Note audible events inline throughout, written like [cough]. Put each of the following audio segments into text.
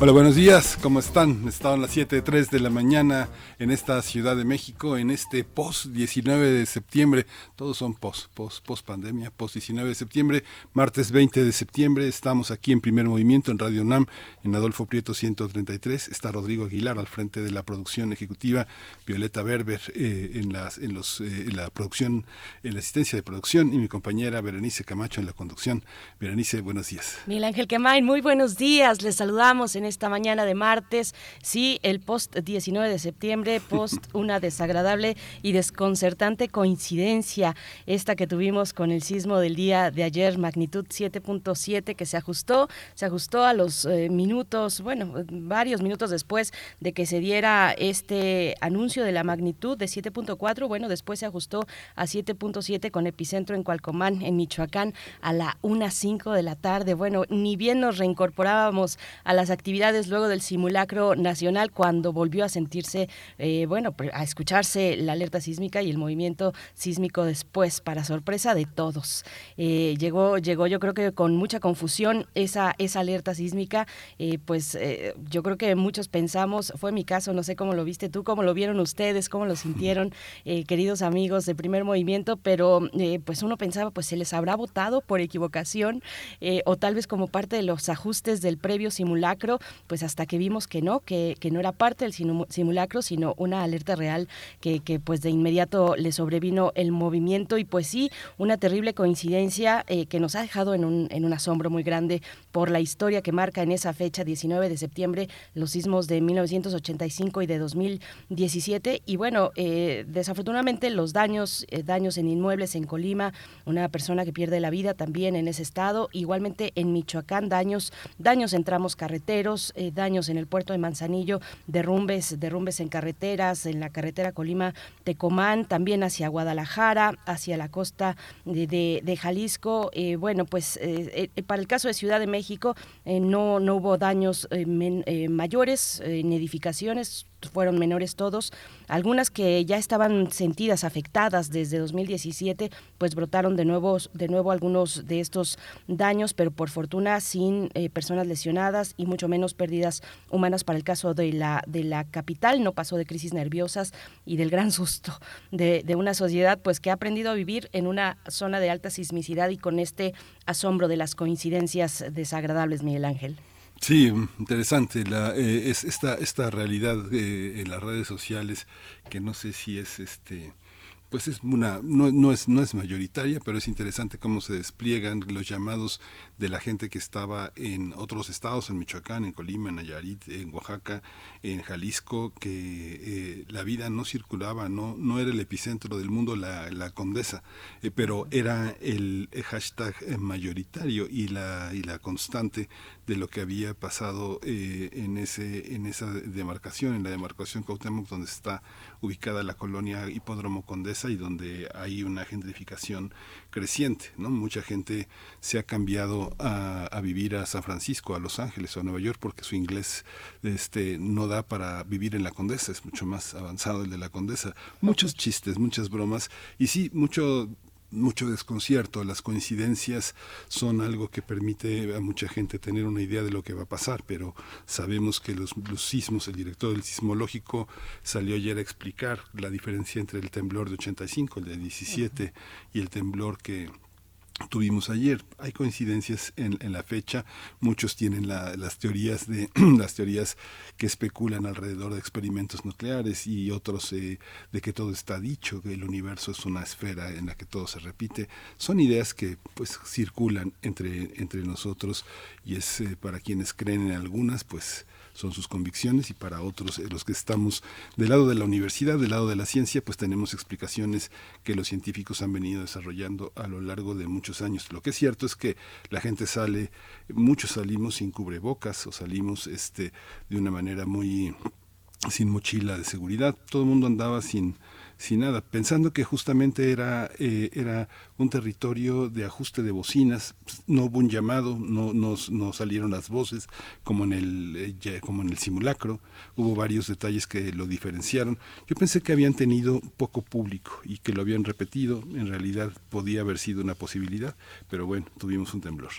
Hola, buenos días, ¿cómo están? Estaban las 7.03 de la mañana en esta Ciudad de México, en este post-19 de septiembre. Todos son post, post, post pandemia, post-19 de septiembre, martes 20 de septiembre. Estamos aquí en primer movimiento en Radio UNAM, en Adolfo Prieto 133. Está Rodrigo Aguilar al frente de la producción ejecutiva, Violeta Berber eh, en, las, en, los, eh, en la producción, en la asistencia de producción y mi compañera Berenice Camacho en la conducción. Berenice, buenos días. Miguel Ángel Quemain, muy buenos días. Les saludamos en esta mañana de martes. Sí, el post 19 de septiembre, [laughs] post una desagradable y desconcertante coincidencia, esta que tuvimos con el sismo del día de ayer, magnitud 7.7, que se ajustó, se ajustó a los eh, minutos, bueno, varios minutos después de que se diera este anuncio de la magnitud de 7.4, bueno, después se ajustó a 7.7 con epicentro en Cualcomán, en Michoacán, a la 1.05 de la tarde. Bueno, ni bien nos reincorporábamos a las actividades luego del simulacro nacional cuando volvió a sentirse, eh, bueno, a escucharse la alerta sísmica y el movimiento sísmico después, para sorpresa de todos. Eh, llegó, llegó yo creo que con mucha confusión esa, esa alerta sísmica, eh, pues yo creo que muchos pensamos, fue mi caso, no sé cómo lo viste tú, cómo lo vieron ustedes, cómo lo sintieron, [laughs] queridos amigos de primer movimiento, pero pues uno pensaba, pues se les habrá votado por equivocación o tal vez como parte de los ajustes del previo simulacro, pues hasta que vimos que no, que, que no era parte del simulacro, sino una alerta real que, que, pues de inmediato le sobrevino el movimiento. Y pues sí, una terrible coincidencia eh, que nos ha dejado en un, en un asombro muy grande por la historia que marca en esa fecha, 19 de septiembre, los sismos de 1985 y de 2017 y bueno, eh, desafortunadamente los daños, eh, daños en inmuebles en Colima, una persona que pierde la vida también en ese estado, igualmente en Michoacán, daños, daños en tramos carreteros, eh, daños en el puerto de Manzanillo, derrumbes, derrumbes en carreteras, en la carretera Colima-Tecomán, también hacia Guadalajara, hacia la costa de, Jalisco. Eh, bueno, pues eh, para el caso de Ciudad de México no, no hubo daños mayores en edificaciones, fueron menores todos. Algunas que ya estaban sentidas, afectadas desde 2017, pues brotaron de nuevo, de nuevo algunos de estos daños, pero por fortuna sin eh, personas lesionadas y mucho menos pérdidas humanas para el caso de la, de la capital. No pasó de crisis nerviosas y del gran [laughs] susto de, de una sociedad pues que ha aprendido a vivir en una zona de alta sismicidad y con este asombro de las coincidencias desagradables, Miguel Ángel. Sí, interesante la, eh, es esta, esta realidad eh, en las redes sociales que no sé si es este pues es una no, no es no es mayoritaria pero es interesante cómo se despliegan los llamados de la gente que estaba en otros estados en Michoacán en Colima en Nayarit en Oaxaca en Jalisco que eh, la vida no circulaba no no era el epicentro del mundo la, la condesa eh, pero era el hashtag mayoritario y la y la constante de lo que había pasado eh, en ese en esa demarcación en la demarcación Cuauhtémoc donde está ubicada la colonia Hipódromo Condesa y donde hay una gentrificación creciente, ¿no? Mucha gente se ha cambiado a, a, vivir a San Francisco, a Los Ángeles o a Nueva York porque su inglés este no da para vivir en la Condesa, es mucho más avanzado el de la Condesa. Muchos chistes, muchas bromas y sí, mucho mucho desconcierto. Las coincidencias son algo que permite a mucha gente tener una idea de lo que va a pasar, pero sabemos que los, los sismos, el director del sismológico salió ayer a explicar la diferencia entre el temblor de 85, el de 17 y el temblor que tuvimos ayer. Hay coincidencias en, la fecha. Muchos tienen la, las teorías de [clears throat] las teorías que especulan alrededor de experimentos nucleares y otros eh, de que todo está dicho, que el universo es una esfera en la que todo se repite. Son ideas que pues circulan entre entre nosotros y es eh, para quienes creen en algunas pues son sus convicciones y para otros, eh, los que estamos del lado de la universidad, del lado de la ciencia, pues tenemos explicaciones que los científicos han venido desarrollando a lo largo de muchos años. Lo que es cierto es que la gente sale, muchos salimos sin cubrebocas o salimos este, de una manera muy sin mochila de seguridad, todo el mundo andaba sin, sin nada, pensando que justamente era, eh, era un territorio de ajuste de bocinas, no hubo un llamado, no, no, salieron las voces como en, el, eh, como en el simulacro, hubo varios detalles que lo diferenciaron. Yo pensé que habían tenido poco público y que lo habían repetido, en realidad podía haber sido una posibilidad, pero bueno, tuvimos un temblor.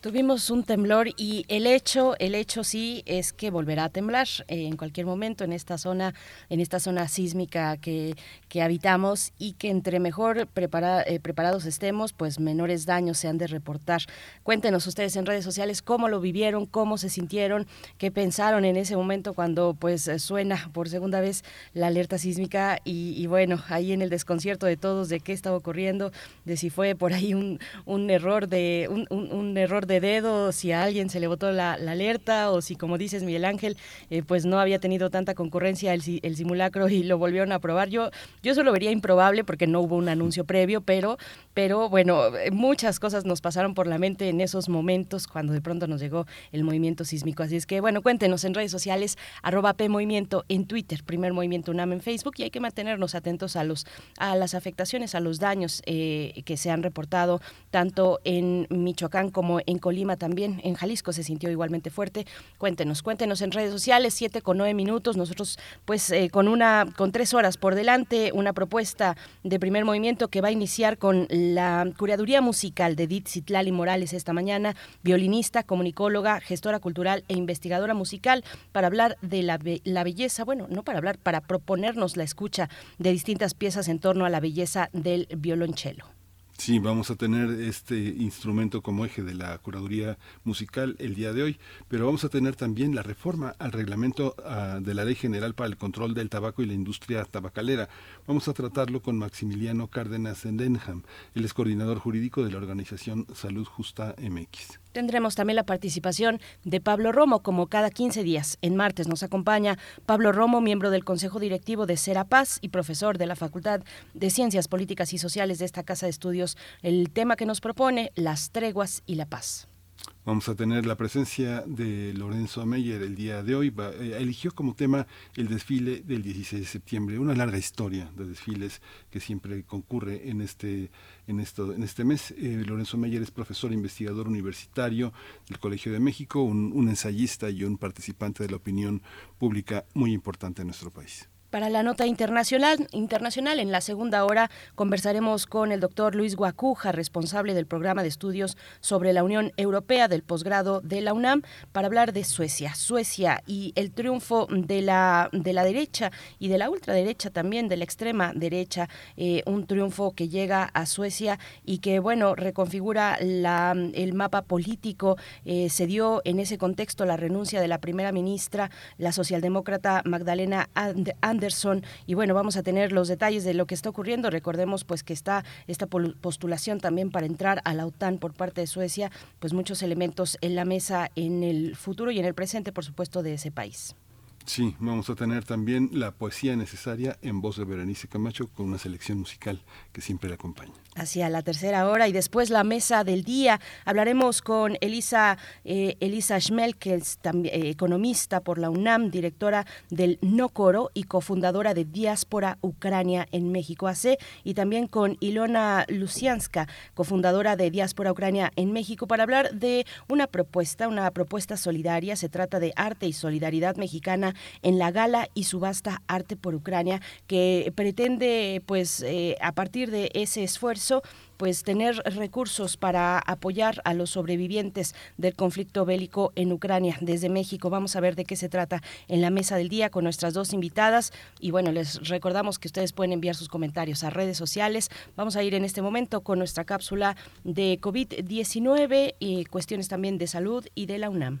Tuvimos un temblor y el hecho, el hecho sí es que volverá a temblar eh, en cualquier momento en esta zona, en esta zona sísmica que, que habitamos y que entre mejor eh, preparados estemos, pues menores daños se han de reportar. Cuéntenos ustedes en redes sociales cómo lo vivieron, cómo se sintieron, qué pensaron en ese momento cuando pues suena por segunda vez la alerta sísmica y, bueno, ahí en el desconcierto de todos de qué estaba ocurriendo, de si fue por ahí un, un error de un, un error de dedo, si a alguien se le votó la, alerta o si, como dices, Miguel Ángel, eh, pues no había tenido tanta concurrencia el, simulacro y lo volvieron a probar. Yo, yo eso lo vería improbable porque no hubo un anuncio previo, pero, pero bueno, muchas cosas nos pasaron por la mente en esos momentos cuando de pronto nos llegó el movimiento sísmico. Así es que, bueno, cuéntenos en redes sociales, arroba P Movimiento en Twitter, primer movimiento UNAM en Facebook y hay que mantenernos atentos a, los, a las afectaciones, a los daños eh, que se han reportado tanto en Michoacán como en Colima también, en Jalisco se sintió igualmente fuerte. Cuéntenos, cuéntenos en redes sociales, siete con nueve minutos, nosotros pues eh, con una, con tres horas por delante, una propuesta de primer movimiento que va a iniciar con la curaduría musical de Edith Citlali Morales esta mañana, violinista, comunicóloga, gestora cultural e investigadora musical, para hablar de la, la belleza, bueno, no para hablar, para proponernos la escucha de distintas piezas en torno a la belleza del violonchelo. Sí, vamos a tener este instrumento como eje de la curaduría musical el día de hoy, pero vamos a tener también la reforma al reglamento ah, de la Ley General para el Control del Tabaco y la Industria Tabacalera. Vamos a tratarlo con Maximiliano Cárdenas Denham, el es coordinador jurídico de la organización Salud Justa MX. Tendremos también la participación de Pablo Romo, como cada 15 días. En martes nos acompaña Pablo Romo, miembro del Consejo Directivo de Serapaz y profesor de la Facultad de Ciencias Políticas y Sociales de esta Casa de Estudios. El tema que nos propone, las treguas y la paz. Vamos a tener la presencia de Lorenzo Meyer el día de hoy. Eh, eligió como tema el desfile del 16 de septiembre, una larga historia de desfiles que siempre concurre en este, en esto, en este mes. Eh, Lorenzo Meyer es profesor investigador universitario del Colegio de México, un ensayista y un participante de la opinión pública muy importante en nuestro país. Para la nota internacional, internacional, en la segunda hora conversaremos con el doctor Luis Guacuja, responsable del programa de estudios sobre la Unión Europea del posgrado de la UNAM, para hablar de Suecia. Suecia y el triunfo de la, de la derecha y de la ultraderecha también, de la extrema derecha, eh, un triunfo que llega a Suecia y que, bueno, reconfigura la, el mapa político. Eh, se dio en ese contexto la renuncia de la primera ministra, la socialdemócrata Magdalena Andersson, Anderson. Y bueno, vamos a tener los detalles de lo que está ocurriendo. Recordemos pues que está esta postulación también para entrar a la OTAN por parte de Suecia, pues muchos elementos en la mesa en el futuro y en el presente, por supuesto, de ese país. Sí, vamos a tener también la poesía necesaria en voz de Berenice Camacho con una selección musical que siempre la acompaña hacia la tercera hora y después la mesa del día. Hablaremos con Elisa, eh, Elisa Schmelkels, también, eh, economista por la UNAM, directora del No Coro y cofundadora de Diáspora Ucrania en México AC, y también con Ilona Lucianska, cofundadora de Diáspora Ucrania en México, para hablar de una propuesta, una propuesta solidaria. Se trata de arte y solidaridad mexicana en la gala y subasta Arte por Ucrania, que pretende, pues, eh, a partir de ese esfuerzo, pues tener recursos para apoyar a los sobrevivientes del conflicto bélico en Ucrania desde México. Vamos a ver de qué se trata en la mesa del día con nuestras dos invitadas y bueno, les recordamos que ustedes pueden enviar sus comentarios a redes sociales. Vamos a ir en este momento con nuestra cápsula de COVID-19 y cuestiones también de salud y de la UNAM.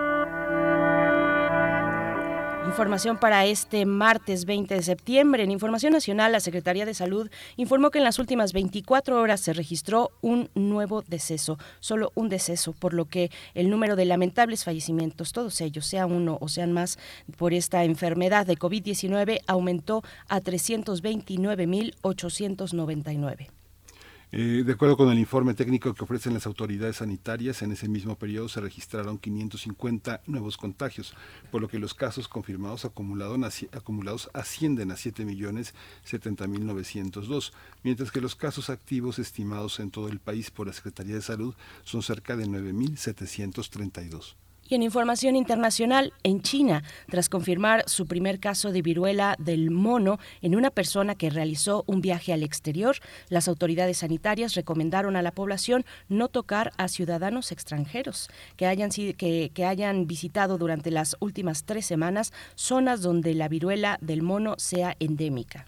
Información para este martes 20 de septiembre. En Información Nacional, la Secretaría de Salud informó que en las últimas 24 horas se registró un nuevo deceso, solo un deceso, por lo que el número de lamentables fallecimientos, todos ellos, sea uno o sean más, por esta enfermedad de COVID-19, aumentó a 329.899. Eh, de acuerdo con el informe técnico que ofrecen las autoridades sanitarias, en ese mismo periodo se registraron 550 nuevos contagios, por lo que los casos confirmados acumulados ascienden a 7.070.902, mientras que los casos activos estimados en todo el país por la Secretaría de Salud son cerca de 9.732. Y en información internacional, en China, tras confirmar su primer caso de viruela del mono en una persona que realizó un viaje al exterior, las autoridades sanitarias recomendaron a la población no tocar a ciudadanos extranjeros que hayan, que, que hayan visitado durante las últimas tres semanas zonas donde la viruela del mono sea endémica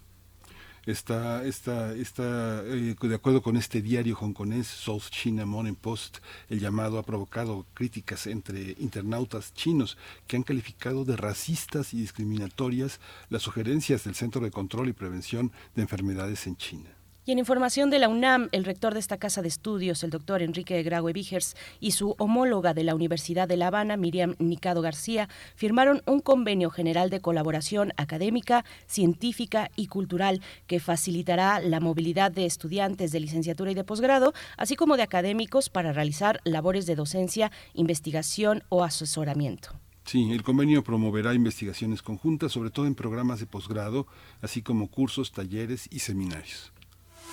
está, está, está eh, de acuerdo con este diario hongkonés, South China Morning Post, el llamado ha provocado críticas entre internautas chinos que han calificado de racistas y discriminatorias las sugerencias del Centro de Control y Prevención de Enfermedades en China. Y en información de la UNAM, el rector de esta casa de estudios, el doctor Enrique Graue Vigers, y su homóloga de la Universidad de La Habana, Miriam Nicado García, firmaron un convenio general de colaboración académica, científica y cultural que facilitará la movilidad de estudiantes de licenciatura y de posgrado, así como de académicos para realizar labores de docencia, investigación o asesoramiento. Sí, el convenio promoverá investigaciones conjuntas, sobre todo en programas de posgrado, así como cursos, talleres y seminarios.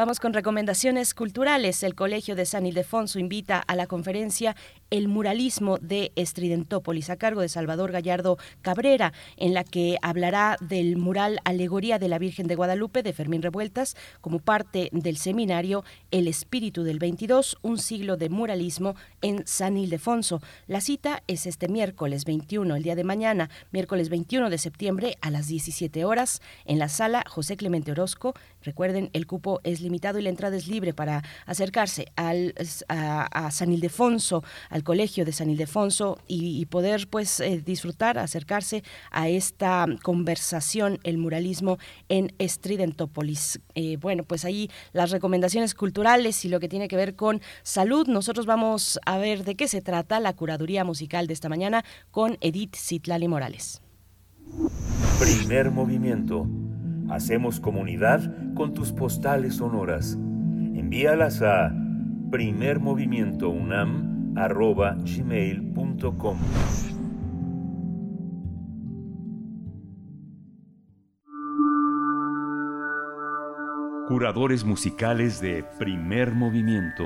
Vamos con recomendaciones culturales. El Colegio de San Ildefonso invita a la conferencia El muralismo de Estridentópolis a cargo de Salvador Gallardo Cabrera, en la que hablará del mural Alegoría de la Virgen de Guadalupe de Fermín Revueltas como parte del seminario El espíritu del 22, un siglo de muralismo en San Ildefonso. La cita es este miércoles 21, el día de mañana, miércoles 21 de septiembre a las 17 horas en la sala José Clemente Orozco. Recuerden, el cupo es limitado y la entrada es libre para acercarse al, a, San Ildefonso, al colegio de San Ildefonso y, poder pues eh, disfrutar, acercarse a esta conversación, el muralismo en Estridentópolis. Eh, bueno, pues ahí las recomendaciones culturales y lo que tiene que ver con salud. Nosotros vamos a ver de qué se trata la curaduría musical de esta mañana con Edith Citlali Morales. Primer movimiento Hacemos comunidad con tus postales sonoras. Envíalas a primermovimientounam.gmail.com Curadores musicales de Primer Movimiento.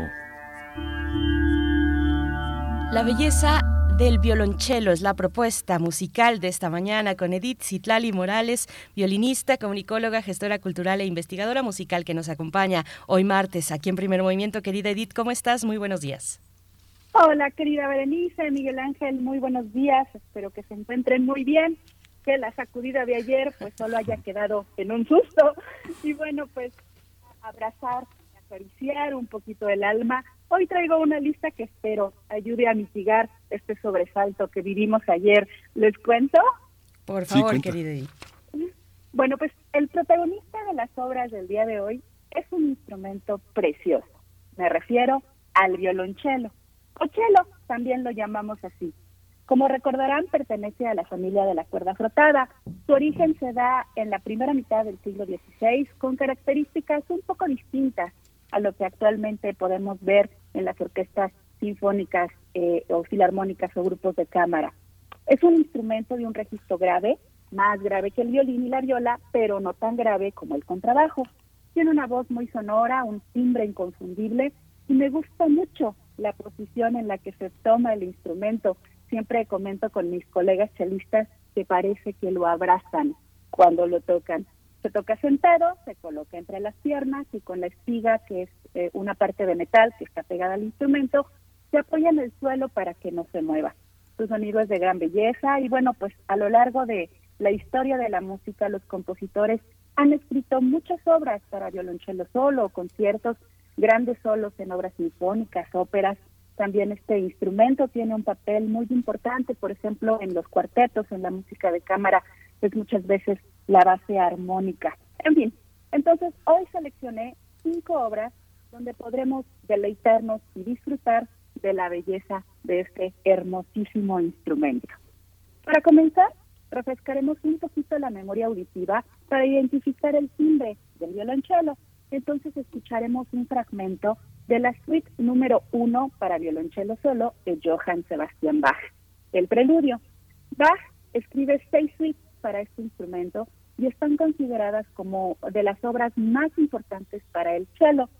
La belleza del violonchelo es la propuesta musical de esta mañana con Edith Citlali Morales, violinista, comunicóloga, gestora cultural e investigadora musical que nos acompaña hoy martes aquí en Primer Movimiento. Querida Edith, ¿cómo estás? Muy buenos días. Hola, querida Berenice, Miguel Ángel, muy buenos días. Espero que se encuentren muy bien, que la sacudida de ayer pues solo haya quedado en un susto. Y bueno, pues abrazar, acariciar un poquito el alma Hoy traigo una lista que espero ayude a mitigar este sobresalto que vivimos ayer. ¿Les cuento? Por favor, querida. Bueno, pues el protagonista de las obras del día de hoy es un instrumento precioso. Me refiero al violonchelo, o cello, también lo llamamos así. Como recordarán, pertenece a la familia de la cuerda frotada. Su origen se da en la primera mitad del siglo XVI con características un poco distintas a lo que actualmente podemos ver en las orquestas sinfónicas eh, o filarmónicas o grupos de cámara. Es un instrumento de un registro grave, más grave que el violín y la viola, pero no tan grave como el contrabajo. Tiene una voz muy sonora, un timbre inconfundible y me gusta mucho la posición en la que se toma el instrumento. Siempre comento con mis colegas chelistas que parece que lo abrazan cuando lo tocan. Se toca sentado, se coloca entre las piernas y con la espiga, que es eh, una parte de metal que está pegada al instrumento, se apoya en el suelo para que no se mueva. Su sonido es de gran belleza y bueno, pues a lo largo de la historia de la música, los compositores han escrito muchas obras para violonchelo solo, conciertos, grandes solos en obras sinfónicas, óperas. También este instrumento tiene un papel muy importante, por ejemplo, en los cuartetos, en la música de cámara, es muchas veces la base armónica. En fin, entonces hoy seleccioné cinco obras donde podremos deleitarnos y disfrutar de la belleza de este hermosísimo instrumento. Para comenzar, refrescaremos un poquito la memoria auditiva para identificar el timbre del violonchelo. Entonces escucharemos un fragmento de la suite número uno para violonchelo solo de Johann Sebastian Bach, el preludio. Bach escribe seis suites para este instrumento y están consideradas como de las obras más importantes para el cello.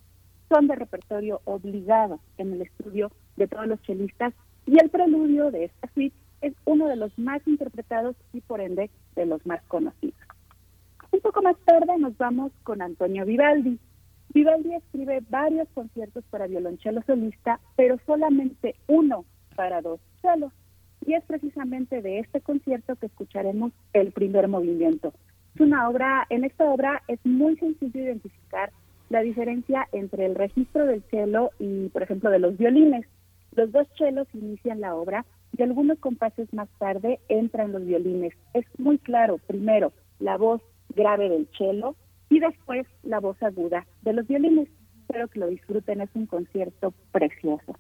Son de repertorio obligado en el estudio de todos los chelistas y el preludio de esta suite es uno de los más interpretados y por ende de los más conocidos. Un poco más tarde nos vamos con Antonio Vivaldi. Vivaldi escribe varios conciertos para violonchelo solista, pero solamente uno para dos celos. Y es precisamente de este concierto que escucharemos el primer movimiento. Es una obra, en esta obra es muy sencillo identificar la diferencia entre el registro del cello y, por ejemplo, de los violines. Los dos chelos inician la obra y algunos compases más tarde entran los violines. Es muy claro, primero, la voz grave del cello y después la voz aguda de los violines. Espero que lo disfruten, es un concierto precioso.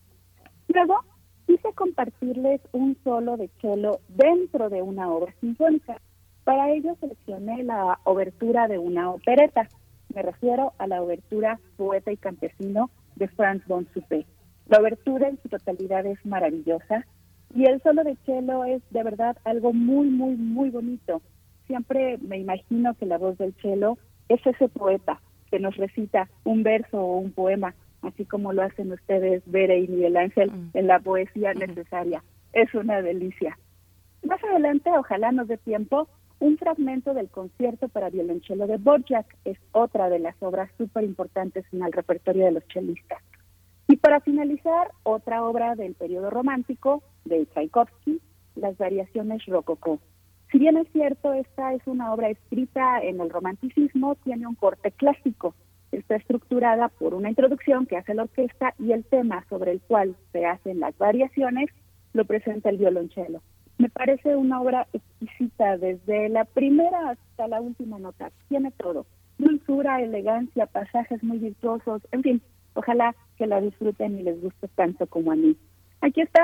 Luego, quise compartirles un solo de cello dentro de una obra sinfónica. Para ello seleccioné la obertura de una opereta. Me refiero a la obertura Poeta y Campesino de Franz von Suppé. La obertura en su totalidad es maravillosa y el solo de cello es de verdad algo muy, muy, muy bonito. Siempre me imagino que la voz del cello es ese poeta que nos recita un verso o un poema, así como lo hacen ustedes, Bere y Miguel Ángel, mm. en la poesía necesaria. Es una delicia. Más adelante, ojalá nos dé tiempo, un fragmento del concierto para violonchelo de Borjak es otra de las obras súper importantes en el repertorio de los chelistas. Y para finalizar, otra obra del periodo romántico de Tchaikovsky, Las variaciones rococó. Si bien es cierto, esta es una obra escrita en el romanticismo, tiene un corte clásico. Está estructurada por una introducción que hace la orquesta y el tema sobre el cual se hacen las variaciones lo presenta el violonchelo. Me parece una obra exquisita desde la primera hasta la última nota. Tiene todo. Dulzura, elegancia, pasajes muy virtuosos, en fin, Ojalá que la disfruten y les guste tanto como a mí. Aquí está.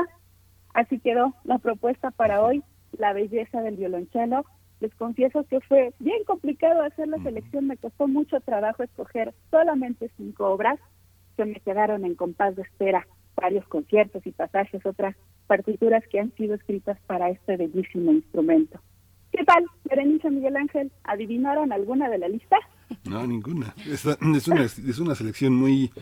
Así quedó la propuesta para hoy, la belleza del violonchelo. Les confieso que fue bien complicado hacer la selección, me costó mucho trabajo escoger solamente cinco obras que me quedaron en compás de espera, varios conciertos y pasajes, otras partituras que han sido escritas para este bellísimo instrumento. ¿Qué tal, Berenice Miguel Ángel? ¿Adivinaron alguna de la lista? No, ninguna. Es, una, es una selección muy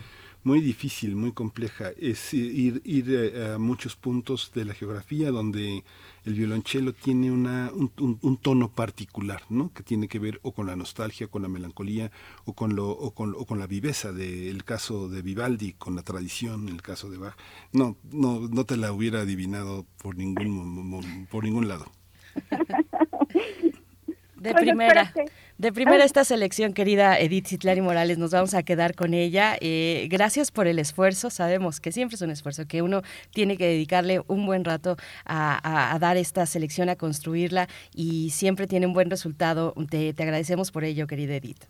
muy difícil, muy compleja. Es ir, ir eh, a muchos puntos de la geografía donde el violonchelo tiene una, un, tono particular, ¿no? Que tiene que ver o con la nostalgia, con la melancolía, o con, lo, o con, o con la viveza del caso de Vivaldi, con la tradición, el caso de Bach. No, no, no te la hubiera adivinado por ningún, por ningún lado. [laughs] De primera. De primera esta selección, querida Edith Citlari Morales, nos vamos a quedar con ella. Eh, gracias por el esfuerzo. Sabemos que siempre es un esfuerzo, que uno tiene que dedicarle un buen rato a, dar esta selección, a construirla y siempre tiene un buen resultado. Te, agradecemos por ello, querida Edith.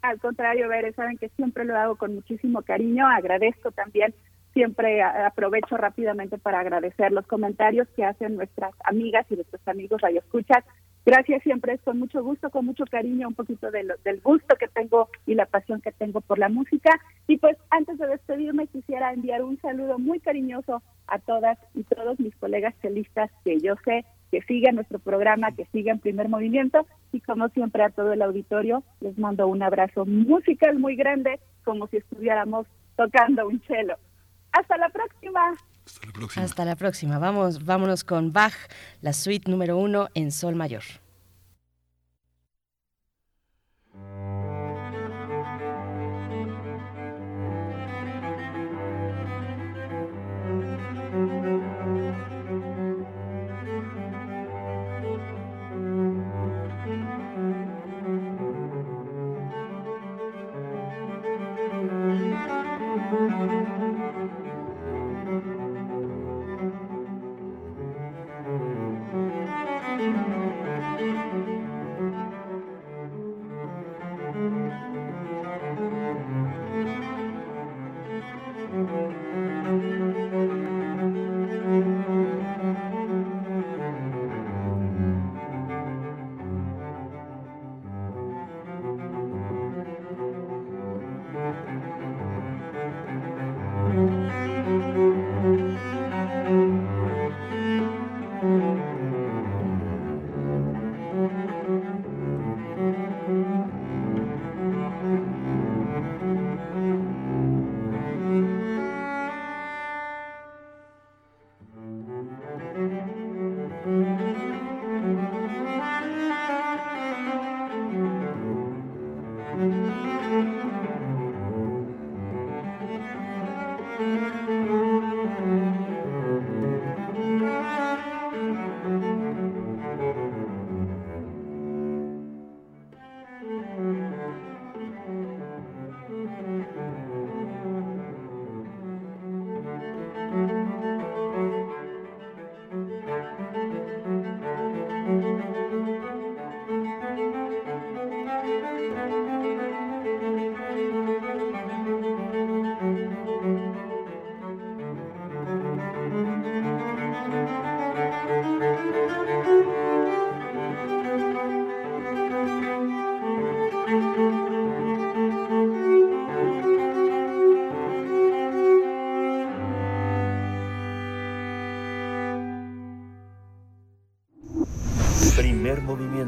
Al contrario, Ver, saben que siempre lo hago con muchísimo cariño. Agradezco también siempre aprovecho rápidamente para agradecer los comentarios que hacen nuestras amigas y nuestros amigos radioescuchas Gracias, siempre es con mucho gusto, con mucho cariño, un poquito del gusto que tengo y la pasión que tengo por la música. Y pues antes de despedirme quisiera enviar un saludo muy cariñoso a todas y todos mis colegas celistas que yo sé que siguen nuestro programa, que siguen Primer Movimiento y como siempre a todo el auditorio les mando un abrazo musical muy grande como si estuviéramos tocando un cello. Hasta la próxima. Hasta la próxima. Vamos, vámonos con Bach, la suite número uno en Sol Mayor.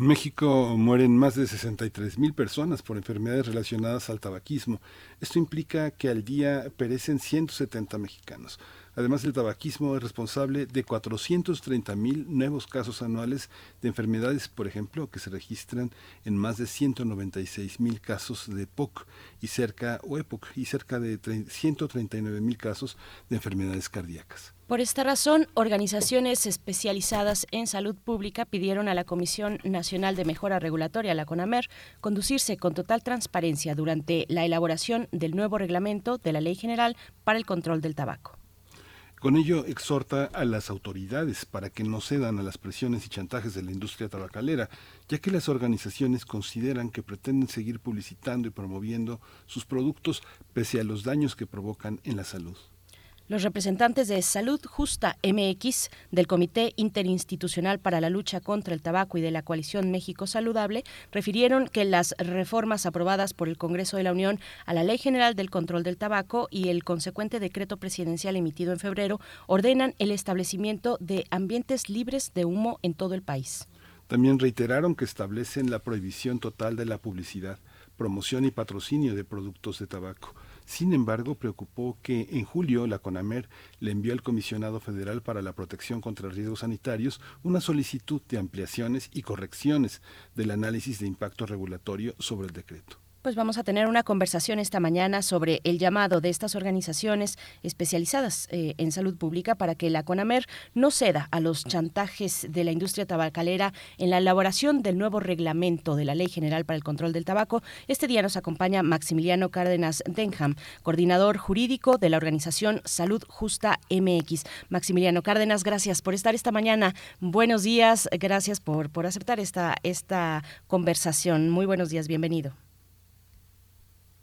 En México mueren más de 63 mil personas por enfermedades relacionadas al tabaquismo. Esto implica que al día perecen 170 mexicanos. Además, el tabaquismo es responsable de 430 mil nuevos casos anuales de enfermedades, por ejemplo, que se registran en más de 196 mil casos de POC y cerca, o EPOC y cerca de 139 mil casos de enfermedades cardíacas. Por esta razón, organizaciones especializadas en salud pública pidieron a la Comisión Nacional de Mejora Regulatoria, la CONAMER, conducirse con total transparencia durante la elaboración del nuevo reglamento de la Ley General para el Control del Tabaco. Con ello exhorta a las autoridades para que no cedan a las presiones y chantajes de la industria tabacalera, ya que las organizaciones consideran que pretenden seguir publicitando y promoviendo sus productos pese a los daños que provocan en la salud. Los representantes de Salud Justa MX, del Comité Interinstitucional para la Lucha contra el Tabaco y de la Coalición México Saludable refirieron que las reformas aprobadas por el Congreso de la Unión a la Ley General del Control del Tabaco y el consecuente decreto presidencial emitido en febrero ordenan el establecimiento de ambientes libres de humo en todo el país. También reiteraron que establecen la prohibición total de la publicidad, promoción y patrocinio de productos de tabaco sin embargo, preocupó que en julio la CONAMER le envió al Comisionado Federal para la Protección contra Riesgos Sanitarios una solicitud de ampliaciones y correcciones del análisis de impacto regulatorio sobre el decreto. Pues vamos a tener una conversación esta mañana sobre el llamado de estas organizaciones especializadas eh, en salud pública para que la CONAMER no ceda a los chantajes de la industria tabacalera en la elaboración del nuevo reglamento de la Ley General para el Control del Tabaco. Este día nos acompaña Maximiliano Cárdenas Denham, coordinador jurídico de la organización Salud Justa MX. Maximiliano Cárdenas, gracias por estar esta mañana. Buenos días, gracias por, por aceptar esta, esta conversación. Muy buenos días, bienvenido.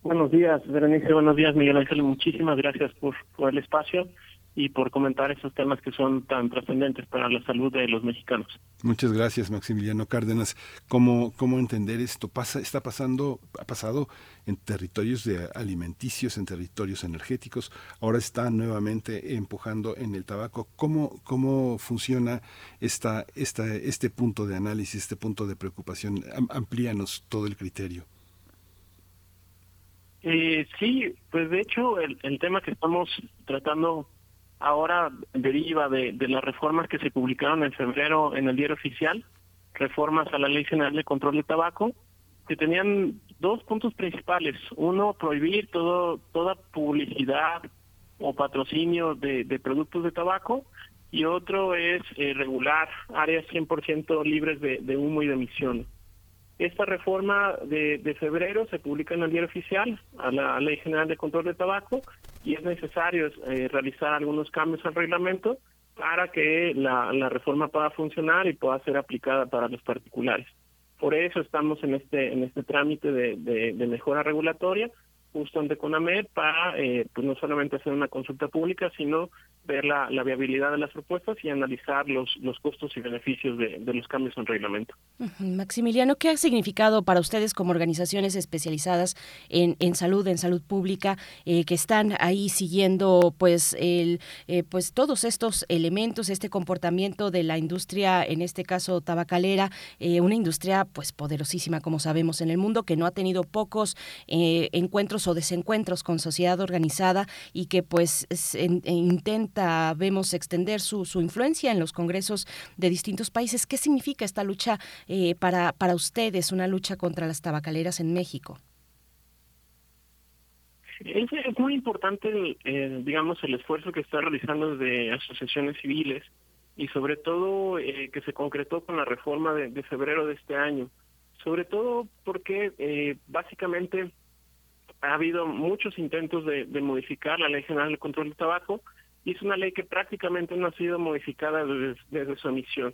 Buenos días, Berenice. Buenos días, Miguel Ángel. Muchísimas gracias por, por el espacio y por comentar estos temas que son tan trascendentes para la salud de los mexicanos. Muchas gracias, Maximiliano Cárdenas. ¿Cómo, cómo entender esto? Pasa, está pasando, ha pasado en territorios de alimenticios, en territorios energéticos, ahora está nuevamente empujando en el tabaco. ¿Cómo, cómo funciona esta, esta, este punto de análisis, este punto de preocupación? Amplíanos todo el criterio. Eh, sí, pues de hecho el, el, tema que estamos tratando ahora deriva de, las reformas que se publicaron en febrero en el diario oficial, reformas a la Ley General de Control de Tabaco, que tenían dos puntos principales. Uno, prohibir todo toda publicidad o patrocinio de, de productos de tabaco y otro es eh, regular áreas 100% libres de, de humo y de emisiones. Esta reforma de, febrero se publica en el diario oficial a la Ley General de Control de Tabaco y es necesario eh, realizar algunos cambios al reglamento para que la, reforma pueda funcionar y pueda ser aplicada para los particulares. Por eso estamos en este en este trámite de mejora regulatoria justo ante CONAMED para eh, pues no solamente hacer una consulta pública, sino ver la, viabilidad de las propuestas y analizar los, los costos y beneficios de, de los cambios en reglamento. Maximiliano, ¿qué ha significado para ustedes como organizaciones especializadas en, en salud, en salud pública, eh, que están ahí siguiendo pues, el, eh, pues todos estos elementos, este comportamiento de la industria, en este caso tabacalera, eh, una industria pues poderosísima, como sabemos, en el mundo, que no ha tenido pocos eh, encuentros o desencuentros con sociedad organizada y que pues en, intenta vemos extender su, su, influencia en los congresos de distintos países. ¿Qué significa esta lucha eh, para, para ustedes, una lucha contra las tabacaleras en México? Es, muy importante, eh, digamos, el esfuerzo que está realizando desde asociaciones civiles y sobre todo eh, que se concretó con la reforma de, de, febrero de este año. Sobre todo porque básicamente ha habido muchos intentos de, modificar la Ley General de Control del Tabaco, y es una ley que prácticamente no ha sido modificada desde, desde su emisión.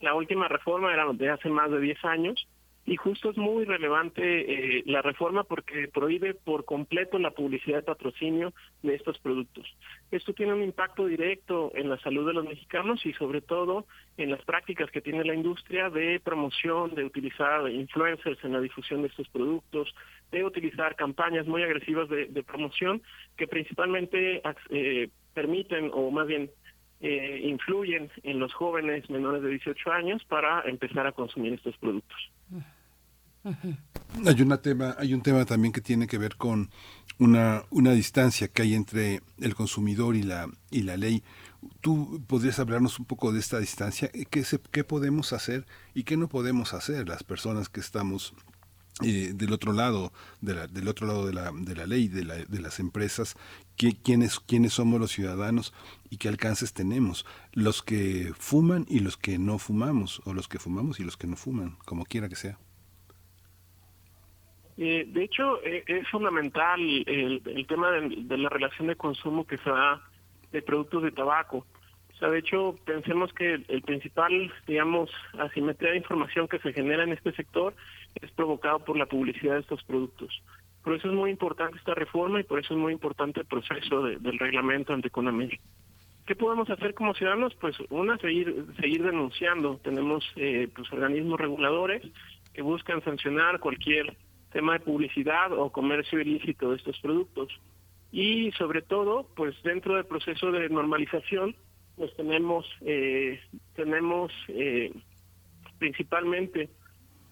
La última reforma era de hace más de 10 años Y justo es muy relevante eh, la reforma porque prohíbe por completo la publicidad de patrocinio de estos productos. Esto tiene un impacto directo en la salud de los mexicanos y sobre todo en las prácticas que tiene la industria de promoción, de utilizar influencers en la difusión de estos productos, de utilizar campañas muy agresivas de, promoción que principalmente eh, permiten o más bien eh, influyen en los jóvenes menores de 18 años para empezar a consumir estos productos. Hay una tema, hay un tema también que tiene que ver con una, una distancia que hay entre el consumidor y la y la ley. ¿Tú podrías hablarnos un poco de esta distancia? ¿Qué, se, qué podemos hacer y qué no podemos hacer las personas que estamos eh, del otro lado de la, del otro lado de la, de la ley de, la, de las empresas quiénes quiénes somos los ciudadanos y qué alcances tenemos los que fuman y los que no fumamos o los que fumamos y los que no fuman como quiera que sea eh, de hecho eh, es fundamental el, el tema de, de, la relación de consumo que se da de productos de tabaco o sea, de hecho, pensemos que el principal, digamos, asimetría de información que se genera en este sector es provocado por la publicidad de estos productos. Por eso es muy importante esta reforma y por eso es muy importante el proceso del reglamento ante Conamel. ¿Qué podemos hacer como ciudadanos? Pues una, seguir, seguir denunciando. Tenemos eh, pues, organismos reguladores que buscan sancionar cualquier tema de publicidad o comercio ilícito de estos productos. Y sobre todo, pues dentro del proceso de normalización, pues tenemos eh, tenemos eh, principalmente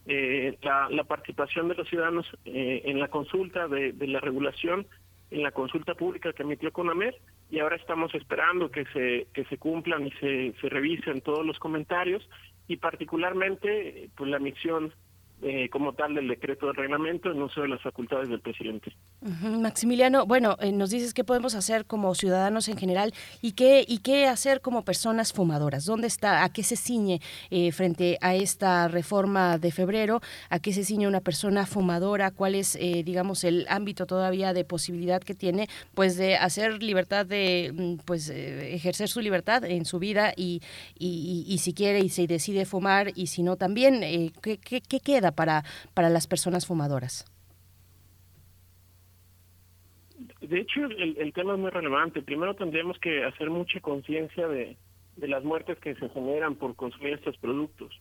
eh, la, participación de los ciudadanos en la consulta de, la regulación en la consulta pública que emitió CONAMER y ahora estamos esperando que se que se cumplan y se, se revisen todos los comentarios y particularmente pues la emisión eh, como tal del decreto de reglamento en uso de las facultades del presidente. Maximiliano, bueno, eh, nos dices qué podemos hacer como ciudadanos en general y qué y qué hacer como personas fumadoras. ¿Dónde está? ¿A qué se ciñe eh, frente a esta reforma de febrero? ¿A qué se ciñe una persona fumadora? ¿Cuál es, digamos, el ámbito todavía de posibilidad que tiene, pues, de hacer libertad de, mm, pues, ejercer su libertad en su vida y, y, si quiere y se decide fumar y si no también, ¿qué, qué, qué queda? Para, para las personas fumadoras? De hecho, el, tema es muy relevante. Primero tendríamos que hacer mucha conciencia de, de las muertes que se generan por consumir estos productos.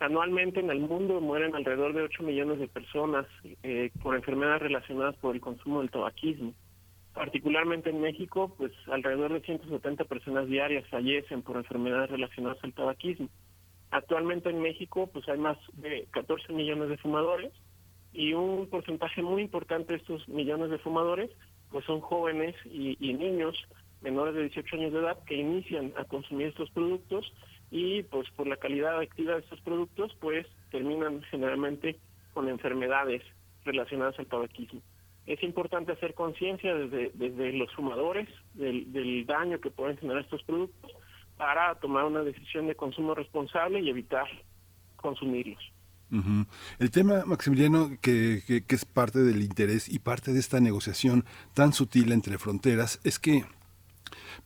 Anualmente en el mundo mueren alrededor de 8 millones de personas eh, por enfermedades relacionadas por el consumo del tabaquismo. Particularmente en México, pues alrededor de 170 personas diarias fallecen por enfermedades relacionadas al tabaquismo. Actualmente en México pues hay más de 14 millones de fumadores y un porcentaje muy importante de estos millones de fumadores pues son jóvenes y, niños menores de 18 años de edad que inician a consumir estos productos y pues por la calidad activa de estos productos pues terminan generalmente con enfermedades relacionadas al tabaquismo. Es importante hacer conciencia desde, desde los fumadores del, del daño que pueden generar estos productos para tomar una decisión de consumo responsable y evitar consumirlos. El tema, Maximiliano, que, que, que, es parte del interés y parte de esta negociación tan sutil entre fronteras, es que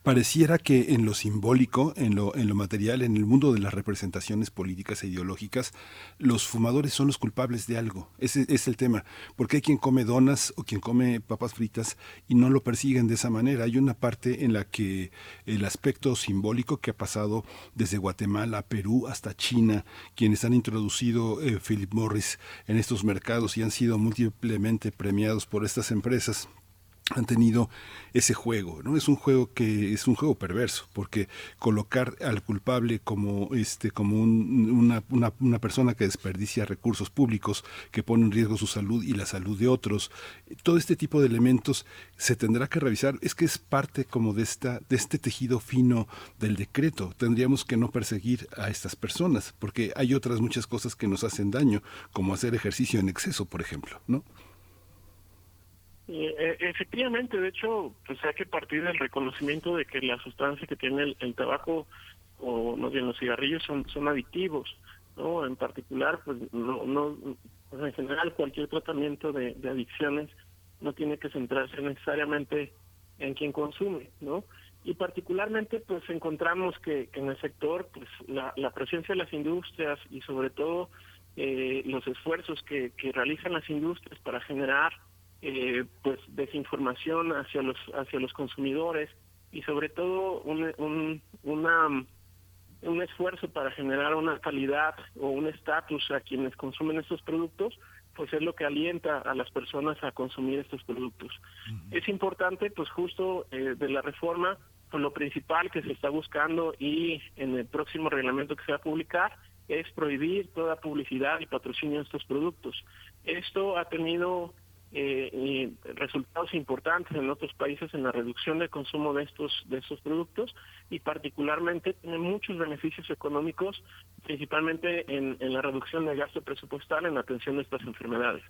Pareciera que en lo simbólico, en lo, en lo material, en el mundo de las representaciones políticas e ideológicas, los fumadores son los culpables de algo. Ese es el tema. Porque hay quien come donas o quien come papas fritas y no lo persiguen de esa manera. Hay una parte en la que el aspecto simbólico que ha pasado desde Guatemala, Perú hasta China, quienes han introducido eh, Philip Morris en estos mercados y han sido múltiplemente premiados por estas empresas han tenido ese juego, ¿no? Es un juego que es un juego perverso, porque colocar al culpable como este como una, una, una, persona que desperdicia recursos públicos, que pone en riesgo su salud y la salud de otros, todo este tipo de elementos se tendrá que revisar, es que es parte como de esta de este tejido fino del decreto. Tendríamos que no perseguir a estas personas, porque hay otras muchas cosas que nos hacen daño, como hacer ejercicio en exceso, por ejemplo, ¿no? Eh, efectivamente, de hecho, pues hay que partir del reconocimiento de que la sustancia que tiene el, tabaco o no bien los cigarrillos son son adictivos, ¿no? En particular, pues no no pues, en general cualquier tratamiento de, adicciones no tiene que centrarse necesariamente en quien consume, ¿no? Y particularmente, pues encontramos que, en el sector, pues la, la presencia de las industrias y sobre todo eh, los esfuerzos que, que realizan las industrias para generar eh, pues desinformación hacia los hacia los consumidores y sobre todo un, un, una, un esfuerzo para generar una calidad o un estatus a quienes consumen estos productos pues es lo que alienta a las personas a consumir estos productos. Es importante, pues justo eh, de la reforma, pues lo principal que se está buscando y en el próximo reglamento que se va a publicar es prohibir toda publicidad y patrocinio de estos productos. Esto ha tenido eh, resultados importantes en otros países en la reducción del consumo de estos de estos productos y particularmente tiene muchos beneficios económicos principalmente en, en la reducción del gasto presupuestal en la atención de estas enfermedades.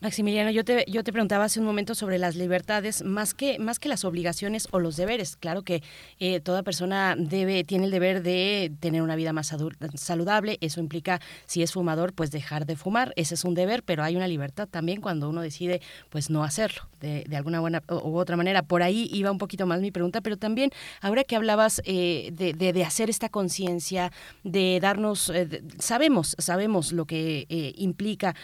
Maximiliano, yo te, yo te preguntaba hace un momento sobre las libertades, más que, más que las obligaciones o los deberes. Claro que eh, toda persona debe, tiene el deber de tener una vida más saludable. Eso implica, si es fumador, pues dejar de fumar. Ese es un deber, pero hay una libertad también cuando uno decide, pues no hacerlo de, de alguna buena u otra manera. Por ahí iba un poquito más mi pregunta, pero también, ahora que hablabas eh, de, de, hacer esta conciencia, de darnos, eh, sabemos, sabemos lo que implica.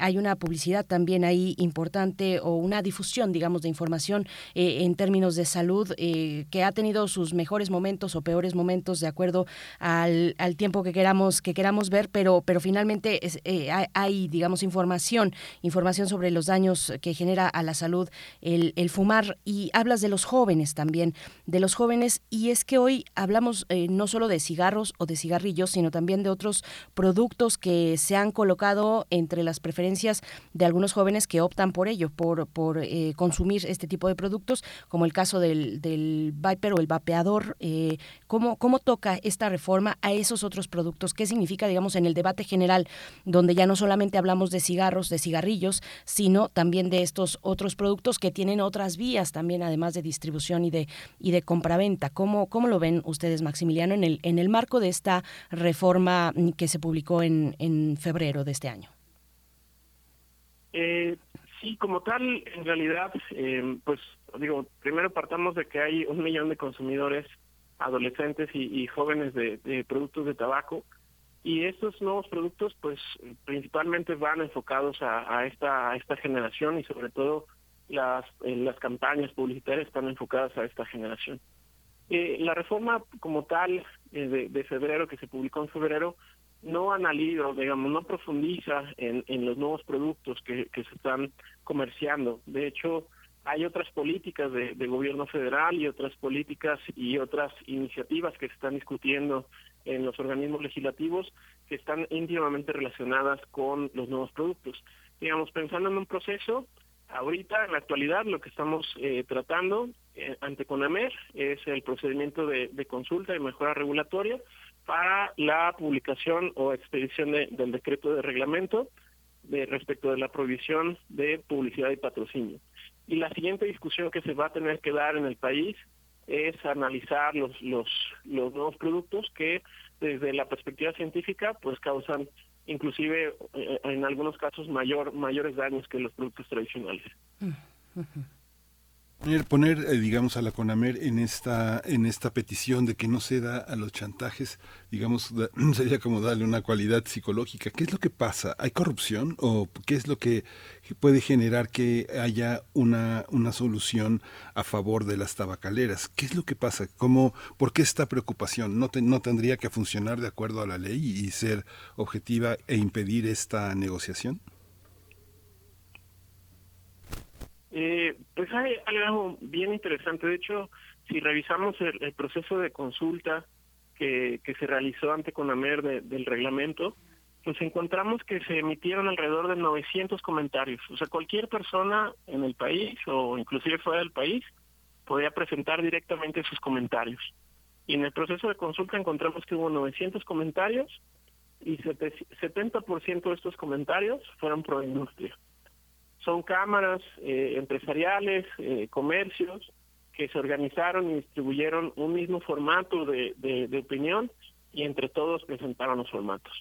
hay una publicidad también ahí importante o una difusión, digamos, de información eh, en términos de salud eh, que ha tenido sus mejores momentos o peores momentos de acuerdo al, tiempo que queramos que queramos ver, pero pero finalmente eh, hay, digamos, información, información sobre los daños que genera a la salud el, el fumar. Y hablas de los jóvenes también, de los jóvenes y es que hoy hablamos no solo de cigarros o de cigarrillos, sino también de otros productos que se han colocado entre las preferencias de algunos jóvenes que optan por ello, por, por eh, consumir este tipo de productos, como el caso del, del Viper o el vapeador. Eh, ¿cómo, ¿Cómo toca esta reforma a esos otros productos? ¿Qué significa, digamos, en el debate general, donde ya no solamente hablamos de cigarros, de cigarrillos, sino también de estos otros productos que tienen otras vías también, además de distribución y de, y de compraventa? ¿Cómo, ¿Cómo lo ven ustedes, Maximiliano, en el, en el marco de esta reforma que se publicó en, en febrero de este año? Eh, sí, como tal, en realidad, eh, pues digo, primero partamos de que hay un millón de consumidores adolescentes y, jóvenes de, productos de tabaco y estos nuevos productos pues principalmente van enfocados a, esta esta generación y sobre todo las las campañas publicitarias están enfocadas a esta generación. Eh, la reforma como tal eh, de, febrero que se publicó en febrero no analiza, digamos, no profundiza en, en los nuevos productos que, que se están comerciando. De hecho, hay otras políticas de, gobierno federal y otras políticas y otras iniciativas que se están discutiendo en los organismos legislativos que están íntimamente relacionadas con los nuevos productos. Digamos, pensando en un proceso, ahorita, en la actualidad, lo que estamos eh, tratando eh, ante CONAMER es el procedimiento de consulta y mejora regulatoria, para la publicación o expedición del decreto de reglamento de respecto de la prohibición de publicidad y patrocinio. Y la siguiente discusión que se va a tener que dar en el país es analizar los los los nuevos productos que desde la perspectiva científica pues causan inclusive eh, en algunos casos mayor mayores daños que los productos tradicionales. Mm, Poner, eh, digamos, a la CONAMER en esta, en esta petición de que no ceda a los chantajes, digamos, [clears throat] sería como darle una cualidad psicológica. ¿Qué es lo que pasa? ¿Hay corrupción o qué es lo que puede generar que haya una, una solución a favor de las tabacaleras? ¿Qué es lo que pasa? ¿Cómo, ¿Por qué esta preocupación? ¿No, ¿No tendría que funcionar de acuerdo a la ley y ser objetiva e impedir esta negociación? Eh, pues hay, algo bien interesante. De hecho, si revisamos el, proceso de consulta que, se realizó ante CONAMER del reglamento, pues encontramos que se emitieron alrededor de 900 comentarios. O sea, cualquier persona en el país o inclusive fuera del país podía presentar directamente sus comentarios. Y en el proceso de consulta encontramos que hubo 900 comentarios y 70% de estos comentarios fueron pro industria son cámaras eh, empresariales, eh, comercios, que se organizaron y distribuyeron un mismo formato de, de, opinión y entre todos presentaron los formatos.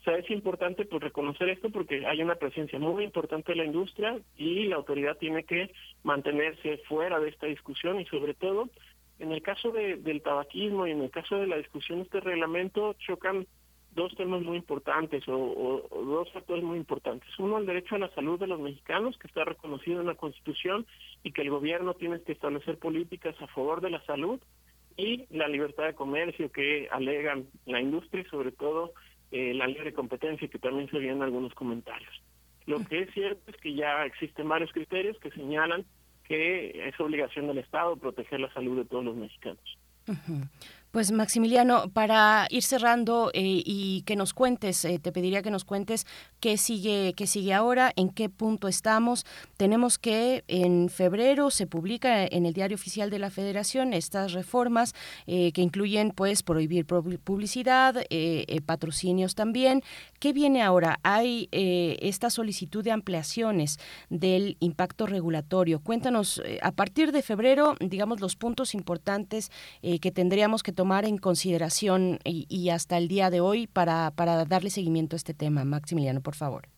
O sea, es importante pues reconocer esto porque hay una presencia muy importante de la industria y la autoridad tiene que mantenerse fuera de esta discusión y sobre todo en el caso de, del tabaquismo y en el caso de la discusión de este reglamento chocan dos temas muy importantes o, dos factores muy importantes. Uno, el derecho a la salud de los mexicanos, que está reconocido en la Constitución y que el gobierno tiene que establecer políticas a favor de la salud, y la libertad de comercio que alegan la industria y sobre todo eh, la libre competencia, que también se en algunos comentarios. Lo que es cierto es que ya existen varios criterios que señalan que es obligación del Estado proteger la salud de todos los mexicanos. Pues Maximiliano, para ir cerrando eh, y que nos cuentes, eh, te pediría que nos cuentes qué sigue, qué sigue ahora, en qué punto estamos. Tenemos que en febrero se publica en el Diario Oficial de la Federación estas reformas eh, que incluyen, pues, prohibir publicidad, patrocinios también. ¿Qué viene ahora? Hay esta solicitud de ampliaciones del impacto regulatorio. Cuéntanos, a partir de febrero, digamos, los puntos importantes que tendríamos que tomar en consideración y, hasta el día de hoy para, para darle seguimiento a este tema? Maximiliano, por favor.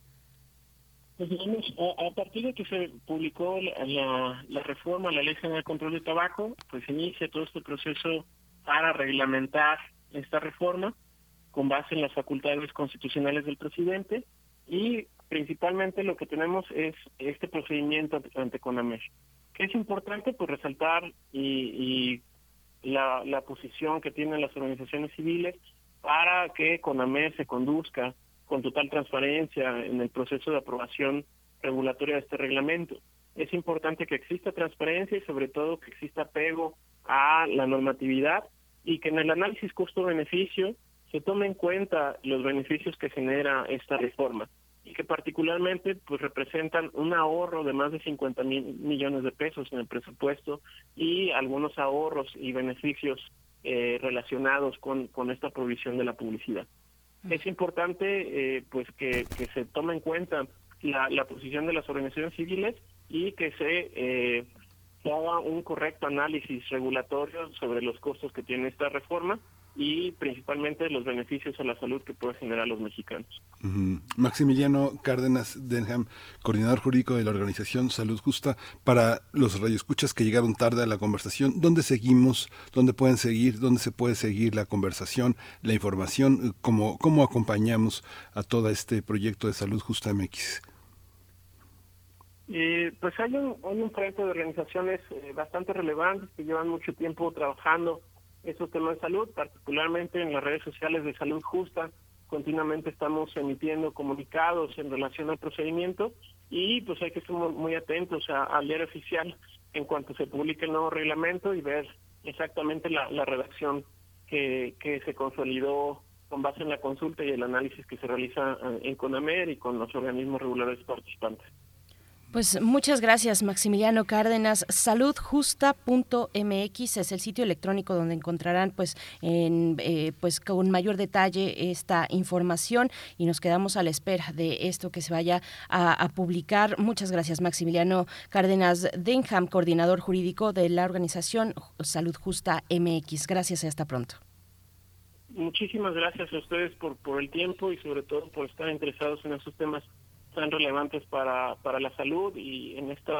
Pues a, partir de que se publicó la, reforma la Ley General de Control de Tabaco, pues inicia todo este proceso para reglamentar esta reforma con base en las facultades constitucionales del presidente y principalmente lo que tenemos es este procedimiento ante CONAMER, que es importante pues resaltar y la, la posición que tienen las organizaciones civiles para que CONAMER se conduzca con total transparencia en el proceso de aprobación regulatoria de este reglamento. Es importante que exista transparencia y sobre todo que exista apego a la normatividad y que en el análisis costo-beneficio se tome en cuenta los beneficios que genera esta reforma y que particularmente pues representan un ahorro de más de 50 mil millones de pesos en el presupuesto y algunos ahorros y beneficios eh, relacionados con, con esta provisión de la publicidad. Es importante eh, pues que, que, se tome en cuenta la, la posición de las organizaciones civiles y que se, eh, se haga un correcto análisis regulatorio sobre los costos que tiene esta reforma y principalmente los beneficios a la salud que puede generar los mexicanos. Maximiliano Cárdenas Denham, coordinador jurídico de la organización Salud Justa, para los radioescuchas que llegaron tarde a la conversación, ¿dónde seguimos? ¿Dónde pueden seguir? ¿Dónde se puede seguir la conversación, la información? ¿Cómo, cómo acompañamos a todo este proyecto de Salud Justa MX? Eh, pues hay un, hay un proyecto de organizaciones eh, bastante relevantes que llevan mucho tiempo trabajando esos temas de salud, particularmente en las redes sociales de Salud Justa. Continuamente estamos emitiendo comunicados en relación al procedimiento y pues hay que estar muy atentos al diario oficial en cuanto se publique el nuevo reglamento y ver exactamente la, redacción que, se consolidó con base en la consulta y el análisis que se realiza eh, en CONAMER y con los organismos regulares participantes. Pues muchas gracias, Maximiliano Cárdenas. Saludjusta.mx es el sitio electrónico donde encontrarán, pues, en, eh, pues, con mayor detalle esta información y nos quedamos a la espera de esto que se vaya a, publicar. Muchas gracias, Maximiliano Cárdenas Denham, coordinador jurídico de la organización Salud Justa MX. Gracias y hasta pronto. Muchísimas gracias a ustedes por, por el tiempo y sobre todo por estar interesados en esos temas tan relevantes para, para la salud y en este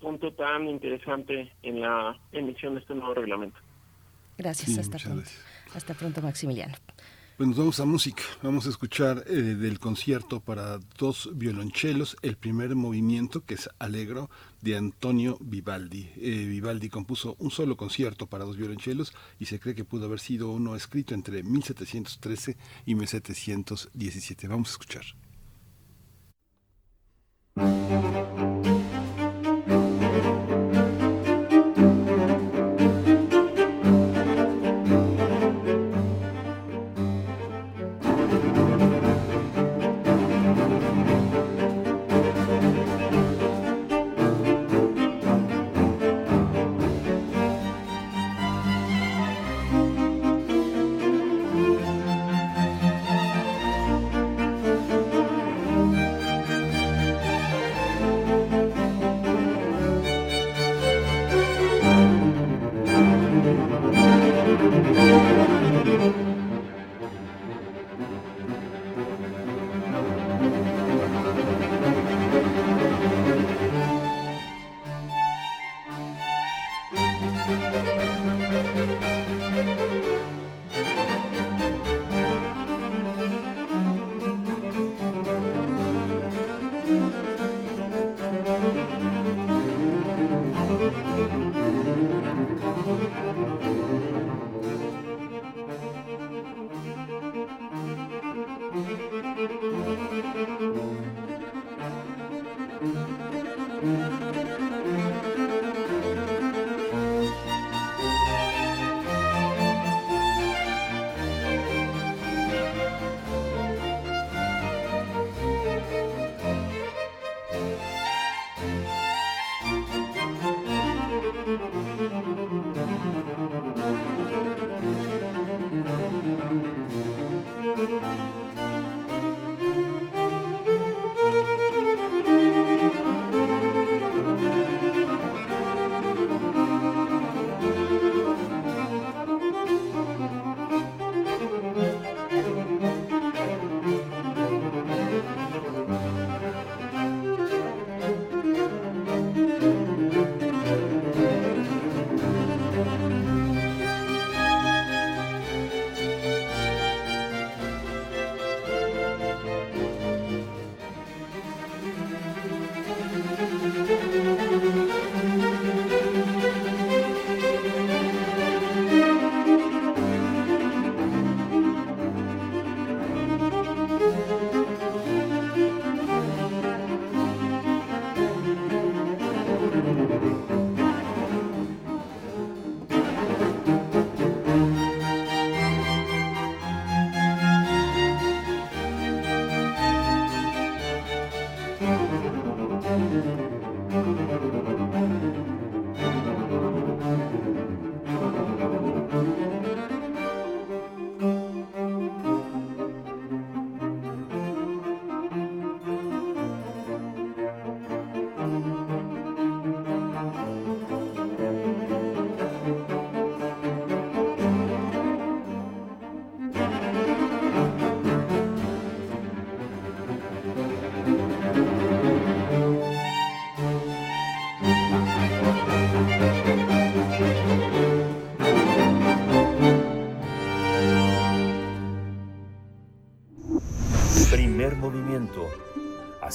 punto tan interesante en la emisión de este nuevo reglamento. Gracias, hasta pronto. Hasta pronto, Maximiliano. Pues nos vamos a música. Vamos a escuchar eh, del concierto para dos violonchelos, el primer movimiento, que es Alegro, de Antonio Vivaldi. Eh, Vivaldi compuso un solo concierto para dos violonchelos y se cree que pudo haber sido uno escrito entre 1713 y 1717. Vamos a escuchar. Música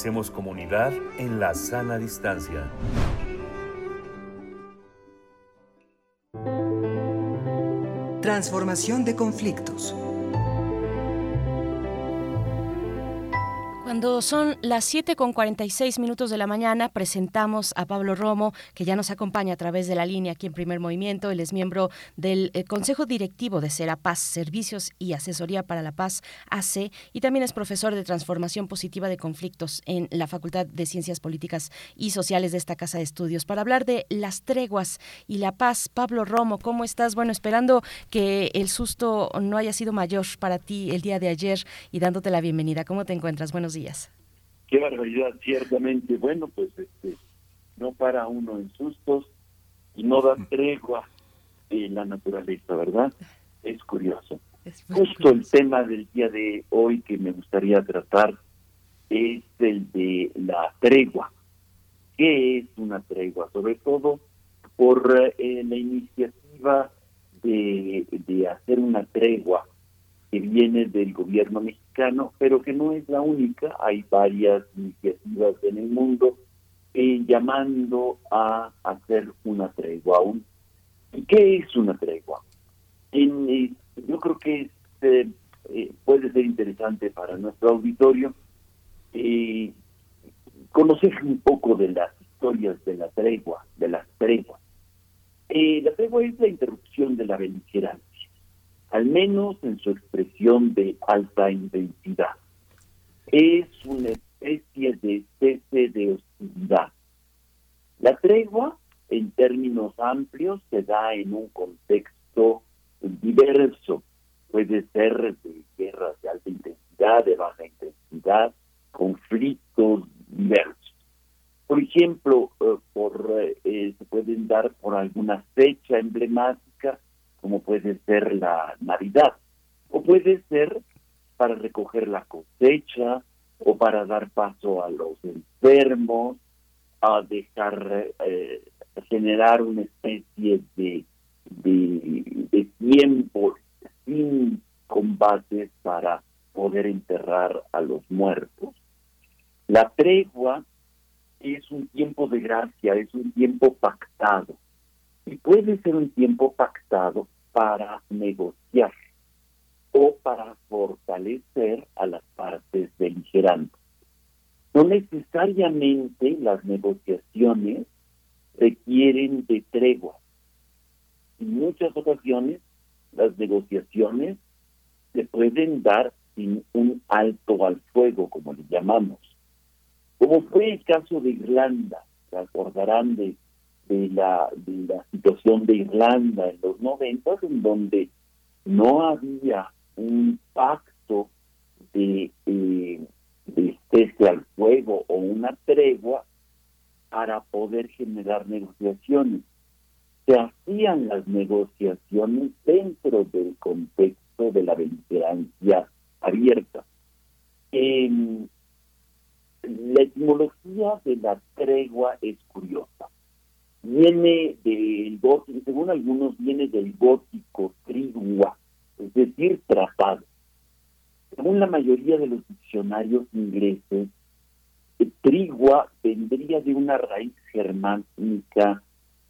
Hacemos comunidad en la sana distancia. Transformación de conflictos. Son las 7 con 46 minutos de la mañana, presentamos a Pablo Romo, que ya nos acompaña a través de la línea aquí en Primer Movimiento. Él es miembro del eh, Consejo Directivo de Serapaz, Servicios y Asesoría para la Paz, AC, y también es profesor de Transformación Positiva de Conflictos en la Facultad de Ciencias Políticas y Sociales de esta Casa de Estudios. Para hablar de las treguas y la paz, Pablo Romo, ¿cómo estás? Bueno, esperando que el susto no haya sido mayor para ti el día de ayer y dándote la bienvenida. ¿Cómo te encuentras? Buenos días. Qué barbaridad, ciertamente. Bueno, pues este, no para uno en sustos y no da tregua en la naturaleza, ¿verdad? Es curioso. Justo el tema del día de hoy que me gustaría tratar es el de la tregua. ¿Qué es una tregua? Sobre todo por eh, la iniciativa de, de hacer una tregua que viene del gobierno mexicano, pero que no es la única. Hay varias iniciativas en el mundo eh, llamando a hacer una tregua. ¿Y qué es una tregua? En, eh, yo creo que eh, puede ser interesante para nuestro auditorio conocer un poco de las historias de la tregua, de las treguas. la tregua es la interrupción de la belicerancia al menos en su expresión de alta intensidad. Es una especie de cese de hostilidad. La tregua, en términos amplios, se da en un contexto diverso. Puede ser de guerras de alta intensidad, de baja intensidad, conflictos diversos. Por ejemplo, eh, por, eh, se pueden dar por alguna fecha emblemática como puede ser la Navidad, o puede ser para recoger la cosecha, o para dar paso a los enfermos, a dejar, eh, generar una especie de, de, tiempo sin combates para poder enterrar a los muertos. La tregua es un tiempo de gracia, es un tiempo pactado. Y puede ser un tiempo pactado para negociar o para fortalecer a las partes beligerantes. No necesariamente las negociaciones requieren de tregua. En muchas ocasiones las negociaciones se pueden dar sin un alto al fuego, como le llamamos. Como fue el caso de Irlanda, se acordarán de de la, de la situación de Irlanda en los noventas, en donde no había un pacto de, eh, cese al fuego o una tregua para poder generar negociaciones. Se hacían las negociaciones dentro del contexto de la beligerancia abierta. la etimología de la tregua es curiosa viene del gótico, según algunos viene del gótico trigua, es decir, tratado. Según la mayoría de los diccionarios ingleses, trigua vendría de una raíz germánica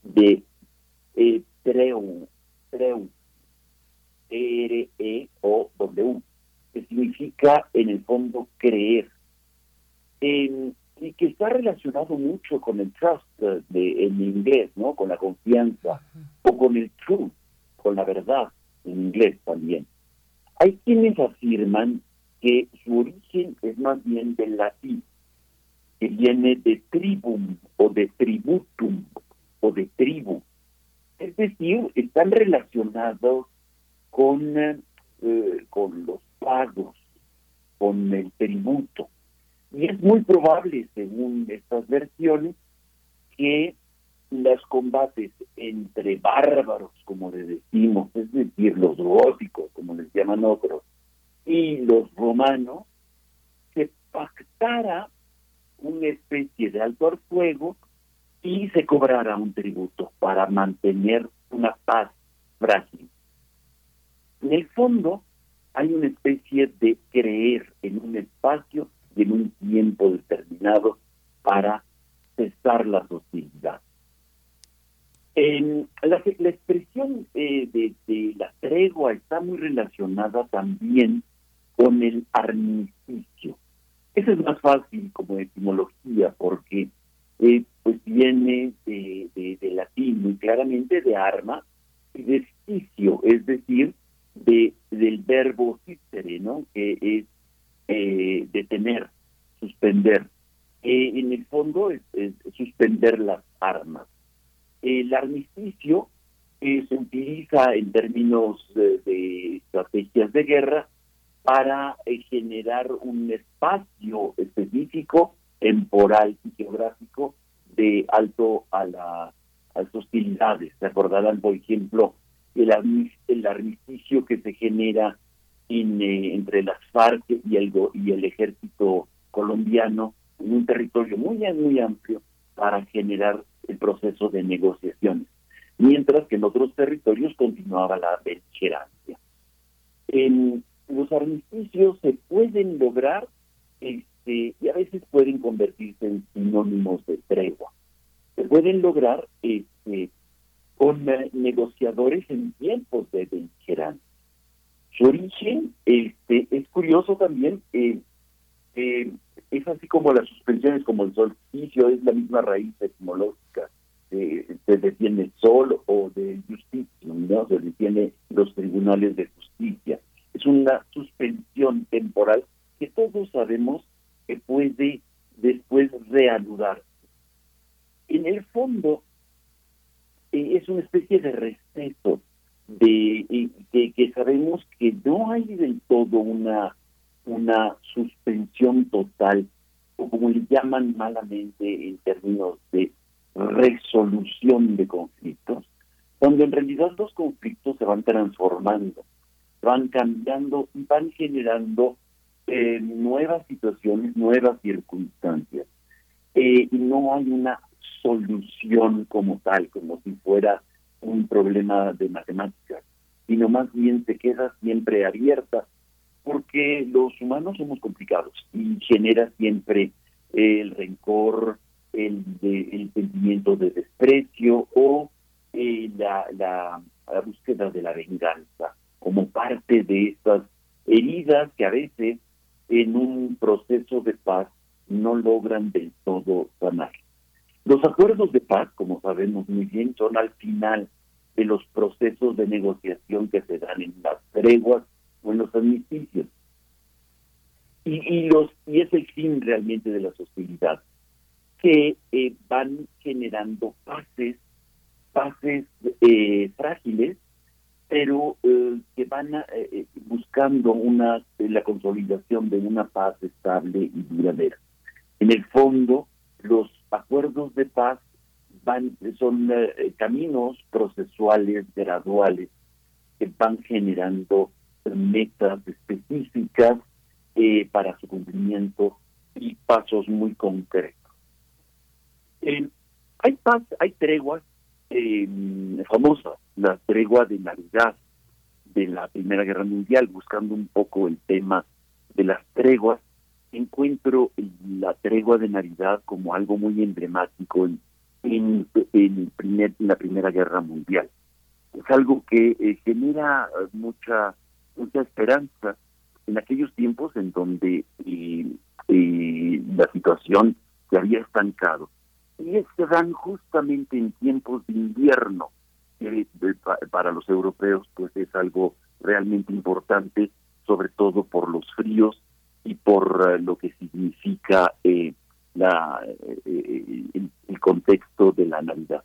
de eh, treu, treu, R-E-O-W, que significa en el fondo creer. En, y que está relacionado mucho con el trust de, en inglés, ¿no? Con la confianza, o con el truth, con la verdad en inglés también. Hay quienes afirman que su origen es más bien del latín, que viene de tribum o de tributum o de tribu. Es decir, están relacionados con, eh, con los pagos, con el tributo. Y es muy probable, según estas versiones, que los combates entre bárbaros, como les decimos, es decir, los góticos, como les llaman otros, y los romanos, se pactara una especie de alto al fuego y se cobrara un tributo para mantener una paz frágil. En el fondo, hay una especie de creer en un espacio y en un tiempo determinado para cesar las hostilidades. En la, expresión eh, de, la tregua está muy relacionada también con el armisticio. Eso es más fácil como etimología porque eh, pues viene de, de, latín muy claramente de arma y de es decir, de, del verbo cícere, ¿no? que es eh, detener, suspender. en el fondo es suspender las armas. El armisticio se utiliza en términos de, estrategias de guerra para eh, generar un espacio específico, temporal y geográfico de alto a, la, las hostilidades. Se acordarán, por ejemplo, el, el armisticio que se genera en, eh, entre las FARC y el, y el ejército colombiano en un territorio muy, muy amplio para generar el proceso de negociaciones, mientras que en otros territorios continuaba la beligerancia. Los armisticios se pueden lograr este, y a veces pueden convertirse en sinónimos de tregua. Se pueden lograr este, con negociadores en tiempos de beligerancia. Su origen este, es curioso también, eh, eh, es así como las suspensiones, como el solsticio, es la misma raíz etimológica. se detiene sol o de justicia, ¿no? se detiene los tribunales de justicia. Es una suspensión temporal que todos sabemos que puede después reanudar. En el fondo, eh, es una especie de receso de, que sabemos que no hay del todo una una suspensión total, o como le llaman malamente en términos de resolución de conflictos, cuando en realidad los conflictos se van transformando, van cambiando y van generando eh, nuevas situaciones, nuevas circunstancias. Eh, y no hay una solución como tal, como si fuera un problema de matemáticas, sino más bien se queda siempre abierta porque los humanos somos complicados y genera siempre el rencor, el, el sentimiento de desprecio o eh, la, la, búsqueda de la venganza como parte de estas heridas que a veces en un proceso de paz no logran del todo sanar. Los acuerdos de paz, como sabemos muy bien, son al final de los procesos de negociación que se dan en las treguas o en los armistiциos. Y, los, y es el fin realmente de la hostilidades, que eh, van generando fases, fases eh, frágiles, pero eh, que van buscando una la consolidación de una paz estable y duradera. En el fondo, los acuerdos de paz van son caminos procesuales graduales que van generando metas específicas eh, para su cumplimiento y pasos muy concretos. hay paz, hay treguas eh, famosas, la tregua de Navidad de la Primera Guerra Mundial, buscando un poco el tema de las treguas, encuentro la tregua de Navidad como algo muy emblemático en, en, primer, la Primera Guerra Mundial. Es algo que eh, genera mucha mucha esperanza en aquellos tiempos en donde la situación se había estancado. Y se dan justamente en tiempos de invierno, que para los europeos pues es algo realmente importante, sobre todo por los fríos y por eh, lo que significa eh, eh, el, contexto de la Navidad.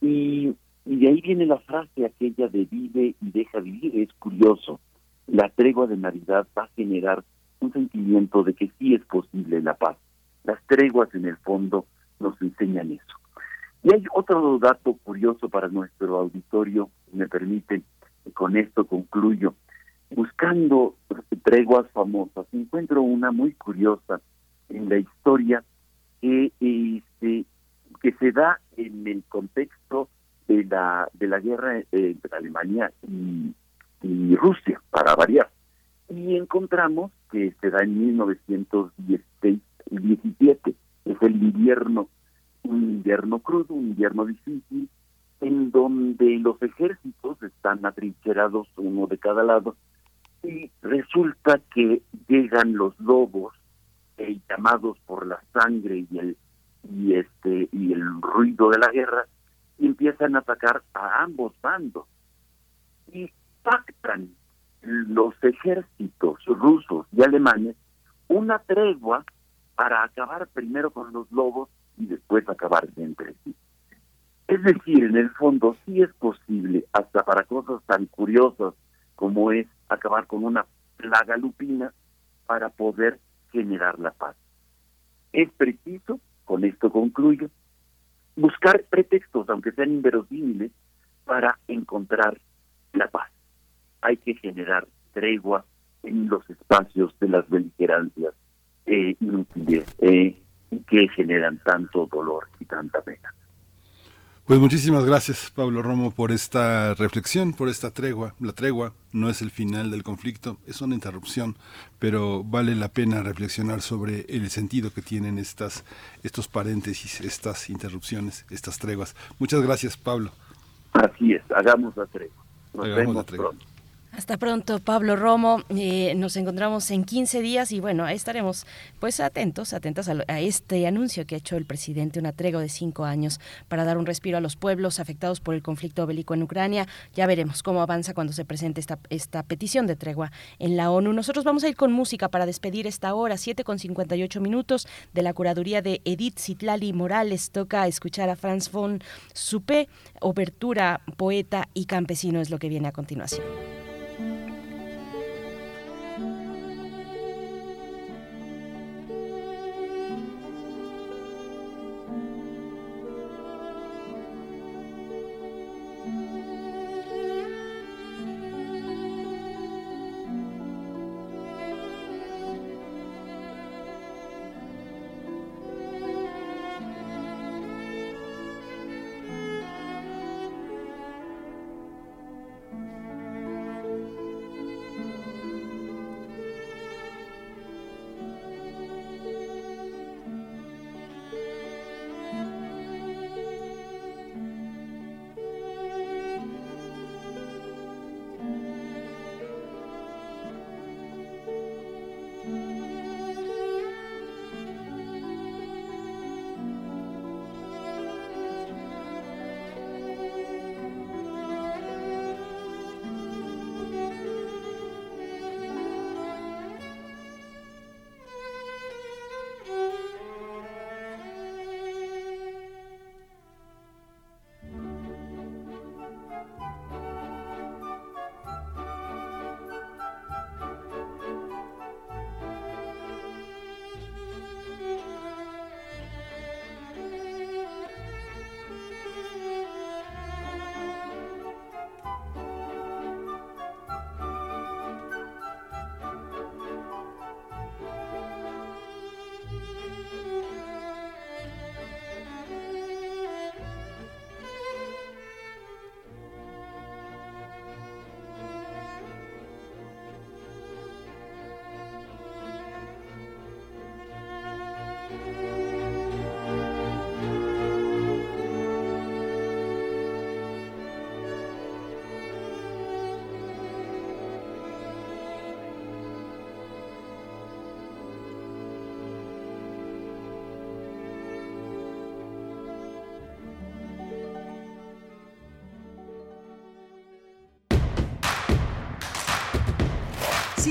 Y, y de ahí viene la frase aquella de vive y deja vivir, es curioso la tregua de Navidad va a generar un sentimiento de que sí es posible la paz. Las treguas en el fondo nos enseñan eso. Y hay otro dato curioso para nuestro auditorio, me permiten, con esto concluyo. Buscando treguas famosas, encuentro una muy curiosa en la historia que, este, que se da en el contexto de la, de la guerra entre Alemania y y Rusia, para variar. encontramos que se da en 1917, es el invierno, un invierno crudo, un invierno difícil, en donde los ejércitos están atrincherados uno de cada lado y resulta que llegan los lobos eh, llamados por la sangre y el y este y el ruido de la guerra y empiezan a atacar a ambos bandos y pactan los ejércitos rusos y alemanes una tregua para acabar primero con los lobos y después acabarse entre sí. Es decir, en el fondo sí es posible, hasta para cosas tan curiosas como es acabar con una plaga lupina, para poder generar la paz. Es preciso, con esto concluyo, buscar pretextos, aunque sean inverosímiles, para encontrar la paz. Hay que generar tregua en los espacios de las beligerancias eh, inútiles eh, que generan tanto dolor y tanta pena. Pues muchísimas gracias, Pablo Romo, por esta reflexión, por esta tregua. La tregua no es el final del conflicto, es una interrupción, pero vale la pena reflexionar sobre el sentido que tienen estas, estos paréntesis, estas interrupciones, estas treguas. Muchas gracias, Pablo. Así es, hagamos la tregua. Nos vemos pronto. Hasta pronto, Pablo Romo. Eh, nos encontramos en 15 días y bueno, ahí estaremos pues atentos, atentas a, a, este anuncio que ha hecho el presidente, una tregua de cinco años para dar un respiro a los pueblos afectados por el conflicto bélico en Ucrania. Ya veremos cómo avanza cuando se presente esta, petición de tregua en la ONU. Nosotros vamos a ir con música para despedir esta hora, 7 con 58 minutos de la curaduría de Edith Zitlali Morales. Toca escuchar a Franz von Suppé, obertura, poeta y campesino es lo que viene a continuación.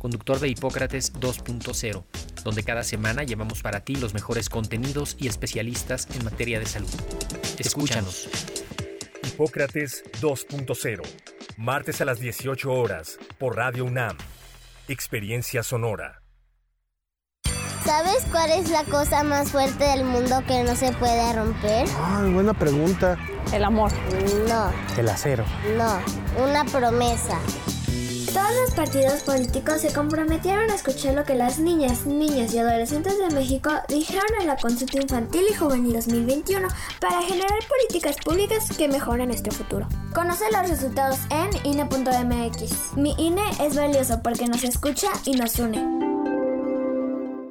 conductor de Hipócrates 2.0, donde cada semana llevamos para ti los mejores contenidos y especialistas en materia de salud. Escúchanos. Hipócrates 2.0, martes a las 18 horas, por Radio UNAM. Experiencia Sonora. ¿Sabes cuál es la cosa más fuerte del mundo que no se puede romper? Ay, buena pregunta. El amor. No. El acero. No, una promesa. Todos los partidos políticos se comprometieron a escuchar lo que las niñas, niños y adolescentes de México dijeron en la consulta infantil y juvenil 2021 para generar políticas públicas que mejoren nuestro futuro. Conoce los resultados en INE.mx. Mi INE es valioso porque nos escucha y nos une.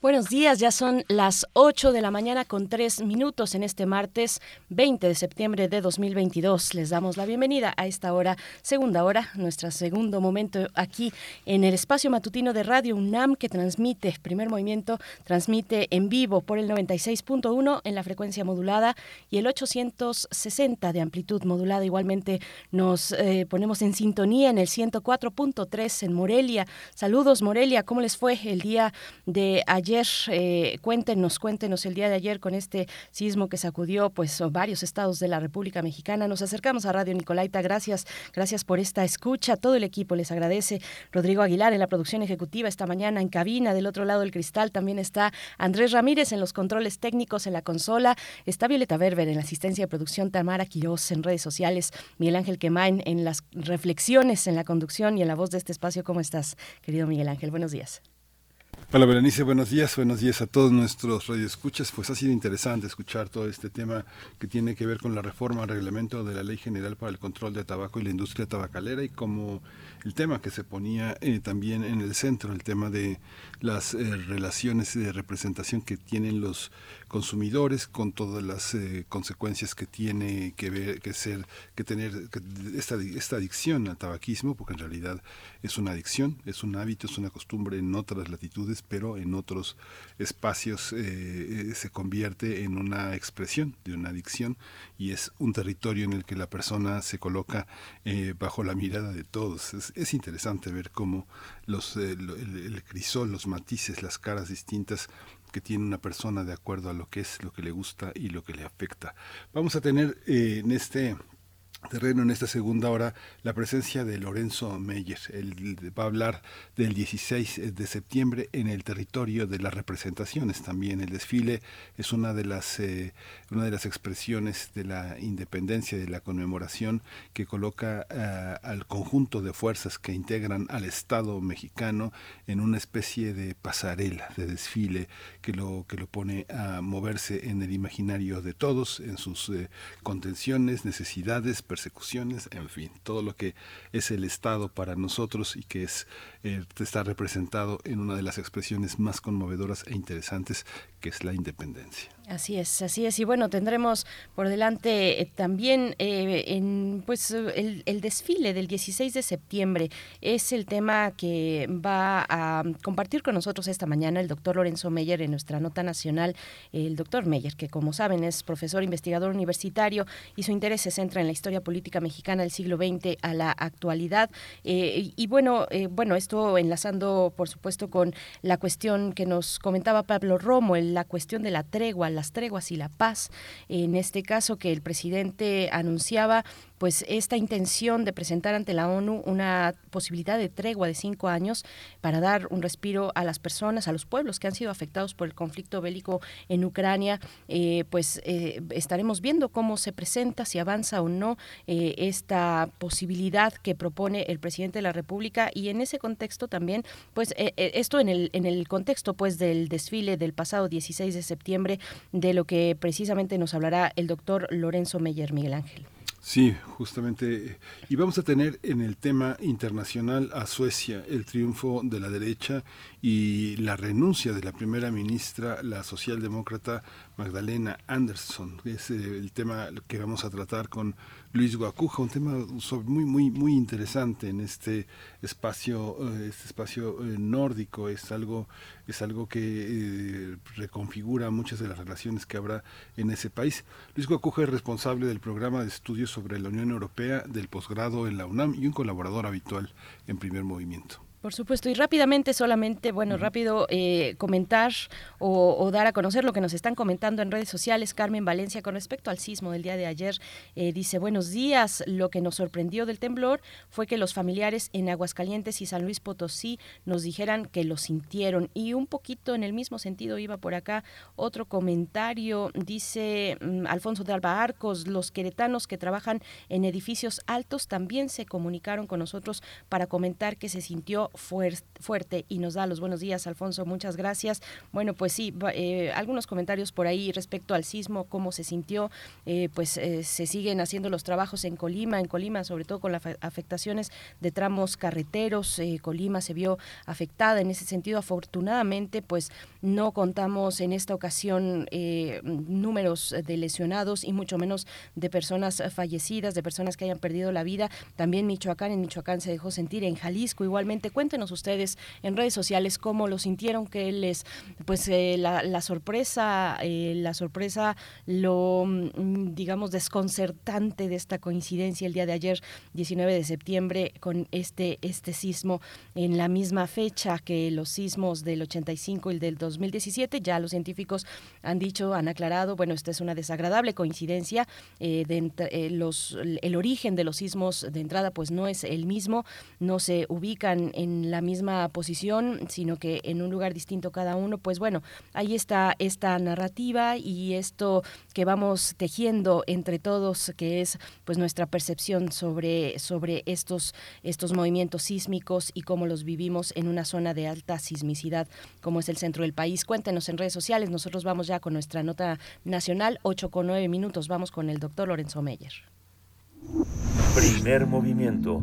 Buenos días, ya son las 8 de la mañana con 3 minutos en este martes 20 de septiembre de 2022. Les damos la bienvenida a esta hora, segunda hora, nuestro segundo momento aquí en el espacio matutino de Radio UNAM que transmite, primer movimiento, transmite en vivo por el 96.1 en la frecuencia modulada y el 860 de amplitud modulada. Igualmente nos eh, ponemos en sintonía en el 104.3 en Morelia. Saludos Morelia, ¿cómo les fue el día de ayer? Eh, cuéntenos, cuéntenos el día de ayer con este sismo que sacudió pues varios estados de la República Mexicana. Nos acercamos a Radio Nicolaita. Gracias, gracias por esta escucha. Todo el equipo les agradece. Rodrigo Aguilar en la producción ejecutiva esta mañana en cabina. Del otro lado del cristal también está Andrés Ramírez en los controles técnicos en la consola. Está Violeta Berber en la asistencia de producción, Tamara Quiroz en redes sociales, Miguel Ángel Quemain en las reflexiones, en la conducción y en la voz de este espacio. ¿Cómo estás, querido Miguel Ángel? Buenos días. Hola Berenice, buenos días, buenos días a todos nuestros radioescuchas. Pues ha sido interesante escuchar todo este tema que tiene que ver con la reforma al reglamento de la Ley General para el Control de Tabaco y la Industria Tabacalera y como el tema que se ponía eh, también en el centro, el tema de las eh, relaciones de representación que tienen los consumidores con todas las eh, consecuencias que tiene que ver que ser que tener esta, esta adicción al tabaquismo porque en realidad es una adicción es un hábito es una costumbre en otras latitudes pero en otros espacios eh, se convierte en una expresión de una adicción y es un territorio en el que la persona se coloca eh, bajo la mirada de todos. Es, es interesante ver cómo los el, el crisol los matices las caras distintas tiene una persona de acuerdo a lo que es, lo que le gusta y lo que le afecta. Vamos a tener eh, en este terreno en esta segunda hora la presencia de Lorenzo Meyer. Él va a hablar del 16 de septiembre en el territorio de las representaciones. También el desfile es una de las eh, una de las expresiones de la independencia de la conmemoración que coloca uh, al conjunto de fuerzas que integran al Estado mexicano en una especie de pasarela de desfile que lo que lo pone a moverse en el imaginario de todos en sus eh, contenciones, necesidades persecuciones, en fin, todo lo que es el Estado para nosotros y que es eh, está representado en una de las expresiones más conmovedoras e interesantes que es la independencia. Así es, así es. Y bueno, tendremos por delante eh, también eh, en, pues, el, el, desfile del 16 de septiembre. Es el tema que va a compartir con nosotros esta mañana el doctor Lorenzo Meyer en nuestra nota nacional. El doctor Meyer, que como saben es profesor investigador universitario y su interés se centra en la historia política mexicana del siglo XX a la actualidad. Eh, y bueno, bueno, esto enlazando, por supuesto, con la cuestión que nos comentaba Pablo Romo, la cuestión de la tregua, las treguas y la paz. En este caso que el presidente anunciaba pues esta intención de presentar ante la ONU una posibilidad de tregua de cinco años para dar un respiro a las personas, a los pueblos que han sido afectados por el conflicto bélico en Ucrania, eh, pues eh, estaremos viendo cómo se presenta, si avanza o no eh, esta posibilidad que propone el presidente de la República y en ese contexto también, pues esto en el, en el contexto pues del desfile del pasado 16 de septiembre, de lo que precisamente nos hablará el doctor Lorenzo Meyer Miguel Ángel. Sí, justamente. Y vamos a tener en el tema internacional a Suecia, el triunfo de la derecha y la renuncia de la primera ministra, la socialdemócrata Magdalena Andersson. Es eh, el tema que vamos a tratar con Luis Guacuja, un tema muy muy muy interesante en este espacio eh, este espacio eh, nórdico es algo es algo que reconfigura muchas de las relaciones que habrá en ese país. Luis Guacuja es responsable del programa de estudios sobre la Unión Europea del posgrado en la UNAM y un colaborador habitual en Primer Movimiento. Por supuesto, y rápidamente, solamente, bueno, rápido eh, comentar o, dar a conocer lo que nos están comentando en redes sociales. Carmen Valencia, con respecto al sismo del día de ayer, eh, dice: Buenos días. Lo que nos sorprendió del temblor fue que los familiares en Aguascalientes y San Luis Potosí nos dijeran que lo sintieron. Y un poquito en el mismo sentido iba por acá otro comentario. Dice mm, Alfonso de Alba Arcos: Los queretanos que trabajan en edificios altos también se comunicaron con nosotros para comentar que se sintió fuerte y nos da los buenos días, Alfonso. Muchas gracias. Bueno, pues sí, eh, algunos comentarios por ahí respecto al sismo, cómo se sintió. Eh, pues eh, se siguen haciendo los trabajos en Colima, en Colima, sobre todo con las afectaciones de tramos carreteros. Colima se vio afectada en ese sentido. Afortunadamente, pues no contamos en esta ocasión números de lesionados y mucho menos de personas fallecidas, de personas que hayan perdido la vida. También Michoacán, en Michoacán se dejó sentir, en Jalisco igualmente cuéntenos ustedes en redes sociales cómo lo sintieron, que les, pues eh, la, sorpresa, eh, la sorpresa, lo, mm, digamos, desconcertante de esta coincidencia el día de ayer, 19 de septiembre, con este, este sismo en la misma fecha que los sismos del 85 y el del 2017. Ya los científicos han dicho, han aclarado, bueno, esta es una desagradable coincidencia. Eh, los, el origen de los sismos de entrada, pues no es el mismo, no se ubican en en la misma posición, sino que en un lugar distinto cada uno, pues bueno, ahí está esta narrativa y esto que vamos tejiendo entre todos, que es pues nuestra percepción sobre, sobre estos, estos movimientos sísmicos y cómo los vivimos en una zona de alta sismicidad como es el centro del país. Cuéntenos en redes sociales, nosotros vamos ya con nuestra nota nacional, 8 con 9 minutos, vamos con el doctor Lorenzo Meyer. Primer movimiento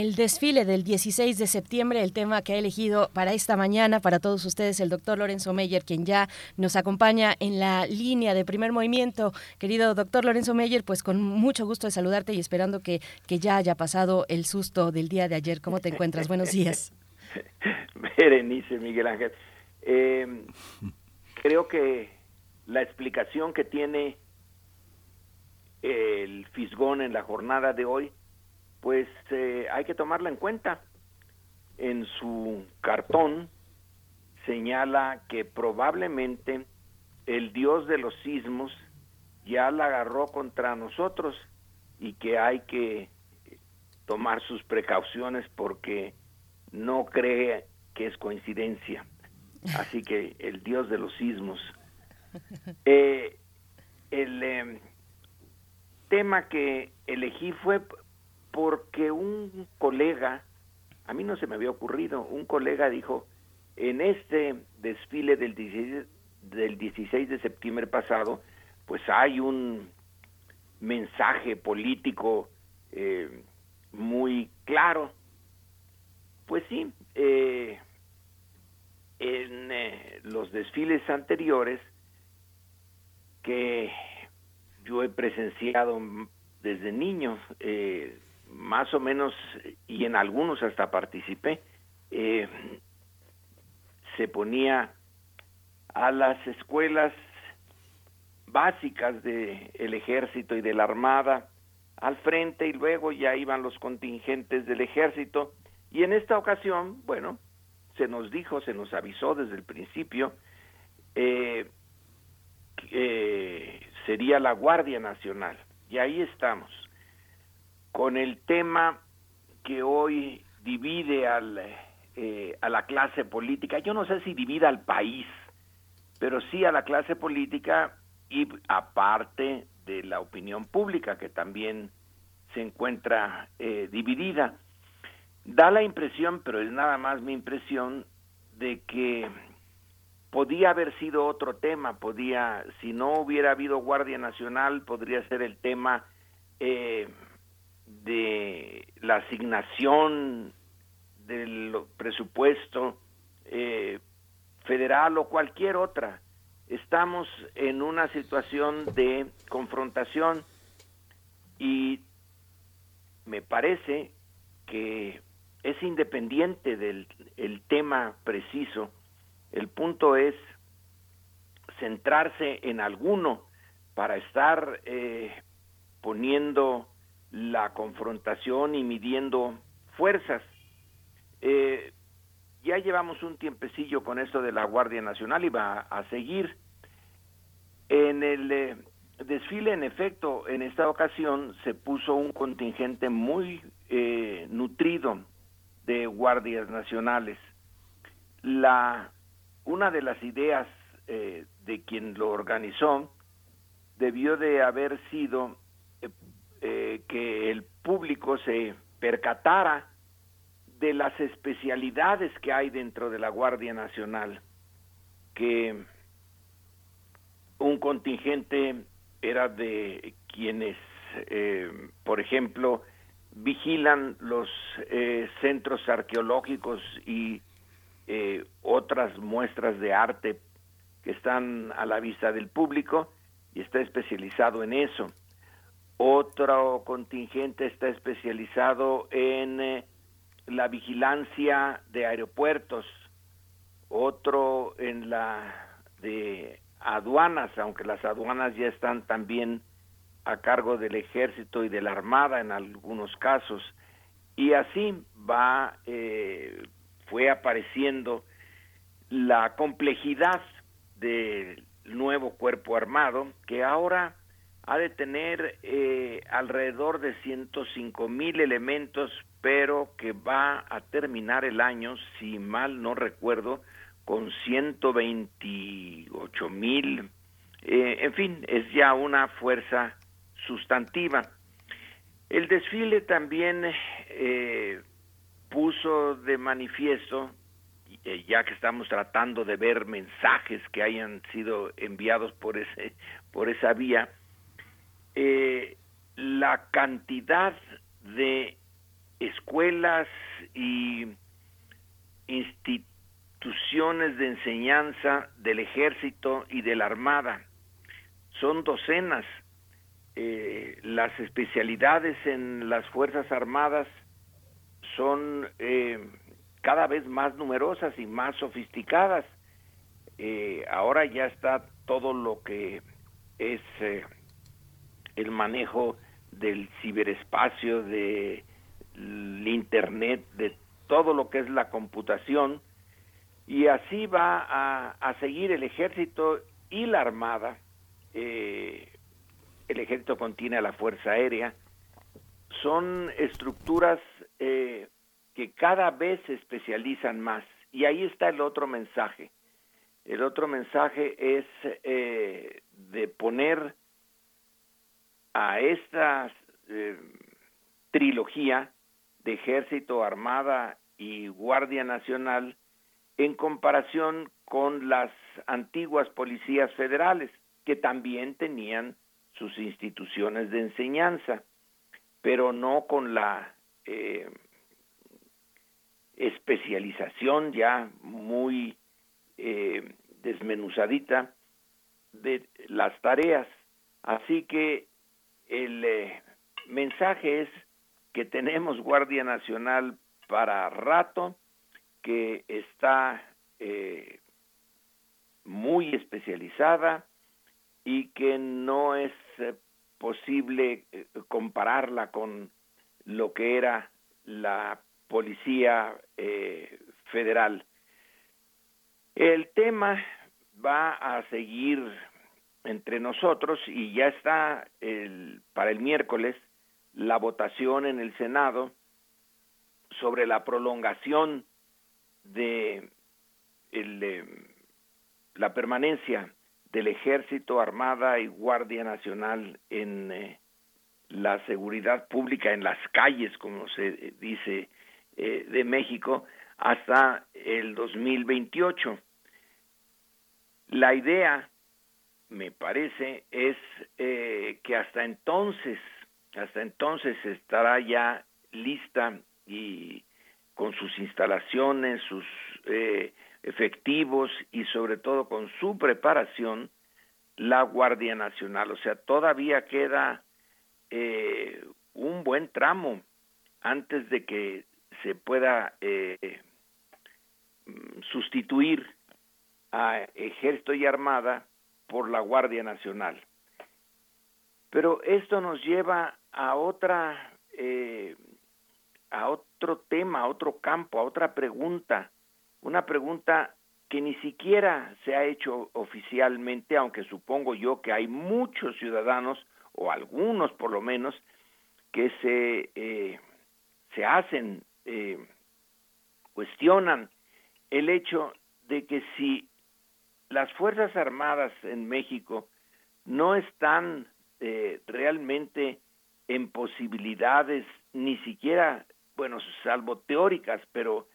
el desfile del 16 de septiembre, el tema que ha elegido para esta mañana, para todos ustedes, el doctor Lorenzo Meyer, quien ya nos acompaña en la línea de primer movimiento. Querido doctor Lorenzo Meyer, pues con mucho gusto de saludarte y esperando que, que ya haya pasado el susto del día de ayer. ¿Cómo te encuentras? Buenos días. [laughs] Berenice, Miguel Ángel. Em, creo que la explicación que tiene el Fisgón en la jornada de hoy pues eh, hay que tomarla en cuenta. En su cartón señala que probablemente el dios de los sismos ya la agarró contra nosotros y que hay que tomar sus precauciones porque no cree que es coincidencia. Así que el dios de los sismos. [laughs] Eh, el eh, tema que elegí fue porque un colega, a mí no se me había ocurrido, un colega dijo, en este desfile del 16, del 16 de septiembre pasado, pues hay un mensaje político eh, muy claro. Pues sí, eh, en eh, los desfiles anteriores que yo he presenciado desde niño, eh, más o menos, y en algunos hasta participé, eh, se ponía a las escuelas básicas del ejército y de la armada al frente y luego ya iban los contingentes del ejército y en esta ocasión, bueno, se nos dijo, se nos avisó desde el principio, eh, que sería la Guardia Nacional. Y ahí estamos, con el tema que hoy divide al, eh, a la clase política. Yo no sé si divide al país, pero sí a la clase política y aparte de la opinión pública que también se encuentra eh, dividida. Da la impresión, pero es nada más mi impresión, de que podía haber sido otro tema, podía, si no hubiera habido Guardia Nacional, podría ser el tema eh, de la asignación del presupuesto eh, federal o cualquier otra. Estamos en una situación de confrontación y me parece que es independiente del el tema preciso. El punto es centrarse en alguno para estar eh, poniendo la confrontación y midiendo fuerzas. Eh, ya llevamos un tiempecillo con esto de la Guardia Nacional y va a seguir. En el eh, desfile, en efecto, en esta ocasión se puso un contingente muy eh, nutrido de guardias nacionales. La, una de las ideas eh, de quien lo organizó debió de haber sido eh, que el público se percatara de las especialidades que hay dentro de la Guardia Nacional, que un contingente era de quienes, eh, por ejemplo, vigilan los eh, centros arqueológicos y eh, otras muestras de arte que están a la vista del público y está especializado en eso. Otro contingente está especializado en la vigilancia de aeropuertos, otro en la de aduanas, aunque las aduanas ya están también a cargo del ejército y de la armada en algunos casos. Y así va eh, fue apareciendo la complejidad del nuevo cuerpo armado que ahora ha de tener eh, alrededor de 105 mil elementos pero que va a terminar el año si mal no recuerdo con 128 mil, eh, en fin, es ya una fuerza sustantiva. El desfile también eh, puso de manifiesto, ya que estamos tratando de ver mensajes que hayan sido enviados por ese por esa vía, la cantidad de escuelas y instituciones de enseñanza del ejército y de la armada. Son docenas. Eh, las especialidades en las Fuerzas Armadas son eh, cada vez más numerosas y más sofisticadas. Eh, ahora ya está todo lo que es el manejo del ciberespacio, del Internet, de todo lo que es la computación, y así va a, seguir el ejército y la armada. Eh, el ejército contiene a la fuerza aérea. Son estructuras eh, que cada vez se especializan más. Y ahí está el otro mensaje. El otro mensaje es eh, de poner a esta trilogía de ejército, armada y guardia nacional en comparación con las antiguas policías federales, que también tenían sus instituciones de enseñanza, pero no con la eh, especialización ya muy eh, desmenuzadita de las tareas. Así que el eh, mensaje es que tenemos Guardia Nacional para rato, que está eh, muy especializada, y que no es eh, posible eh, compararla con lo que era la policía federal. El tema va a seguir entre nosotros y ya está el, para el miércoles la votación en el Senado sobre la prolongación de el, la permanencia del Ejército, Armada y Guardia Nacional en eh, la seguridad pública en las calles, como se dice, eh, de México hasta el 2028. La idea, me parece, es eh, que hasta entonces, hasta entonces estará ya lista y con sus instalaciones, sus eh, efectivos y sobre todo con su preparación, la Guardia Nacional. O sea, todavía queda eh, un buen tramo antes de que se pueda eh, sustituir a Ejército y Armada por la Guardia Nacional. Pero esto nos lleva a otra, eh, a otro tema, a otro campo, a otra pregunta, una pregunta que ni siquiera se ha hecho oficialmente, aunque supongo yo que hay muchos ciudadanos, o algunos por lo menos, que se, eh, se hacen, eh, cuestionan el hecho de que si las Fuerzas Armadas en México no están eh, realmente en posibilidades, ni siquiera, bueno, salvo teóricas, pero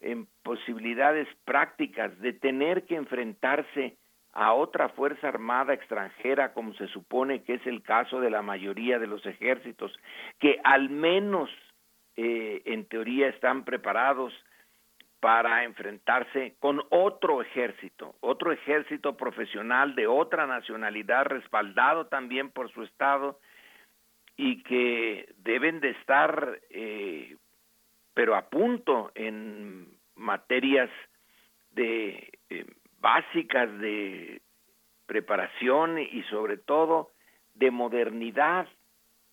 en posibilidades prácticas de tener que enfrentarse a otra fuerza armada extranjera, como se supone que es el caso de la mayoría de los ejércitos, que al menos eh, en teoría están preparados para enfrentarse con otro ejército, otro ejército profesional de otra nacionalidad, respaldado también por su Estado, y que deben de estar, eh, pero a punto en materias de eh, básicas de preparación y sobre todo de modernidad.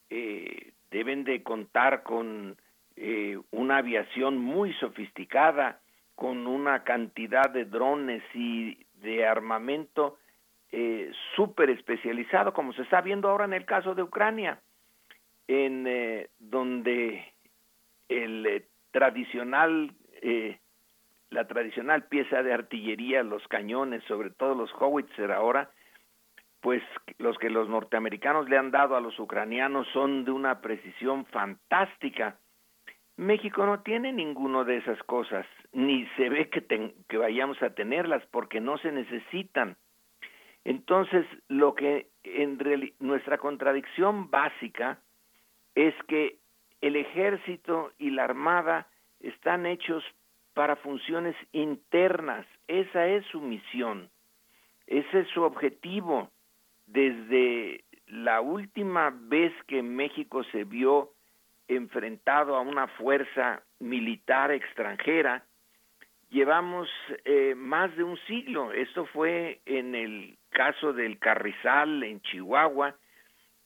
Eh, deben de contar con eh, una aviación muy sofisticada, con una cantidad de drones y de armamento eh, súper especializado, como se está viendo ahora en el caso de Ucrania, en eh, donde el eh, tradicional, la tradicional pieza de artillería, los cañones, sobre todo los howitzer ahora, pues los que los norteamericanos le han dado a los ucranianos son de una precisión fantástica México no tiene ninguno de esas cosas, ni se ve que, que vayamos a tenerlas porque no se necesitan. Entonces, lo que en nuestra contradicción básica es que el ejército y la armada están hechos para funciones internas, esa es su misión, ese es su objetivo. Desde la última vez que México se vio enfrentado a una fuerza militar extranjera, llevamos eh, más de un siglo. Esto fue en el caso del Carrizal en Chihuahua,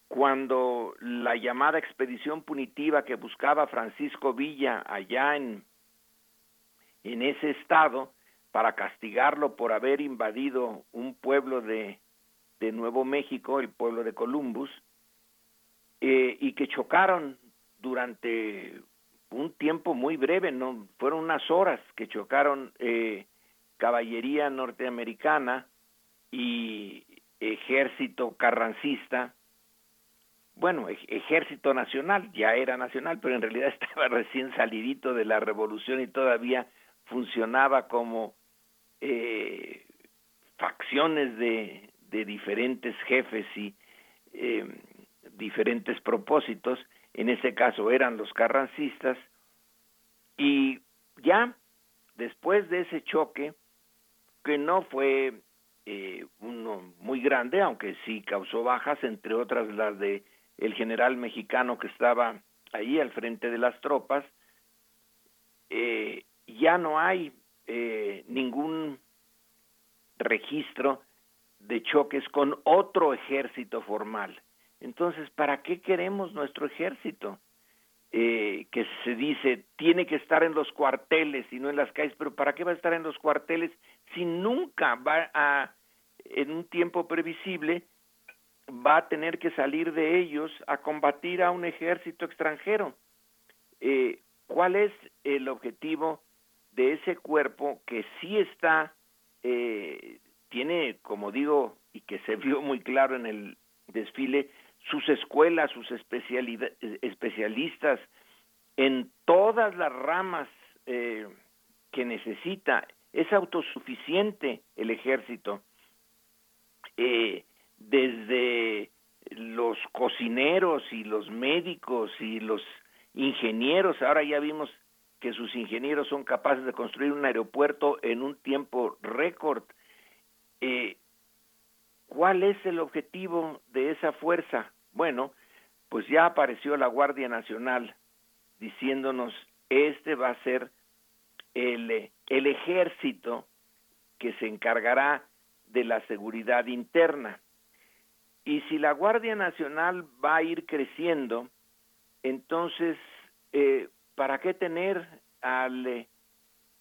cuando la llamada expedición punitiva que buscaba Francisco Villa allá en, en ese estado para castigarlo por haber invadido un pueblo de, de Nuevo México, el pueblo de Columbus, eh, y que chocaron durante un tiempo muy breve, no fueron unas horas que chocaron eh, caballería norteamericana y ejército carrancista, bueno, ejército nacional, ya era nacional, pero en realidad [laughs] estaba recién salidito de la revolución y todavía funcionaba como eh, facciones de, de diferentes jefes y eh, diferentes propósitos, en ese caso eran los carrancistas, y ya después de ese choque, que no fue eh, uno muy grande, aunque sí causó bajas, entre otras las de el general mexicano que estaba ahí al frente de las tropas, eh, ya no hay eh, ningún registro de choques con otro ejército formal. Entonces, ¿para qué queremos nuestro ejército? Eh, que se dice tiene que estar en los cuarteles y no en las calles, pero ¿para qué va a estar en los cuarteles si nunca va a, en un tiempo previsible, va a tener que salir de ellos a combatir a un ejército extranjero? Eh, ¿Cuál es el objetivo de ese cuerpo que sí está, eh, tiene, como digo, y que se vio muy claro en el desfile, sus escuelas, sus especialistas en todas las ramas eh, que necesita. Es autosuficiente el ejército. Eh, desde los cocineros y los médicos y los ingenieros, ahora ya vimos que sus ingenieros son capaces de construir un aeropuerto en un tiempo récord. Eh, ¿Cuál es el objetivo de esa fuerza? Bueno, pues ya apareció la Guardia Nacional diciéndonos, este va a ser el, el ejército que se encargará de la seguridad interna. Y si la Guardia Nacional va a ir creciendo, entonces, eh, ¿para qué tener al,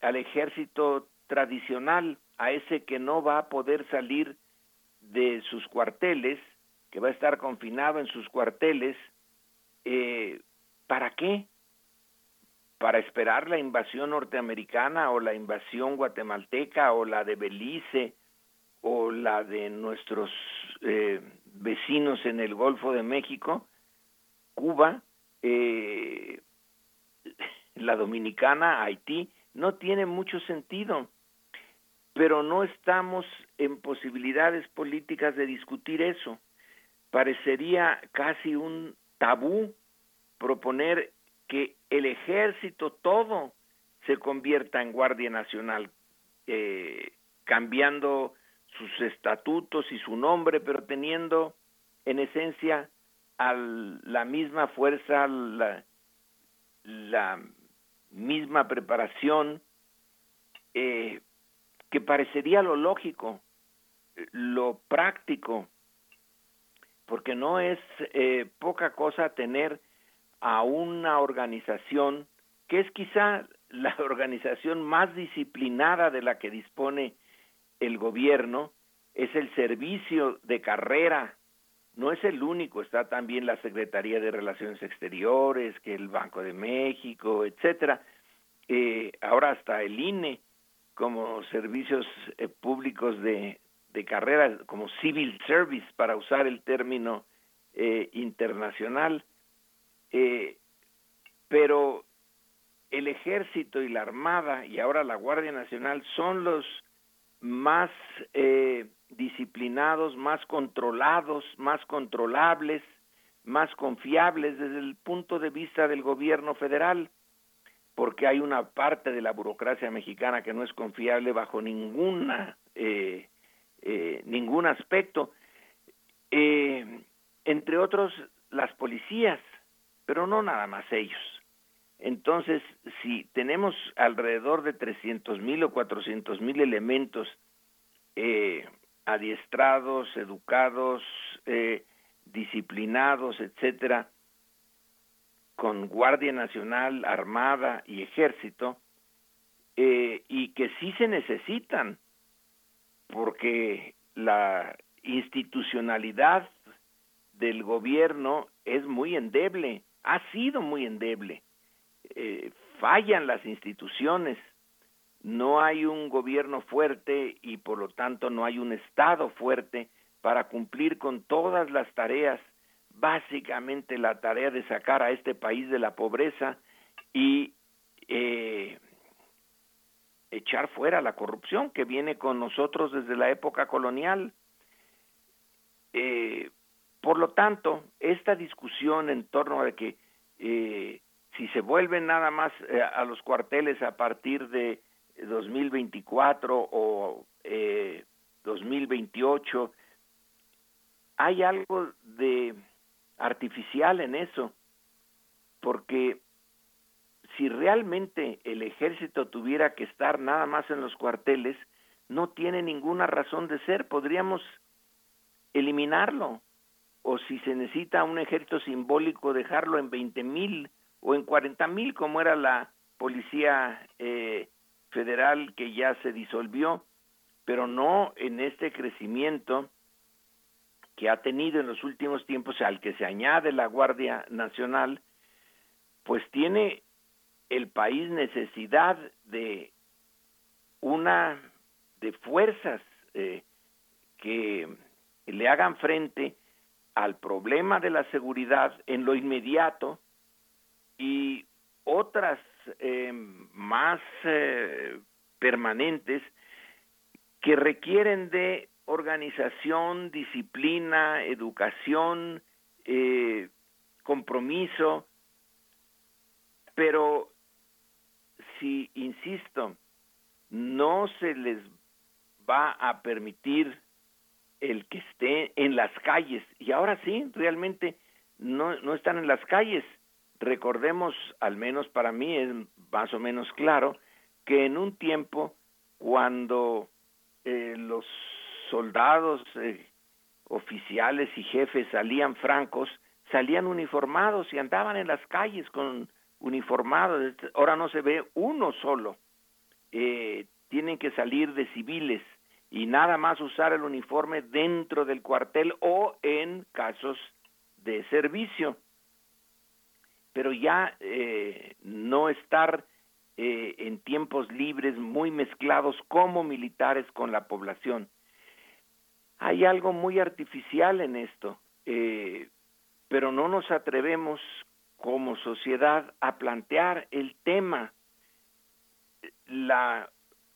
al ejército tradicional, a ese que no va a poder salir de sus cuarteles que va a estar confinado en sus cuarteles, eh, ¿para qué? ¿Para esperar la invasión norteamericana o la invasión guatemalteca o la de Belice o la de nuestros eh, vecinos en el Golfo de México, Cuba, eh, la Dominicana, Haití? No tiene mucho sentido pero no estamos en posibilidades políticas de discutir eso parecería casi un tabú proponer que el ejército todo se convierta en Guardia Nacional, eh, cambiando sus estatutos y su nombre, pero teniendo en esencia a la misma fuerza, la, la misma preparación, eh, que parecería lo lógico, lo práctico, porque no es eh, poca cosa tener a una organización que es quizá [laughs] la organización más disciplinada de la que dispone el gobierno, es el servicio de carrera, no es el único, está también la Secretaría de Relaciones Exteriores, que el Banco de México, etcétera, eh, ahora hasta el INE como servicios eh, públicos de, de carrera como civil service, para usar el término eh, internacional, eh, pero el ejército y la armada y ahora la Guardia Nacional son los más eh, disciplinados, más controlados, más controlables, más confiables desde el punto de vista del gobierno federal, porque hay una parte de la burocracia mexicana que no es confiable bajo ninguna eh, eh, ningún aspecto. Eh, entre otros, las policías, pero no nada más ellos. Entonces, si tenemos alrededor de 300 mil o 400 mil elementos eh, adiestrados, educados, disciplinados, etcétera, con Guardia Nacional, Armada y Ejército, y que sí se necesitan porque la institucionalidad del gobierno es muy endeble, ha sido muy endeble. Eh, fallan las instituciones, no hay un gobierno fuerte y por lo tanto no hay un Estado fuerte para cumplir con todas las tareas, básicamente la tarea de sacar a este país de la pobreza y eh, echar fuera la corrupción que viene con nosotros desde la época colonial. Eh, por lo tanto, esta discusión en torno a que eh, si se vuelven nada más eh, a los cuarteles a partir de 2024 o 2028, hay algo de artificial en eso, porque si realmente el ejército tuviera que estar nada más en los cuarteles, no tiene ninguna razón de ser. Podríamos eliminarlo. O si se necesita un ejército simbólico, dejarlo en 20 mil o en 40 mil, como era la policía eh, federal que ya se disolvió, pero no en este crecimiento que ha tenido en los últimos tiempos, al que se añade la Guardia Nacional, pues tiene el país necesidad de una de fuerzas eh, que le hagan frente al problema de la seguridad en lo inmediato y otras eh, más eh, permanentes que requieren de organización, disciplina, educación, eh, compromiso, pero si, insisto, no se les va a permitir el que esté en las calles, y ahora sí, realmente no, no están en las calles. Recordemos, al menos para mí es más o menos claro, que en un tiempo cuando eh, los soldados, eh, oficiales y jefes salían francos, salían uniformados y andaban en las calles con uniformados. Ahora no se ve uno solo. Eh, tienen que salir de civiles y nada más usar el uniforme dentro del cuartel o en casos de servicio. Pero ya eh, no estar eh, en tiempos libres muy mezclados como militares con la población. Hay algo muy artificial en esto, eh, pero no nos atrevemos como sociedad a plantear el tema. La,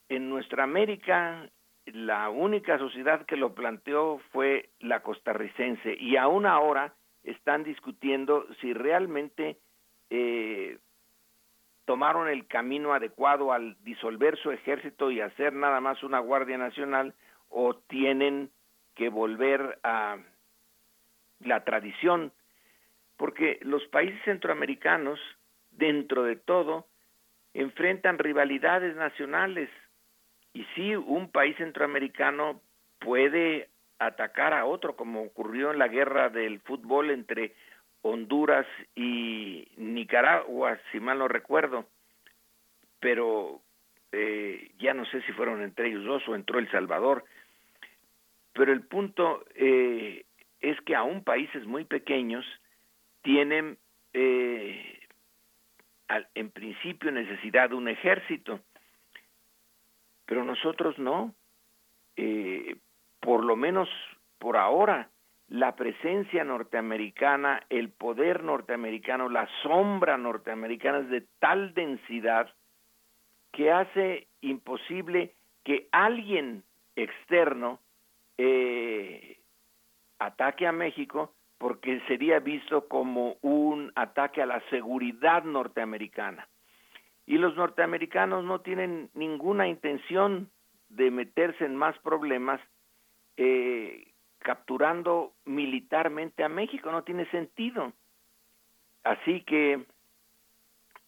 en nuestra América, la única sociedad que lo planteó fue la costarricense y aún ahora están discutiendo si realmente eh, tomaron el camino adecuado al disolver su ejército y hacer nada más una Guardia Nacional o tienen que volver a la tradición, porque los países centroamericanos, dentro de todo, enfrentan rivalidades nacionales. Y si un país centroamericano puede atacar a otro, como ocurrió en la guerra del fútbol entre Honduras y Nicaragua, si mal no recuerdo, pero eh, ya no sé si fueron entre ellos dos o entró El Salvador, pero el punto eh, es que aún países muy pequeños tienen eh, en principio necesidad de un ejército, pero nosotros no. Eh, por lo menos por ahora, la presencia norteamericana, el poder norteamericano, la sombra norteamericana es de tal densidad que hace imposible que alguien externo eh, ataque a México porque sería visto como un ataque a la seguridad norteamericana. Y los norteamericanos no tienen ninguna intención de meterse en más problemas eh, capturando militarmente a México, no tiene sentido. Así que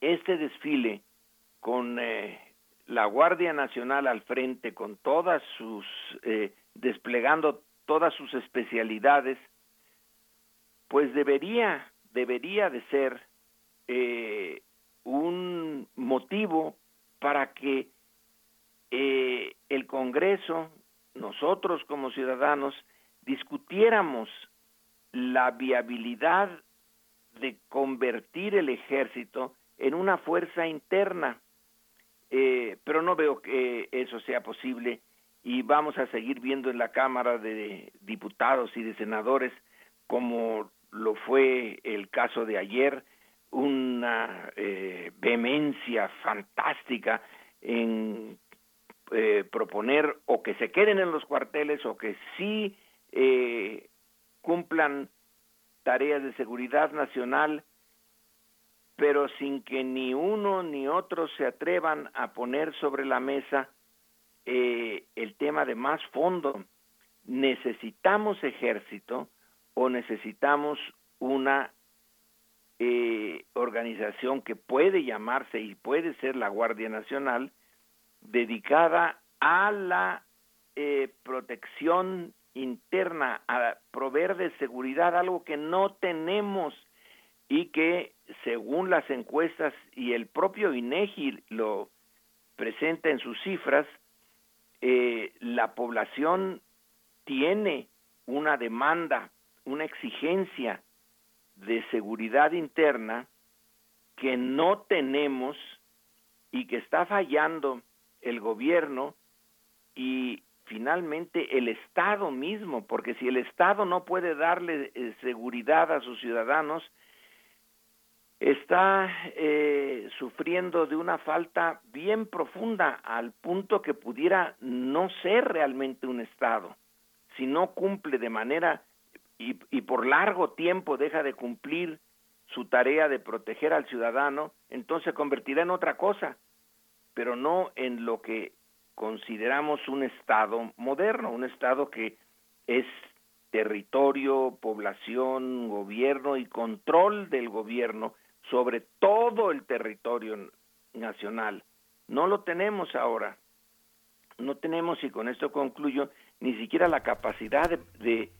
este desfile con eh, la Guardia Nacional al frente, con todas sus eh, desplegando todas sus especialidades, pues debería, debería de ser eh, un motivo para que eh, el Congreso, nosotros como ciudadanos, discutiéramos la viabilidad de convertir el ejército en una fuerza interna, eh, pero no veo que eso sea posible y vamos a seguir viendo en la Cámara de Diputados y de Senadores, como lo fue el caso de ayer, una eh, vehemencia fantástica en eh, proponer o que se queden en los cuarteles o que sí eh, cumplan tareas de seguridad nacional, pero sin que ni uno ni otro se atrevan a poner sobre la mesa eh, el tema de más fondo. ¿Necesitamos ejército o necesitamos una eh, organización que puede llamarse y puede ser la Guardia Nacional dedicada a la eh, protección interna, a proveer de seguridad algo que no tenemos y que según las encuestas y el propio INEGI lo presenta en sus cifras, eh, la población tiene una demanda, una exigencia de seguridad interna que no tenemos y que está fallando el gobierno y finalmente el Estado mismo, porque si el Estado no puede darle eh, seguridad a sus ciudadanos, está eh, sufriendo de una falta bien profunda al punto que pudiera no ser realmente un Estado. Si no cumple de manera y, y por largo tiempo deja de cumplir su tarea de proteger al ciudadano, entonces se convertirá en otra cosa, pero no en lo que consideramos un Estado moderno, un Estado que es territorio, población, gobierno y control del gobierno sobre todo el territorio nacional. No lo tenemos ahora. No tenemos, y con esto concluyo, ni siquiera la capacidad de, de,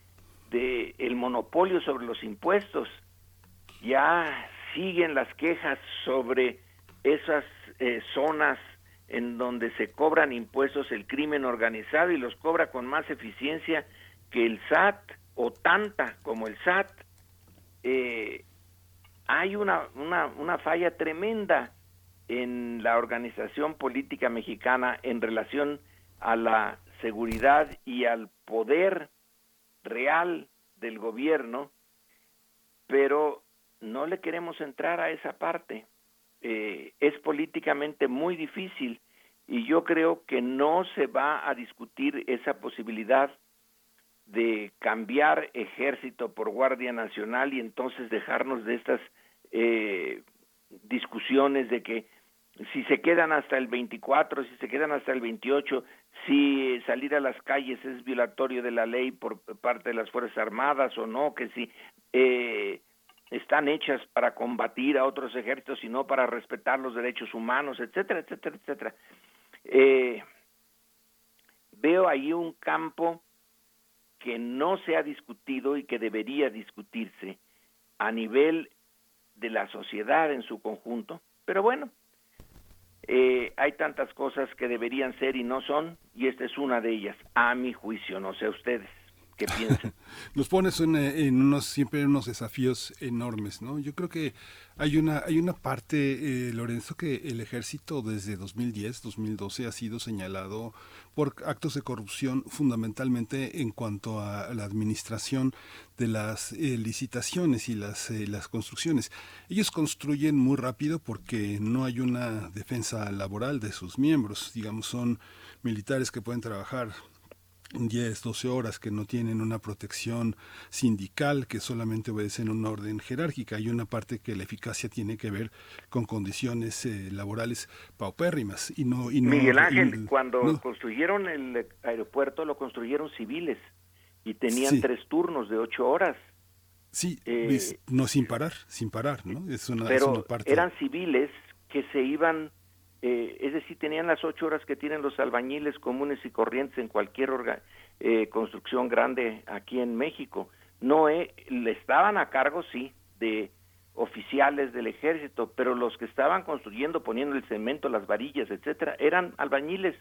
el monopolio sobre los impuestos. Ya siguen las quejas sobre esas eh, zonas en donde se cobran impuestos el crimen organizado y los cobra con más eficiencia que el SAT o tanta como el SAT. Eh, hay una, una, una falla tremenda en la organización política mexicana en relación a la seguridad y al poder real del gobierno, pero no le queremos entrar a esa parte. Eh, es políticamente muy difícil y yo creo que no se va a discutir esa posibilidad de cambiar ejército por Guardia Nacional y entonces dejarnos de estas eh, discusiones de que si se quedan hasta el 24, si se quedan hasta el 28, si salir a las calles es violatorio de la ley por parte de las Fuerzas Armadas o no, que si eh, están hechas para combatir a otros ejércitos y no para respetar los derechos humanos, etcétera, etcétera, etcétera. Eh, veo ahí un campo que no se ha discutido y que debería discutirse a nivel de la sociedad en su conjunto. Pero bueno, eh, hay tantas cosas que deberían ser y no son, y esta es una de ellas, a mi juicio, no sé ustedes. Nos [laughs] pones en, en, unos siempre unos desafíos enormes, ¿no? Yo creo que hay una hay una parte, eh, Lorenzo, que el ejército desde 2010, 2012 ha sido señalado por actos de corrupción fundamentalmente en cuanto a la administración de las eh, licitaciones y las, eh, las construcciones. Ellos construyen muy rápido porque no hay una defensa laboral de sus miembros, digamos, son militares que pueden trabajar 10, 12 horas que no tienen una protección sindical, que solamente obedecen una orden jerárquica. Hay una parte que la eficacia tiene que ver con condiciones eh, laborales paupérrimas. Y no, y no, Miguel Ángel, cuando construyeron el aeropuerto lo construyeron civiles y tenían tres turnos de ocho horas. Sí, eh, no sin parar, sin parar, ¿no? Es una, pero es una parte. eran civiles que se iban eh, es decir, tenían las ocho horas que tienen los albañiles comunes y corrientes en cualquier eh, construcción grande aquí en México. No eh, le estaban a cargo, sí, de oficiales del ejército, pero los que estaban construyendo, poniendo el cemento, las varillas, etcétera, eran albañiles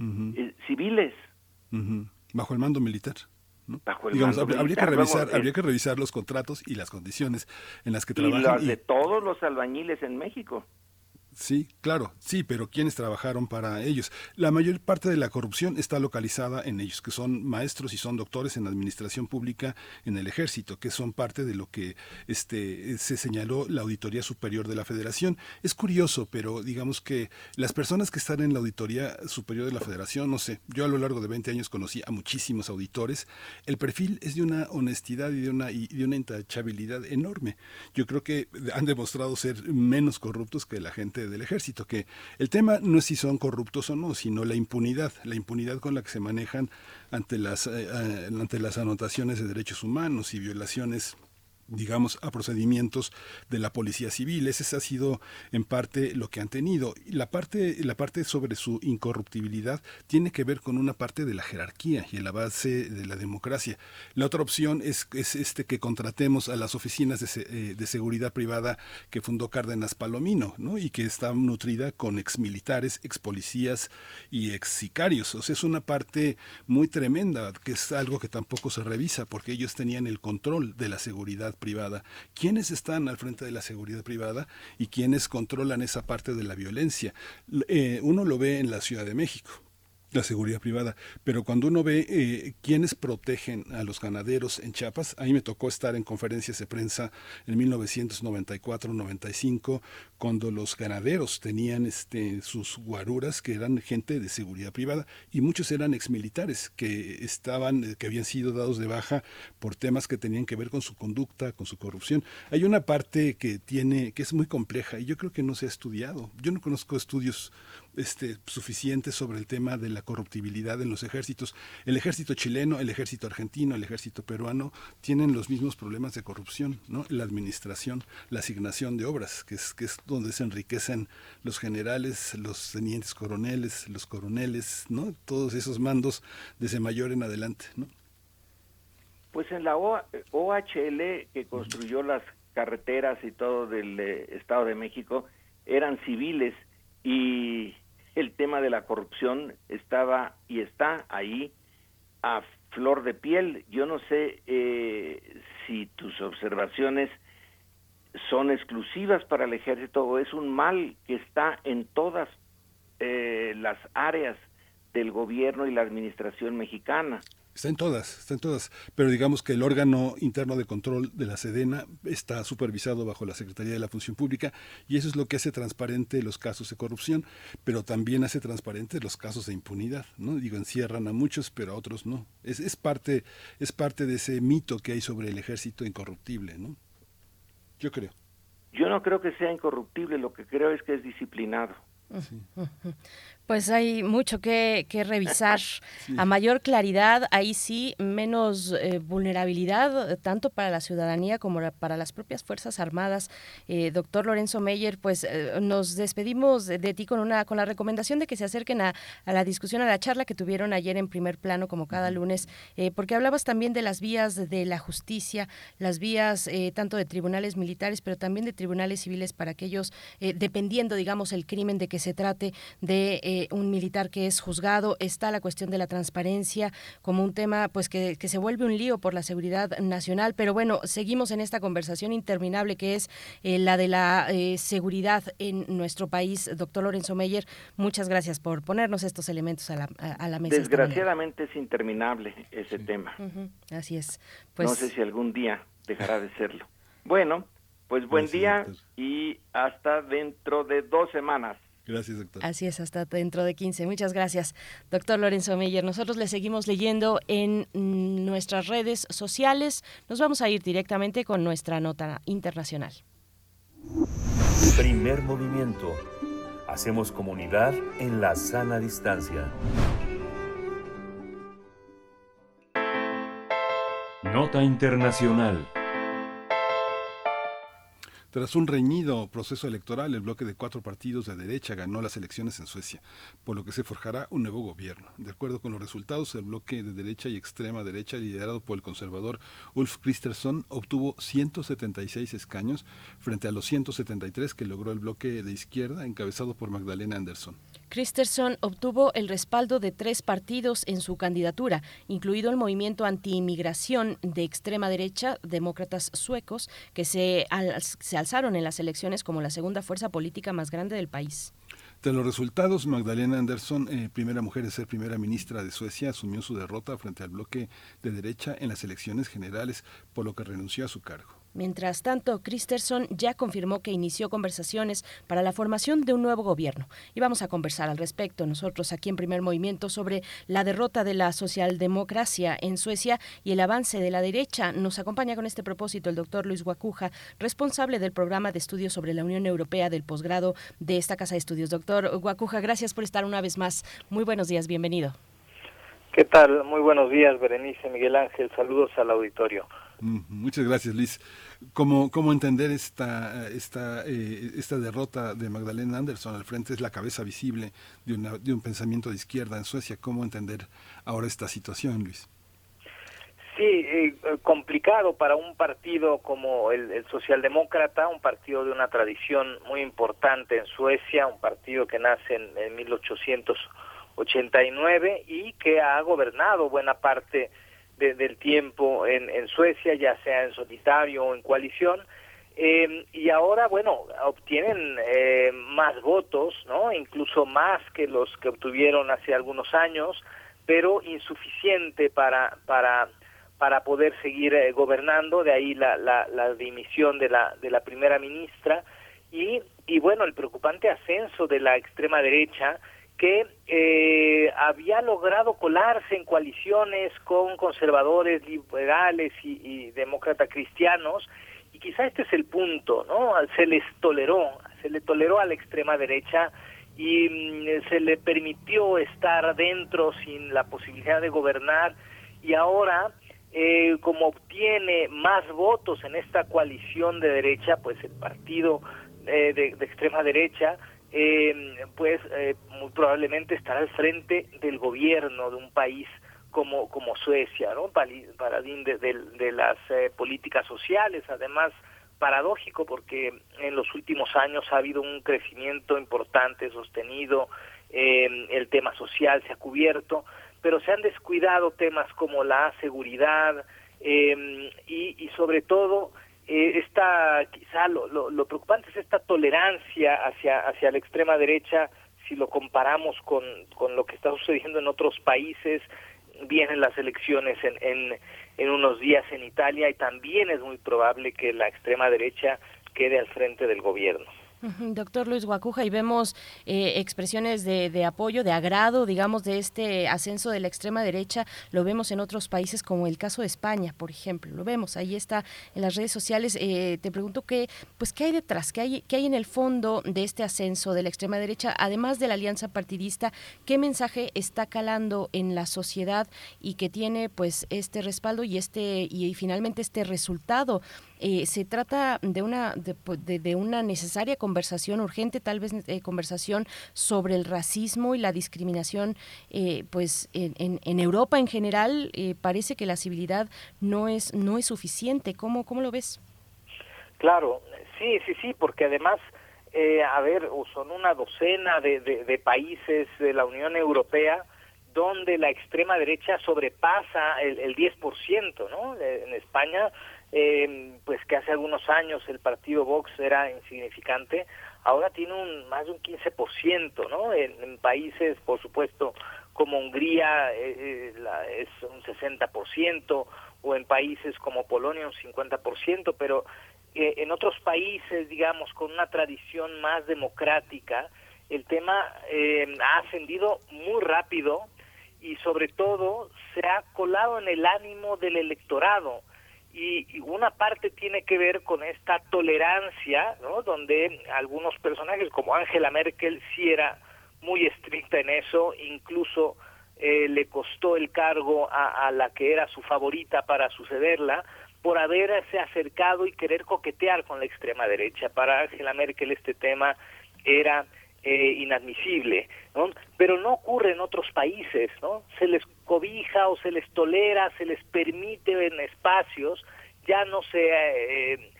eh, civiles. Bajo el mando militar. Bajo el mando habría, militar. que revisar, Luego, habría que revisar los contratos y las condiciones en las que y trabajan. y- de todos los albañiles en México. Sí, claro, sí, pero ¿quiénes trabajaron para ellos? La mayor parte de la corrupción está localizada en ellos, que son maestros y son doctores en administración pública en el ejército, que son parte de lo que este, se señaló la Auditoría Superior de la Federación. Es curioso, pero digamos que las personas que están en la Auditoría Superior de la Federación, no sé, yo a lo largo de 20 años conocí a muchísimos auditores, el perfil es de una honestidad y de una, y de una intachabilidad enorme. Yo creo que han demostrado ser menos corruptos que la gente del ejército, que el tema no es si son corruptos o no, sino la impunidad, la impunidad con la que se manejan ante las, eh, eh, ante las anotaciones de derechos humanos y violaciones digamos, a procedimientos de la policía civil. Ese ha sido en parte lo que han tenido. La parte, la parte sobre su incorruptibilidad tiene que ver con una parte de la jerarquía y la base de la democracia. La otra opción es, es este que contratemos a las oficinas de, eh, de, seguridad privada que fundó Cárdenas Palomino, ¿no? Y que está nutrida con exmilitares, expolicías y ex sicarios. O sea, es una parte muy tremenda, que es algo que tampoco se revisa, porque ellos tenían el control de la seguridad privada, quiénes están al frente de la seguridad privada y quiénes controlan esa parte de la violencia. Eh, uno lo ve en la Ciudad de México la seguridad privada. Pero cuando uno ve eh, quiénes protegen a los ganaderos en Chiapas, ahí me tocó estar en conferencias de prensa en 1994-95, cuando los ganaderos tenían este, sus guaruras, que eran gente de seguridad privada, y muchos eran exmilitares que estaban, eh, que habían sido dados de baja por temas que tenían que ver con su conducta, con su corrupción. Hay una parte que tiene, que es muy compleja, y yo creo que no se ha estudiado. Yo no conozco estudios este, suficiente sobre el tema de la corruptibilidad en los ejércitos. El ejército chileno, el ejército argentino, el ejército peruano tienen los mismos problemas de corrupción, ¿no? La administración, la asignación de obras, que es, que es donde se enriquecen los generales, los tenientes coroneles, los coroneles, ¿no? Todos esos mandos desde mayor en adelante, ¿no? Pues en la OHL que construyó las carreteras y todo del eh, Estado de México eran civiles y el tema de la corrupción estaba y está ahí a flor de piel. Yo no sé eh, si tus observaciones son exclusivas para el ejército o es un mal que está en todas eh, las áreas del gobierno y la administración mexicana. Está en todas, está en todas. Pero digamos que el órgano interno de control de la Sedena está supervisado bajo la Secretaría de la Función Pública y eso es lo que hace transparente los casos de corrupción, pero también hace transparente los casos de impunidad, ¿no? Digo, encierran a muchos, pero a otros no. Es, es parte, es parte de ese mito que hay sobre el ejército incorruptible, ¿no? Yo creo. Yo no creo que sea incorruptible, lo que creo es que es disciplinado. Pues hay mucho que, revisar. [laughs] A mayor claridad, ahí sí, menos eh, vulnerabilidad, eh, tanto para la ciudadanía como para las propias Fuerzas Armadas. Eh, doctor Lorenzo Meyer, pues nos despedimos de, ti con, una, con la recomendación de que se acerquen a, la discusión, a la charla que tuvieron ayer en primer plano, como cada lunes, porque hablabas también de las vías de la justicia, las vías tanto de tribunales militares, pero también de tribunales civiles para aquellos, dependiendo, digamos, el crimen de que se trate de eh, un militar que es juzgado, está la cuestión de la transparencia como un tema pues que, se vuelve un lío por la seguridad nacional, pero bueno, seguimos en esta conversación interminable que es eh, la de la eh, seguridad en nuestro país. Doctor Lorenzo Meyer, muchas gracias por ponernos estos elementos a la, a, la mesa. Desgraciadamente es interminable ese tema. Así es. Pues... No sé si algún día dejará de serlo. Bueno, pues buen día y hasta dentro de dos semanas. Gracias, doctor. Así es, hasta dentro de 15. Muchas gracias, doctor Lorenzo Meyer. Nosotros le seguimos leyendo en nuestras redes sociales. Nos vamos a ir directamente con nuestra nota internacional. Primer movimiento. Hacemos comunidad en la sana distancia. Nota internacional. Tras un reñido proceso electoral, el bloque de cuatro partidos de derecha ganó las elecciones en Suecia, por lo que se forjará un nuevo gobierno. De acuerdo con los resultados, el bloque de derecha y extrema derecha, liderado por el conservador Ulf Kristersson, obtuvo 176 escaños frente a los 173 que logró el bloque de izquierda, encabezado por Magdalena Andersson. Christensen obtuvo el respaldo de tres partidos en su candidatura, incluido el movimiento anti-inmigración de extrema derecha, demócratas suecos, que se, alzaron en las elecciones como la segunda fuerza política más grande del país. De los resultados, Magdalena Andersson, eh, primera mujer en ser primera ministra de Suecia, asumió su derrota frente al bloque de derecha en las elecciones generales, por lo que renunció a su cargo. Mientras tanto, Christensen ya confirmó que inició conversaciones para la formación de un nuevo gobierno. Y vamos a conversar al respecto nosotros aquí en Primer Movimiento sobre la derrota de la socialdemocracia en Suecia y el avance de la derecha. Nos acompaña con este propósito el doctor Luis Guacuja, responsable del programa de estudios sobre la Unión Europea del posgrado de esta Casa de Estudios. Doctor Guacuja, gracias por estar una vez más. Muy buenos días, bienvenido. ¿Qué tal? Muy buenos días, Berenice Miguel Ángel. Saludos al auditorio. Muchas gracias, Luis. ¿Cómo, cómo entender esta, esta, eh, esta derrota de Magdalena Anderson al frente? Es la cabeza visible de, una, de un pensamiento de izquierda en Suecia. ¿Cómo entender ahora esta situación, Luis? Sí, eh, complicado para un partido como el, socialdemócrata, un partido de una tradición muy importante en Suecia, un partido que nace en, en 1889 y que ha gobernado buena parte de, del tiempo en, en, Suecia, ya sea en solitario o en coalición. Eh, y ahora, bueno, obtienen eh, más votos, ¿no? Incluso más que los que obtuvieron hace algunos años, pero insuficiente para para para poder seguir eh, gobernando, de ahí la, la, la, dimisión de la, de la primera ministra y, y bueno, el preocupante ascenso de la extrema derecha que eh, había logrado colarse en coaliciones con conservadores, liberales y, y demócratas cristianos y quizá este es el punto, ¿no? Se les toleró, se le toleró a la extrema derecha y mm, se le permitió estar dentro sin la posibilidad de gobernar y ahora eh, como obtiene más votos en esta coalición de derecha, pues el partido eh, de, de, extrema derecha, eh, pues eh, muy probablemente estará al frente del gobierno de un país como, como Suecia, ¿no? Paradín de, de, de las eh, políticas sociales, además paradójico porque en los últimos años ha habido un crecimiento importante, sostenido, eh, el tema social se ha cubierto, pero se han descuidado temas como la seguridad y, y, sobre todo eh, esta quizá lo, lo, lo, preocupante es esta tolerancia hacia hacia la extrema derecha si lo comparamos con, con lo que está sucediendo en otros países vienen las elecciones en, en, en unos días en Italia y también es muy probable que la extrema derecha quede al frente del gobierno. Doctor Luis Guacuja, y vemos eh, expresiones de, de, apoyo, de agrado, digamos, de este ascenso de la extrema derecha. Lo vemos en otros países, como el caso de España, por ejemplo. Lo vemos, ahí está en las redes sociales. Eh, te pregunto qué, pues, qué hay detrás, qué hay, qué hay en el fondo de este ascenso de la extrema derecha, además de la alianza partidista, qué mensaje está calando en la sociedad y que tiene, pues, este respaldo y este y, y finalmente este resultado eh, se trata de una, de, de, de, una necesaria conversación urgente, tal vez eh, conversación sobre el racismo y la discriminación, eh, pues en, en, en, Europa en general eh, parece que la civilidad no es, no es suficiente. ¿Cómo, ¿Cómo lo ves? Claro, sí, sí, sí, porque además, eh, a ver, son una docena de, de países de la Unión Europea donde la extrema derecha sobrepasa el, el 10%, ¿no? En España eh, pues que hace algunos años el partido Vox era insignificante, ahora tiene un más de un 15%, ¿no? En, países, por supuesto, como Hungría eh, eh, la, es un 60%, o en países como Polonia un 50%, pero eh, en otros países, digamos, con una tradición más democrática, el tema eh, ha ascendido muy rápido y sobre todo se ha colado en el ánimo del electorado y, una parte tiene que ver con esta tolerancia, ¿no? Donde algunos personajes como Angela Merkel sí era muy estricta en eso, incluso eh, le costó el cargo a, a la que era su favorita para sucederla por haberse acercado y querer coquetear con la extrema derecha. Para Angela Merkel este tema era eh, inadmisible, Pero no ocurre en otros países, ¿no? Se les cobija o se les tolera, se les permite en espacios, ya no se eh,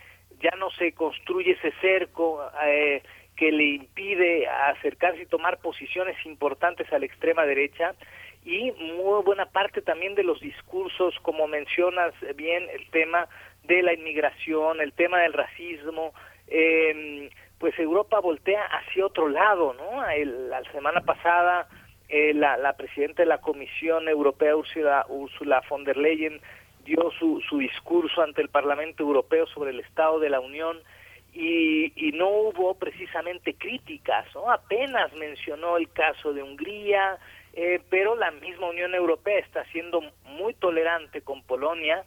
ya no se construye ese cerco eh, que le impide acercarse y tomar posiciones importantes a la extrema derecha y muy buena parte también de los discursos, como mencionas bien, el tema de la inmigración, el tema del racismo, eh, pues Europa voltea hacia otro lado, ¿no? El, la semana pasada eh, la, la, presidenta de la Comisión Europea, Ursula, Ursula von der Leyen, dio su, su, discurso ante el Parlamento Europeo sobre el Estado de la Unión y, y no hubo precisamente críticas, ¿no? Apenas mencionó el caso de Hungría, eh, pero la misma Unión Europea está siendo muy tolerante con Polonia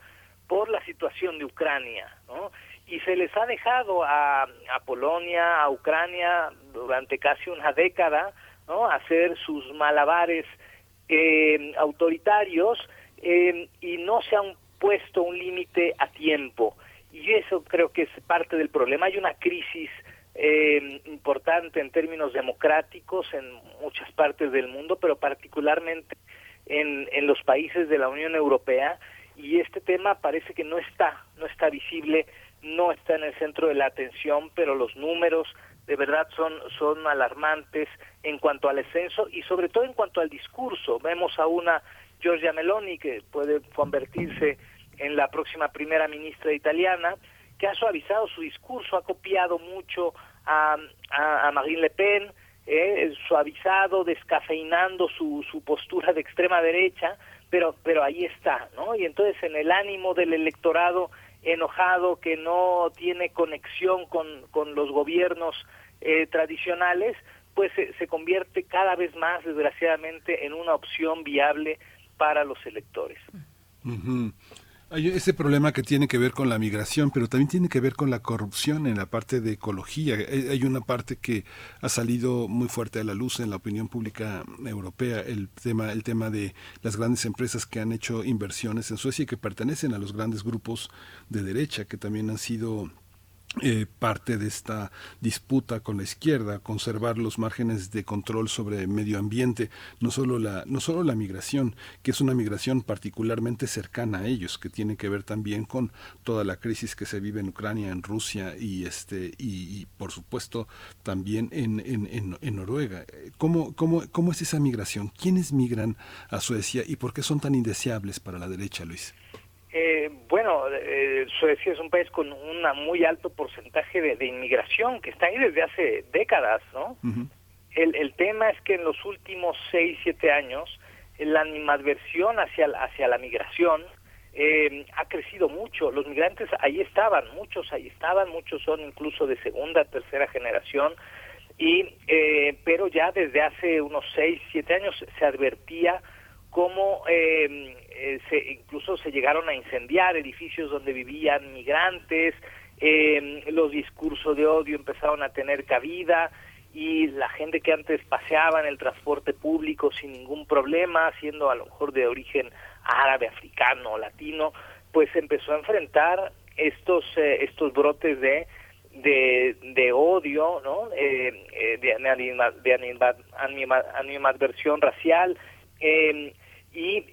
por la situación de Ucrania, ¿no? Y se les ha dejado a, a Polonia, a Ucrania durante casi una década, ¿no? hacer sus malabares eh, autoritarios eh, y no se han puesto un límite a tiempo. y eso creo que es parte del problema. Hay una crisis eh, importante en términos democráticos en muchas partes del mundo, pero particularmente en, en los países de la Unión Europea y este tema parece que no está, no está visible, no está en el centro de la atención, pero los números de verdad son, son alarmantes en cuanto al ascenso y sobre todo en cuanto al discurso. Vemos a una Giorgia Meloni que puede convertirse en la próxima primera ministra italiana, que ha suavizado su discurso, ha copiado mucho a, a, Marine Le Pen, eh, suavizado, descafeinando su, su postura de extrema derecha, pero, pero ahí está, ¿no? Y entonces en el ánimo del electorado enojado que no tiene conexión con, con los gobiernos eh, tradicionales, pues se, convierte cada vez más, desgraciadamente, en una opción viable para los electores. Hay ese problema que tiene que ver con la migración, pero también tiene que ver con la corrupción en la parte de ecología. Hay una parte que ha salido muy fuerte a la luz en la opinión pública europea, el tema, el tema de las grandes empresas que han hecho inversiones en Suecia y que pertenecen a los grandes grupos de derecha, que también han sido eh, parte de esta disputa con la izquierda, conservar los márgenes de control sobre el medio ambiente, no solo la, no solo la migración, que es una migración particularmente cercana a ellos, que tiene que ver también con toda la crisis que se vive en Ucrania, en Rusia y este y, por supuesto también en, en, en, Noruega. ¿Cómo, cómo, ¿Cómo es esa migración? ¿Quiénes migran a Suecia y por qué son tan indeseables para la derecha, Luis? Eh, bueno, eh, Suecia es un país con un muy alto porcentaje de, inmigración que está ahí desde hace décadas, ¿no? el, el tema es que en los últimos seis, siete años la animadversión hacia, hacia la migración eh, ha crecido mucho. Los migrantes ahí estaban, muchos ahí estaban, muchos son incluso de segunda, tercera generación, y eh, pero ya desde hace unos seis, siete años se advertía cómo eh, eh, se, incluso se llegaron a incendiar edificios donde vivían migrantes, eh, los discursos de odio empezaron a tener cabida y la gente que antes paseaba en el transporte público sin ningún problema, siendo a lo mejor de origen árabe, africano latino, pues empezó a enfrentar estos eh, estos brotes de de, de odio, ¿no? de, de, animadversión racial, eh, y,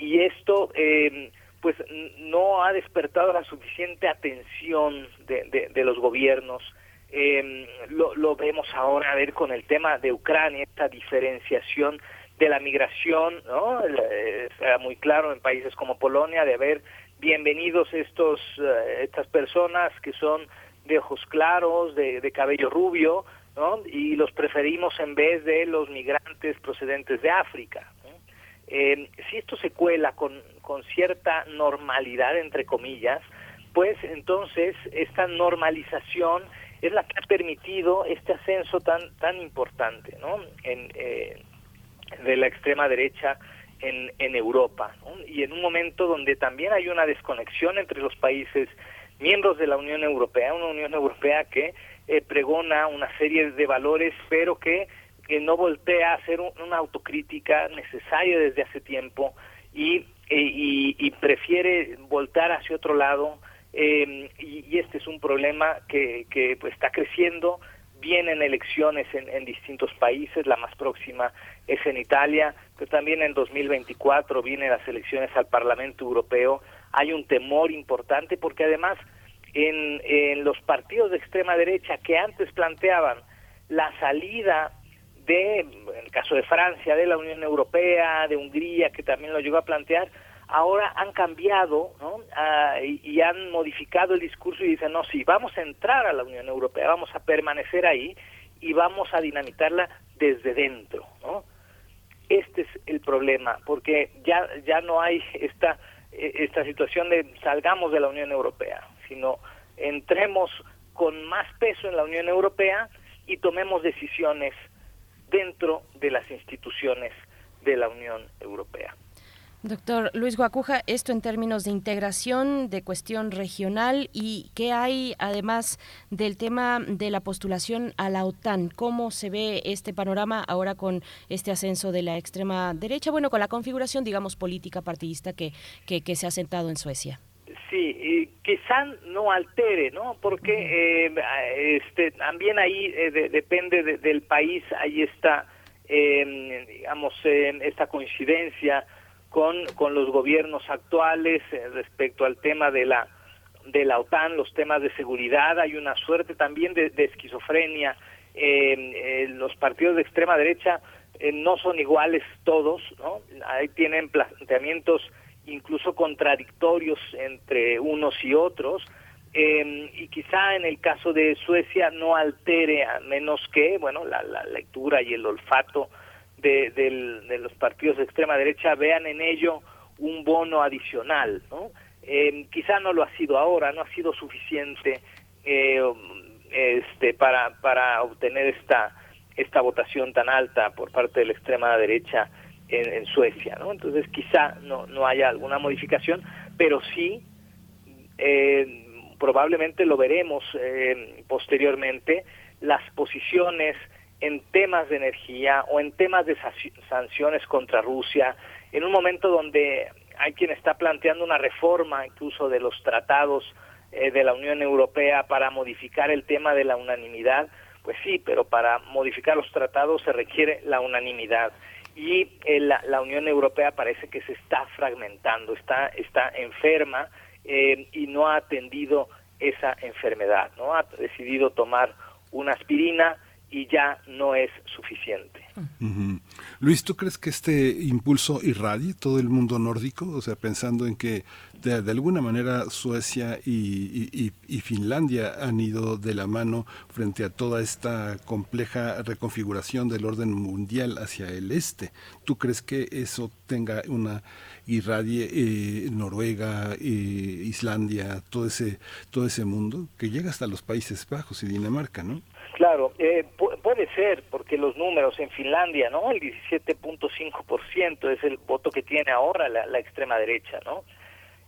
y, esto eh, pues no ha despertado la suficiente atención de, de, los gobiernos. Eh, lo, lo, vemos ahora a ver con el tema de Ucrania, esta diferenciación de la migración, ¿no? Eh, Era muy claro en países como Polonia de haber bienvenidos estos eh, estas personas que son de ojos claros, de, de cabello rubio, ¿no? Y los preferimos en vez de los migrantes procedentes de África. Eh, si esto se cuela con, con cierta normalidad, entre comillas, pues entonces esta normalización es la que ha permitido este ascenso tan tan importante ¿no? en, eh, de la extrema derecha en, en Europa y en un momento donde también hay una desconexión entre los países miembros de la Unión Europea, una Unión Europea que eh, pregona una serie de valores pero que que no voltea a hacer una autocrítica necesaria desde hace tiempo y, y, prefiere voltar hacia otro lado eh, y, este es un problema que, que pues, está creciendo vienen elecciones en, en, distintos países, la más próxima es en Italia, pero también en 2024 vienen las elecciones al Parlamento Europeo. Hay un temor importante porque además en, en los partidos de extrema derecha que antes planteaban la salida de, en el caso de Francia, de la Unión Europea, de Hungría, que también lo llegó a plantear, ahora han cambiado ¿no? Ah, y, han modificado el discurso y dicen, no, sí, vamos a entrar a la Unión Europea, vamos a permanecer ahí y vamos a dinamitarla desde dentro. ¿no? Este es el problema, porque ya, ya no hay esta, e, esta situación de salgamos de la Unión Europea, sino entremos con más peso en la Unión Europea y tomemos decisiones dentro de las instituciones de la Unión Europea. Doctor Luis Guacuja, esto en términos de integración, de cuestión regional y qué hay además del tema de la postulación a la OTAN. ¿Cómo se ve este panorama ahora con este ascenso de la extrema derecha? Bueno, con la configuración, digamos, política partidista que, que, se ha sentado en Suecia. Sí, quizá no altere, ¿no? Porque eh, este, también ahí eh, depende del país, ahí está, eh, digamos, esta coincidencia con, con los gobiernos actuales eh, respecto al tema de la de la OTAN, los temas de seguridad, hay una suerte también de, esquizofrenia. los partidos de extrema derecha no son iguales todos, ¿no? Ahí tienen planteamientos incluso contradictorios entre unos y otros, em, y quizá en el caso de Suecia no altere, a menos que, bueno, la, lectura y el olfato de, de, los partidos de extrema derecha vean en ello un bono adicional, ¿no? Em, quizá no lo ha sido ahora, no ha sido suficiente eh, este, para, para obtener esta, esta votación tan alta por parte de la extrema derecha en, Suecia, ¿no? Entonces quizá no, no haya alguna modificación, pero sí eh, probablemente lo veremos eh, posteriormente, las posiciones en temas de energía o en temas de sanciones contra Rusia, en un momento donde hay quien está planteando una reforma incluso de los tratados eh, de la Unión Europea para modificar el tema de la unanimidad, pues sí, pero para modificar los tratados se requiere la unanimidad y eh, la, Unión Europea parece que se está fragmentando, está, está enferma eh, y no ha atendido esa enfermedad, no ha decidido tomar una aspirina y ya no es suficiente. Luis, ¿tú crees que este impulso irradie todo el mundo nórdico? O sea, pensando en que de, alguna manera Suecia y, Finlandia han ido de la mano frente a toda esta compleja reconfiguración del orden mundial hacia el este. ¿Tú crees que eso tenga una irradie eh, Noruega, eh, Islandia, todo ese, todo ese mundo que llega hasta los Países Bajos y Dinamarca, ¿no? Claro, eh, puede ser, porque los números en Finlandia, ¿no? El 17.5% es el voto que tiene ahora la, extrema derecha, ¿no?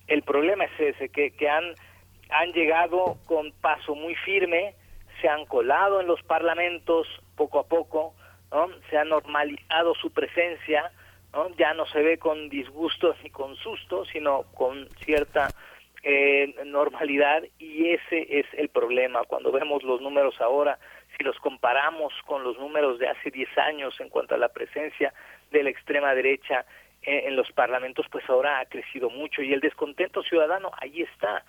El problema es ese, que, que han, han llegado con paso muy firme, se han colado en los parlamentos poco a poco, ¿no? Se ha normalizado su presencia, ¿no? Ya no se ve con disgusto ni con susto, sino con cierta eh, normalidad y ese es el problema. Cuando vemos los números ahora, si los comparamos con los números de hace 10 años en cuanto a la presencia de la extrema derecha en, los parlamentos, pues ahora ha crecido mucho y el descontento ciudadano ahí está.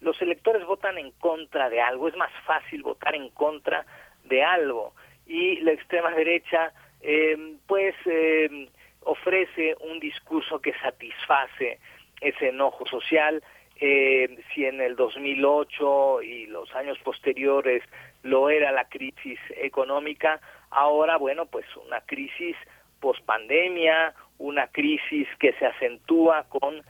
Los electores votan en contra de algo, es más fácil votar en contra de algo y la extrema derecha eh, pues eh, ofrece un discurso que satisface ese enojo social eh, si en el 2008 y los años posteriores lo era la crisis económica, ahora, bueno, pues una crisis pospandemia, una crisis que se acentúa con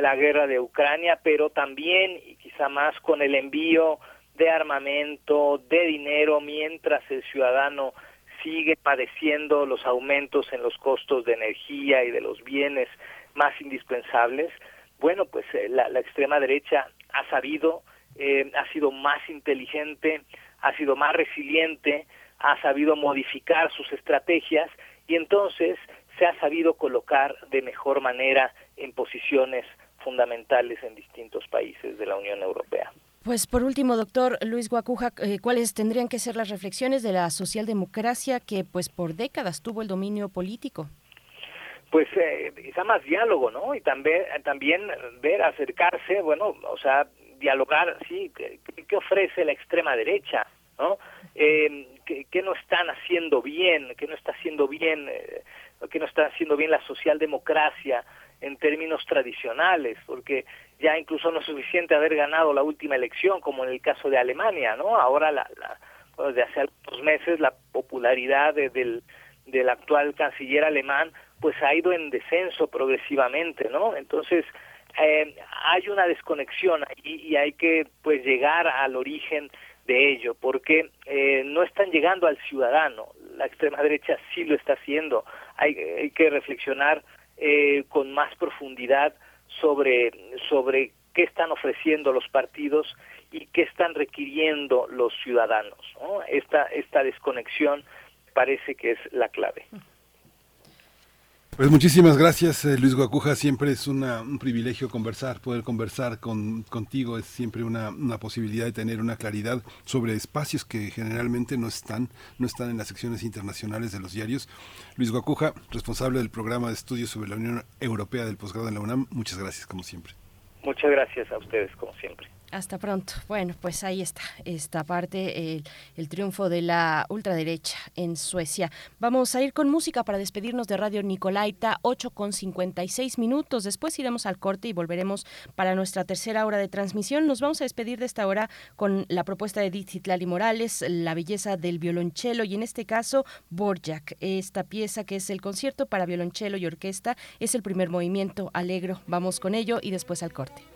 la guerra de Ucrania, pero también y quizá más con el envío de armamento, de dinero, mientras el ciudadano sigue padeciendo los aumentos en los costos de energía y de los bienes más indispensables. Bueno, pues eh, la, extrema derecha ha sabido, eh, ha sido más inteligente, ha sido más resiliente, ha sabido modificar sus estrategias y entonces se ha sabido colocar de mejor manera en posiciones fundamentales en distintos países de la Unión Europea. Pues por último, doctor Luis Guacuja, eh, ¿cuáles tendrían que ser las reflexiones de la socialdemocracia que pues por décadas tuvo el dominio político? pues eh, quizá más diálogo, ¿no? Y también, también ver, acercarse, bueno, o sea, dialogar, sí, ¿qué, ofrece la extrema derecha, ¿no? Eh, ¿qué, no están haciendo bien? ¿Qué no está haciendo bien? Eh, ¿Qué no está haciendo bien la socialdemocracia en términos tradicionales? Porque ya incluso no es suficiente haber ganado la última elección, como en el caso de Alemania, ¿no? Ahora, la, la desde hace algunos meses, la popularidad del, del actual canciller alemán pues ha ido en descenso progresivamente, ¿no? Entonces, eh, hay una desconexión y, y, hay que pues llegar al origen de ello, porque eh, no están llegando al ciudadano, la extrema derecha sí lo está haciendo, hay, hay que reflexionar eh, con más profundidad sobre, sobre qué están ofreciendo los partidos y qué están requiriendo los ciudadanos. ¿no? Esta, esta desconexión parece que es la clave. Pues muchísimas gracias, eh, Luis Guacuja. Siempre es una, un privilegio conversar, poder conversar con, contigo. Es siempre una, una, posibilidad de tener una claridad sobre espacios que generalmente no están, no están en las secciones internacionales de los diarios. Luis Guacuja, responsable del programa de estudios sobre la Unión Europea del posgrado en la UNAM. Muchas gracias, como siempre. Muchas gracias a ustedes, como siempre. Hasta pronto. Bueno, pues ahí está esta parte, el, triunfo de la ultraderecha en Suecia. Vamos a ir con música para despedirnos de Radio Nicolaita, 8 con 56 minutos. Después iremos al corte y volveremos para nuestra tercera hora de transmisión. Nos vamos a despedir de esta hora con la propuesta de Edith Zitlali Morales, La belleza del violonchelo y en este caso Borjak. Esta pieza que es el concierto para violonchelo y orquesta es el primer movimiento alegro. Vamos con ello y después al corte.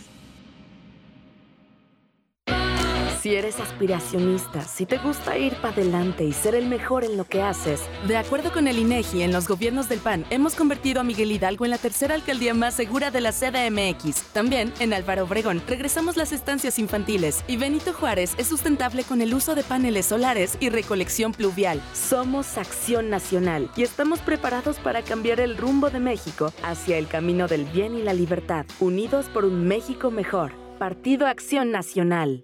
Si eres aspiracionista, si te gusta ir para adelante y ser el mejor en lo que haces. De acuerdo con el INEGI, en los gobiernos del PAN hemos convertido a Miguel Hidalgo en la tercera alcaldía más segura de la CDMX. También en Álvaro Obregón regresamos las estancias infantiles y Benito Juárez es sustentable con el uso de paneles solares y recolección pluvial. Somos Acción Nacional y estamos preparados para cambiar el rumbo de México hacia el camino del bien y la libertad, unidos por un México mejor. Partido Acción Nacional.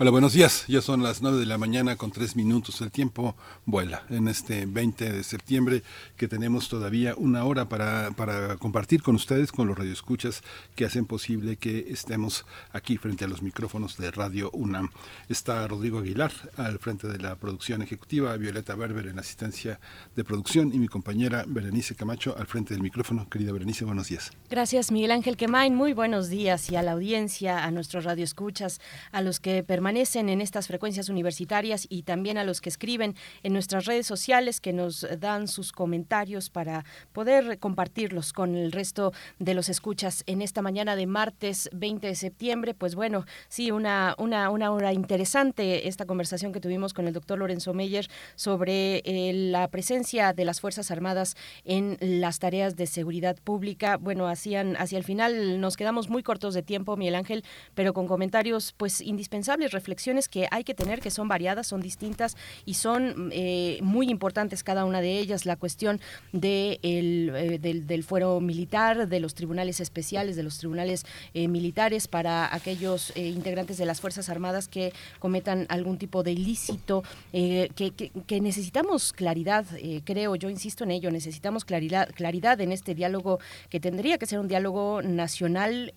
Hola, buenos días. Ya son las 9 de la mañana con 3 minutos. El tiempo vuela en este 20 de septiembre que tenemos todavía una hora para, para compartir con ustedes, con los radioescuchas que hacen posible que estemos aquí frente a los micrófonos de Radio UNAM. Está Rodrigo Aguilar al frente de la producción ejecutiva, Violeta Berber en asistencia de producción y mi compañera Berenice Camacho al frente del micrófono. Querida Berenice, buenos días. Gracias, Miguel Ángel Quemain. Muy buenos días y a la audiencia, a nuestros radioescuchas, a los que permanecen permanecen en estas frecuencias universitarias y también a los que escriben en nuestras redes sociales que nos dan sus comentarios para poder compartirlos con el resto de los escuchas en esta mañana de martes 20 de septiembre. Pues bueno, sí, una, una, una hora interesante esta conversación que tuvimos con el doctor Lorenzo Meyer sobre eh, la presencia de las Fuerzas Armadas en las tareas de seguridad pública. Bueno, hacían, hacia el final nos quedamos muy cortos de tiempo, Miguel Ángel, pero con comentarios pues indispensables reflexiones que hay que tener, que son variadas, son distintas y son eh, muy importantes cada una de ellas. La cuestión eh, del, del, fuero militar, de los tribunales especiales, de los tribunales eh, militares para aquellos integrantes de las Fuerzas Armadas que cometan algún tipo de ilícito, que, que, necesitamos claridad, creo, yo insisto en ello, necesitamos claridad, claridad en este diálogo que tendría que ser un diálogo nacional,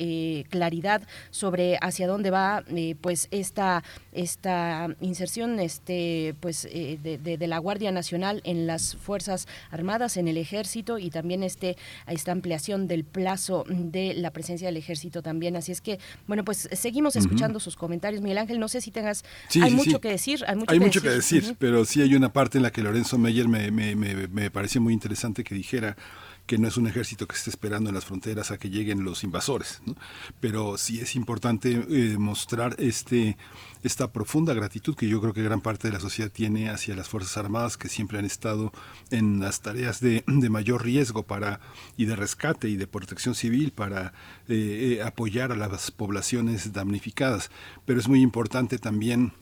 claridad sobre hacia dónde va pues esta esta, inserción este, pues, eh, de, de, de, la Guardia Nacional en las Fuerzas Armadas, en el Ejército y también este, esta ampliación del plazo de la presencia del Ejército también. Así es que, bueno, pues seguimos escuchando uh -huh. sus comentarios. Miguel Ángel, no sé si tengas... Sí, hay sí, mucho sí. que decir. Hay mucho, hay que, mucho decir. que decir, uh -huh. pero sí hay una parte en la que Lorenzo Meyer me, me, me, me pareció muy interesante que dijera que no es un ejército que esté esperando en las fronteras a que lleguen los invasores, ¿no? pero sí es importante eh, mostrar este, esta profunda gratitud que yo creo que gran parte de la sociedad tiene hacia las Fuerzas Armadas que siempre han estado en las tareas de, de mayor riesgo para, y de rescate y de protección civil para eh, eh, apoyar a las poblaciones damnificadas. Pero es muy importante también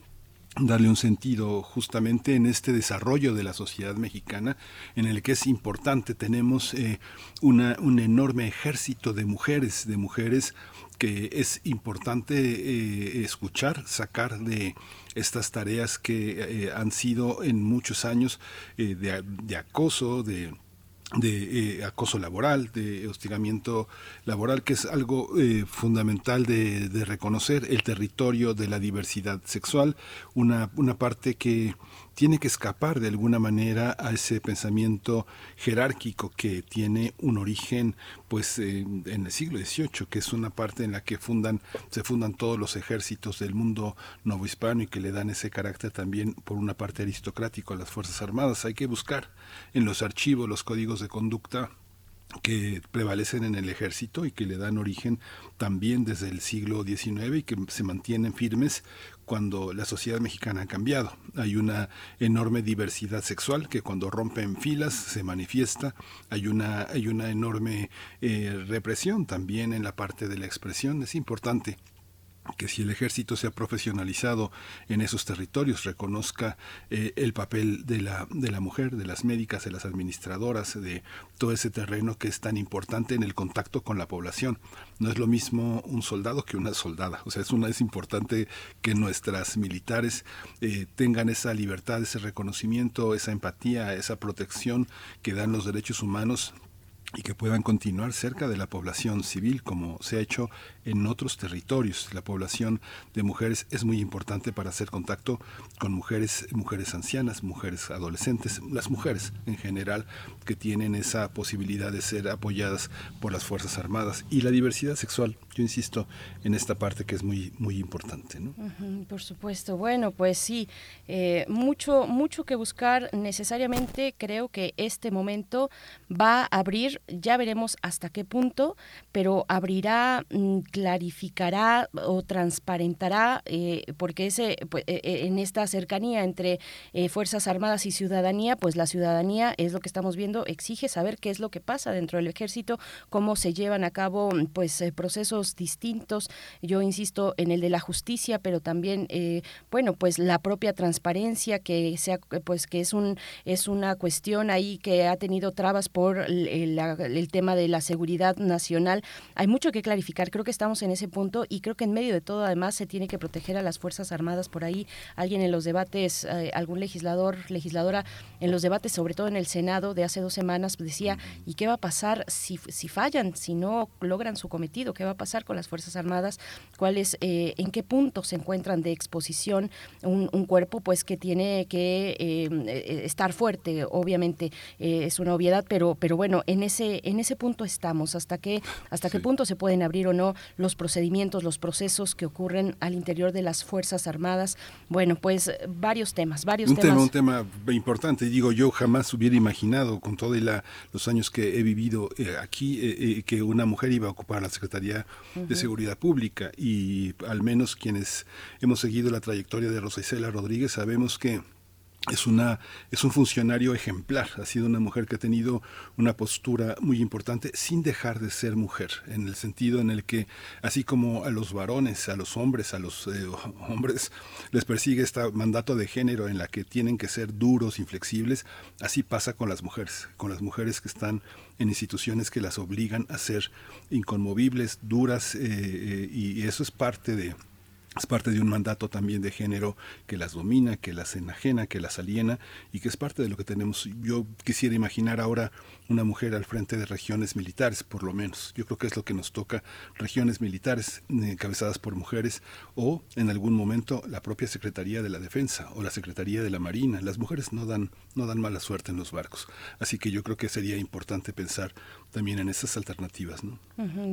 darle un sentido justamente en este desarrollo de la sociedad mexicana en el que es importante tenemos eh, una, un enorme ejército de mujeres de mujeres que es importante eh, escuchar sacar de estas tareas que eh, han sido en muchos años de, de acoso de de eh, acoso laboral, de hostigamiento laboral, que es algo eh, fundamental de, de, reconocer el territorio de la diversidad sexual, una, una parte que tiene que escapar de alguna manera a ese pensamiento jerárquico que tiene un origen pues eh, en el siglo XVIII, que es una parte en la que fundan, se fundan todos los ejércitos del mundo novohispano y que le dan ese carácter también por una parte aristocrático a las Fuerzas Armadas. Hay que buscar en los archivos los códigos de conducta que prevalecen en el ejército y que le dan origen también desde el siglo XIX y que se mantienen firmes cuando la sociedad mexicana ha cambiado. Hay una enorme diversidad sexual que cuando rompen filas se manifiesta. Hay una, hay una enorme eh, represión también en la parte de la expresión. Es importante que si el ejército se ha profesionalizado en esos territorios, reconozca eh, el papel de la, de la mujer, de las médicas, de las administradoras, de todo ese terreno que es tan importante en el contacto con la población. No es lo mismo un soldado que una soldada. O sea, es, una, es importante que nuestras militares eh, tengan esa libertad, ese reconocimiento, esa empatía, esa protección que dan los derechos humanos y que puedan continuar cerca de la población civil como se ha hecho en otros territorios. La población de mujeres es muy importante para hacer contacto con mujeres, mujeres ancianas, mujeres adolescentes, las mujeres en general que tienen esa posibilidad de ser apoyadas por las Fuerzas Armadas y la diversidad sexual. Yo insisto en esta parte que es muy muy importante. por supuesto. Bueno, pues sí, eh, mucho mucho que buscar. Necesariamente creo que este momento va a abrir ya veremos hasta qué punto, pero abrirá, mm, clarificará o transparentará, eh, porque ese, pues, eh, eh, en esta cercanía entre Fuerzas Armadas y ciudadanía, pues la ciudadanía es lo que estamos viendo, exige saber qué es lo que pasa dentro del ejército, cómo se llevan a cabo pues procesos distintos. Yo insisto en el de la justicia, pero también, bueno, pues la propia transparencia que sea, pues que es un es una cuestión ahí que ha tenido trabas por la el tema de la seguridad nacional. Hay mucho que clarificar, creo que estamos en ese punto y creo que en medio de todo además se tiene que proteger a las Fuerzas Armadas por ahí. Alguien en los debates, eh, algún legislador, legisladora, en los debates, sobre todo en el Senado de hace dos semanas, decía, ¿y qué va a pasar si, si fallan, si no logran su cometido? ¿Qué va a pasar con las Fuerzas Armadas? ¿Cuál es, eh, en qué punto se encuentran de exposición un, cuerpo pues que tiene que eh, estar fuerte? Obviamente es una obviedad, pero, pero bueno, en ese en ese punto estamos, hasta qué, hasta qué punto se pueden abrir o no los procedimientos, los procesos que ocurren al interior de las Fuerzas Armadas. Bueno, pues varios temas, varios un temas. Tema, un tema importante, digo, yo jamás hubiera imaginado con todos los años que he vivido eh, aquí eh, eh, que una mujer iba a ocupar la Secretaría de Seguridad Pública y al menos quienes hemos seguido la trayectoria de Rosa Isela Rodríguez sabemos que es una es un funcionario ejemplar ha sido una mujer que ha tenido una postura muy importante sin dejar de ser mujer en el sentido en el que así como a los varones a los hombres a los eh, [laughs] hombres les persigue este mandato de género en la que tienen que ser duros inflexibles así pasa con las mujeres con las mujeres que están en instituciones que las obligan a ser inconmovibles duras eh, eh, y eso es parte de es parte de un mandato también de género que las domina, que las enajena, que las aliena y que es parte de lo que tenemos. Yo quisiera imaginar ahora una mujer al frente de regiones militares, por lo menos. Yo creo que es lo que nos toca, regiones militares encabezadas por mujeres o en algún momento la propia Secretaría de la Defensa o la Secretaría de la Marina. Las mujeres no dan, no dan mala suerte en los barcos. Así que yo creo que sería importante pensar también en esas alternativas. ¿no?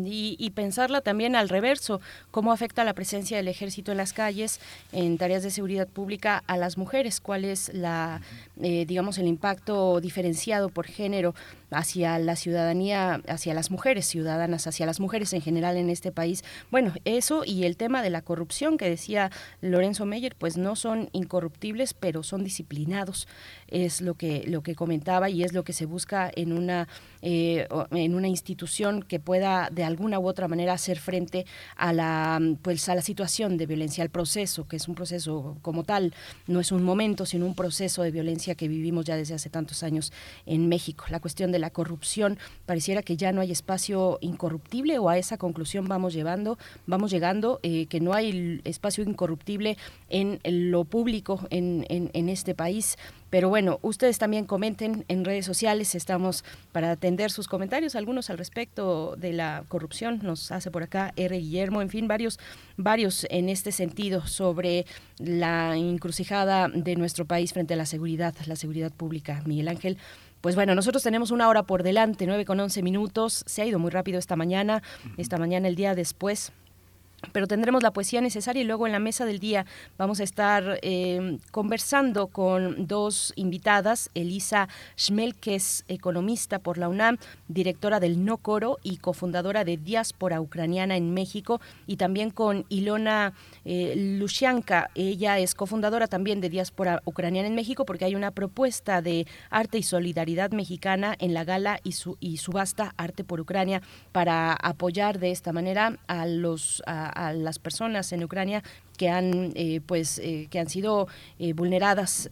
y, y pensarla también al reverso, cómo afecta la presencia del ejército en las calles, en tareas de seguridad pública a las mujeres, cuál es la, eh, digamos, el impacto diferenciado por género hacia la ciudadanía, hacia las mujeres ciudadanas, hacia las mujeres en general en este país. Bueno, eso y el tema de la corrupción que decía Lorenzo Meyer, pues no son incorruptibles, pero son disciplinados, es lo que, lo que comentaba y es lo que se busca en una, eh, en una institución que pueda de alguna u otra manera hacer frente a la, pues, a la situación de violencia, al proceso, que es un proceso como tal, no es un momento, sino un proceso de violencia que vivimos ya desde hace tantos años en México. La cuestión de la corrupción pareciera que ya no hay espacio incorruptible o a esa conclusión vamos llevando, vamos llegando, eh, que no hay espacio incorruptible en lo público en, en este país. Pero bueno, ustedes también comenten en redes sociales, estamos para atender sus comentarios, algunos al respecto de la corrupción, nos hace por acá R. Guillermo, en fin, varios, varios en este sentido sobre la encrucijada de nuestro país frente a la seguridad, la seguridad pública. Miguel Ángel, pues bueno, nosotros tenemos una hora por delante, 9 con 11 minutos. Se ha ido muy rápido esta mañana, esta mañana el día después pero tendremos la poesía necesaria y luego en la mesa del día vamos a estar eh, conversando con dos invitadas, Elisa Schmel, que es economista por la UNAM, directora del No Coro y cofundadora de Diáspora Ucraniana en México, y también con Ilona eh, ella es cofundadora también de Diáspora Ucraniana en México porque hay una propuesta de arte y solidaridad mexicana en la gala y, su, y subasta Arte por Ucrania para apoyar de esta manera a los las personas en Ucrania que han eh, pues eh, que han sido eh, vulneradas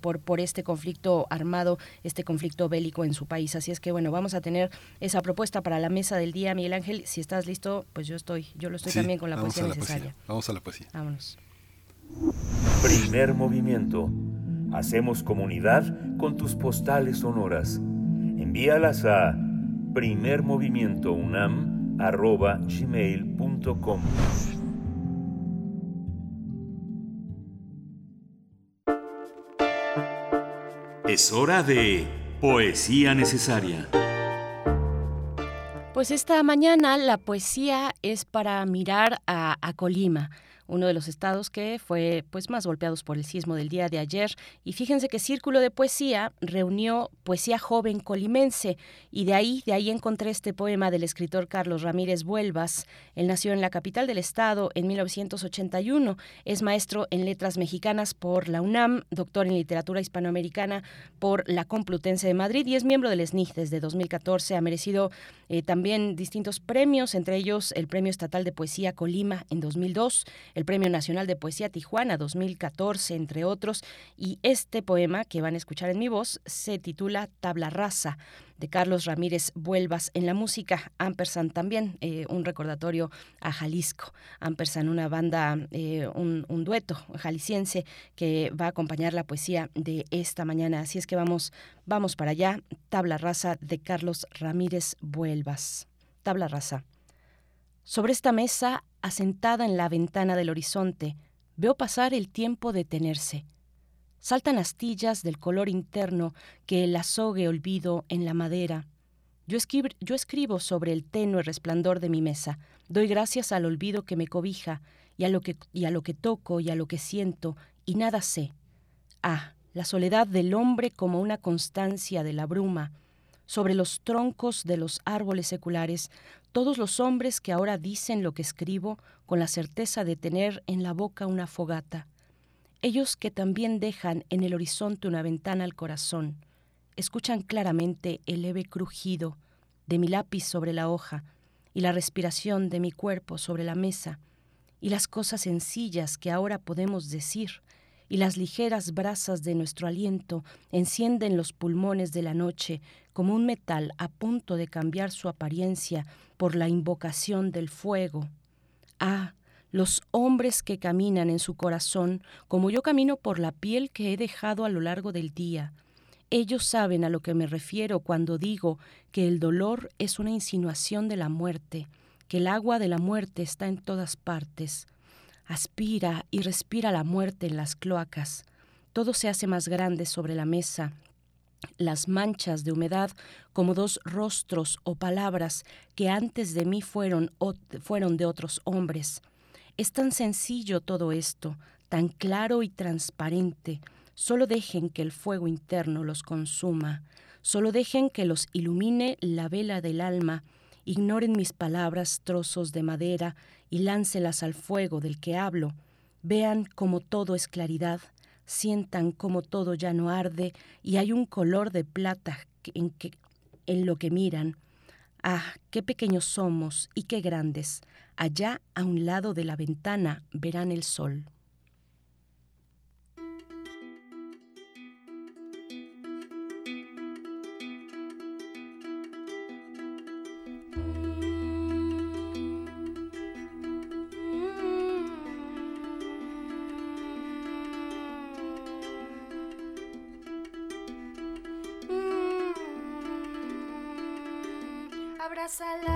por por este conflicto armado este conflicto bélico en su país. Así es que bueno vamos a tener esa propuesta para la mesa del día Miguel Ángel. Si estás listo pues yo estoy yo lo estoy también con la poesía necesaria. vamos a la poesía. Vámonos. Primer movimiento. Hacemos comunidad con tus postales sonoras. Envíalas a primermovimientounam arroba gmail.com. Es hora de Poesía Necesaria. Pues esta mañana la poesía es para mirar a, a Colima uno de los estados que fue pues más golpeados por el sismo del día de ayer. Y fíjense que Círculo de Poesía reunió poesía joven colimense y de ahí, de ahí encontré este poema del escritor Carlos Ramírez Vuelvas. Él nació en la capital del estado en 1981, es maestro en letras mexicanas por la UNAM, doctor en literatura hispanoamericana por la Complutense de Madrid y es miembro del SNI desde 2014. Ha merecido eh, también distintos premios, entre ellos el Premio Estatal de Poesía Colima en 2002, el Premio Nacional de Poesía Tijuana 2014, entre otros. Y este poema que van a escuchar en mi voz se titula Tabla Rasa de Carlos Ramírez Vuelvas en la música, Ampersand también, eh, un recordatorio a Jalisco, Ampersand, una banda, eh, un, dueto jalisciense que va a acompañar la poesía de esta mañana. Así es que vamos, vamos para allá, Tabla Rasa de Carlos Ramírez Vuelvas. Tabla Rasa. Sobre esta mesa, asentada en la ventana del horizonte, veo pasar el tiempo detenerse. Saltan astillas del color interno que el azogue olvido en la madera. Yo, yo escribo sobre el tenue resplandor de mi mesa. Doy gracias al olvido que me cobija y a lo que, y a lo que toco y a lo que siento y nada sé. Ah, la soledad del hombre como una constancia de la bruma. Sobre los troncos de los árboles seculares todos los hombres que ahora dicen lo que escribo con la certeza de tener en la boca una fogata, ellos que también dejan en el horizonte una ventana al corazón, escuchan claramente el leve crujido de mi lápiz sobre la hoja y la respiración de mi cuerpo sobre la mesa y las cosas sencillas que ahora podemos decir y las ligeras brasas de nuestro aliento encienden los pulmones de la noche como un metal a punto de cambiar su apariencia por la invocación del fuego. Ah, los hombres que caminan en su corazón como yo camino por la piel que he dejado a lo largo del día. Ellos saben a lo que me refiero cuando digo que el dolor es una insinuación de la muerte, que el agua de la muerte está en todas partes. Aspira y respira la muerte en las cloacas. Todo se hace más grande sobre la mesa. Las manchas de humedad como dos rostros o palabras que antes de mí fueron, fueron de otros hombres. Es tan sencillo todo esto, tan claro y transparente. Solo dejen que el fuego interno los consuma. Solo dejen que los ilumine la vela del alma, ignoren mis palabras, trozos de madera, y láncelas al fuego del que hablo. Vean cómo todo es claridad, sientan cómo todo ya no arde y hay un color de plata en, que, en lo que miran. Ah, qué pequeños somos y qué grandes. Allá a un lado de la ventana verán el sol. pasala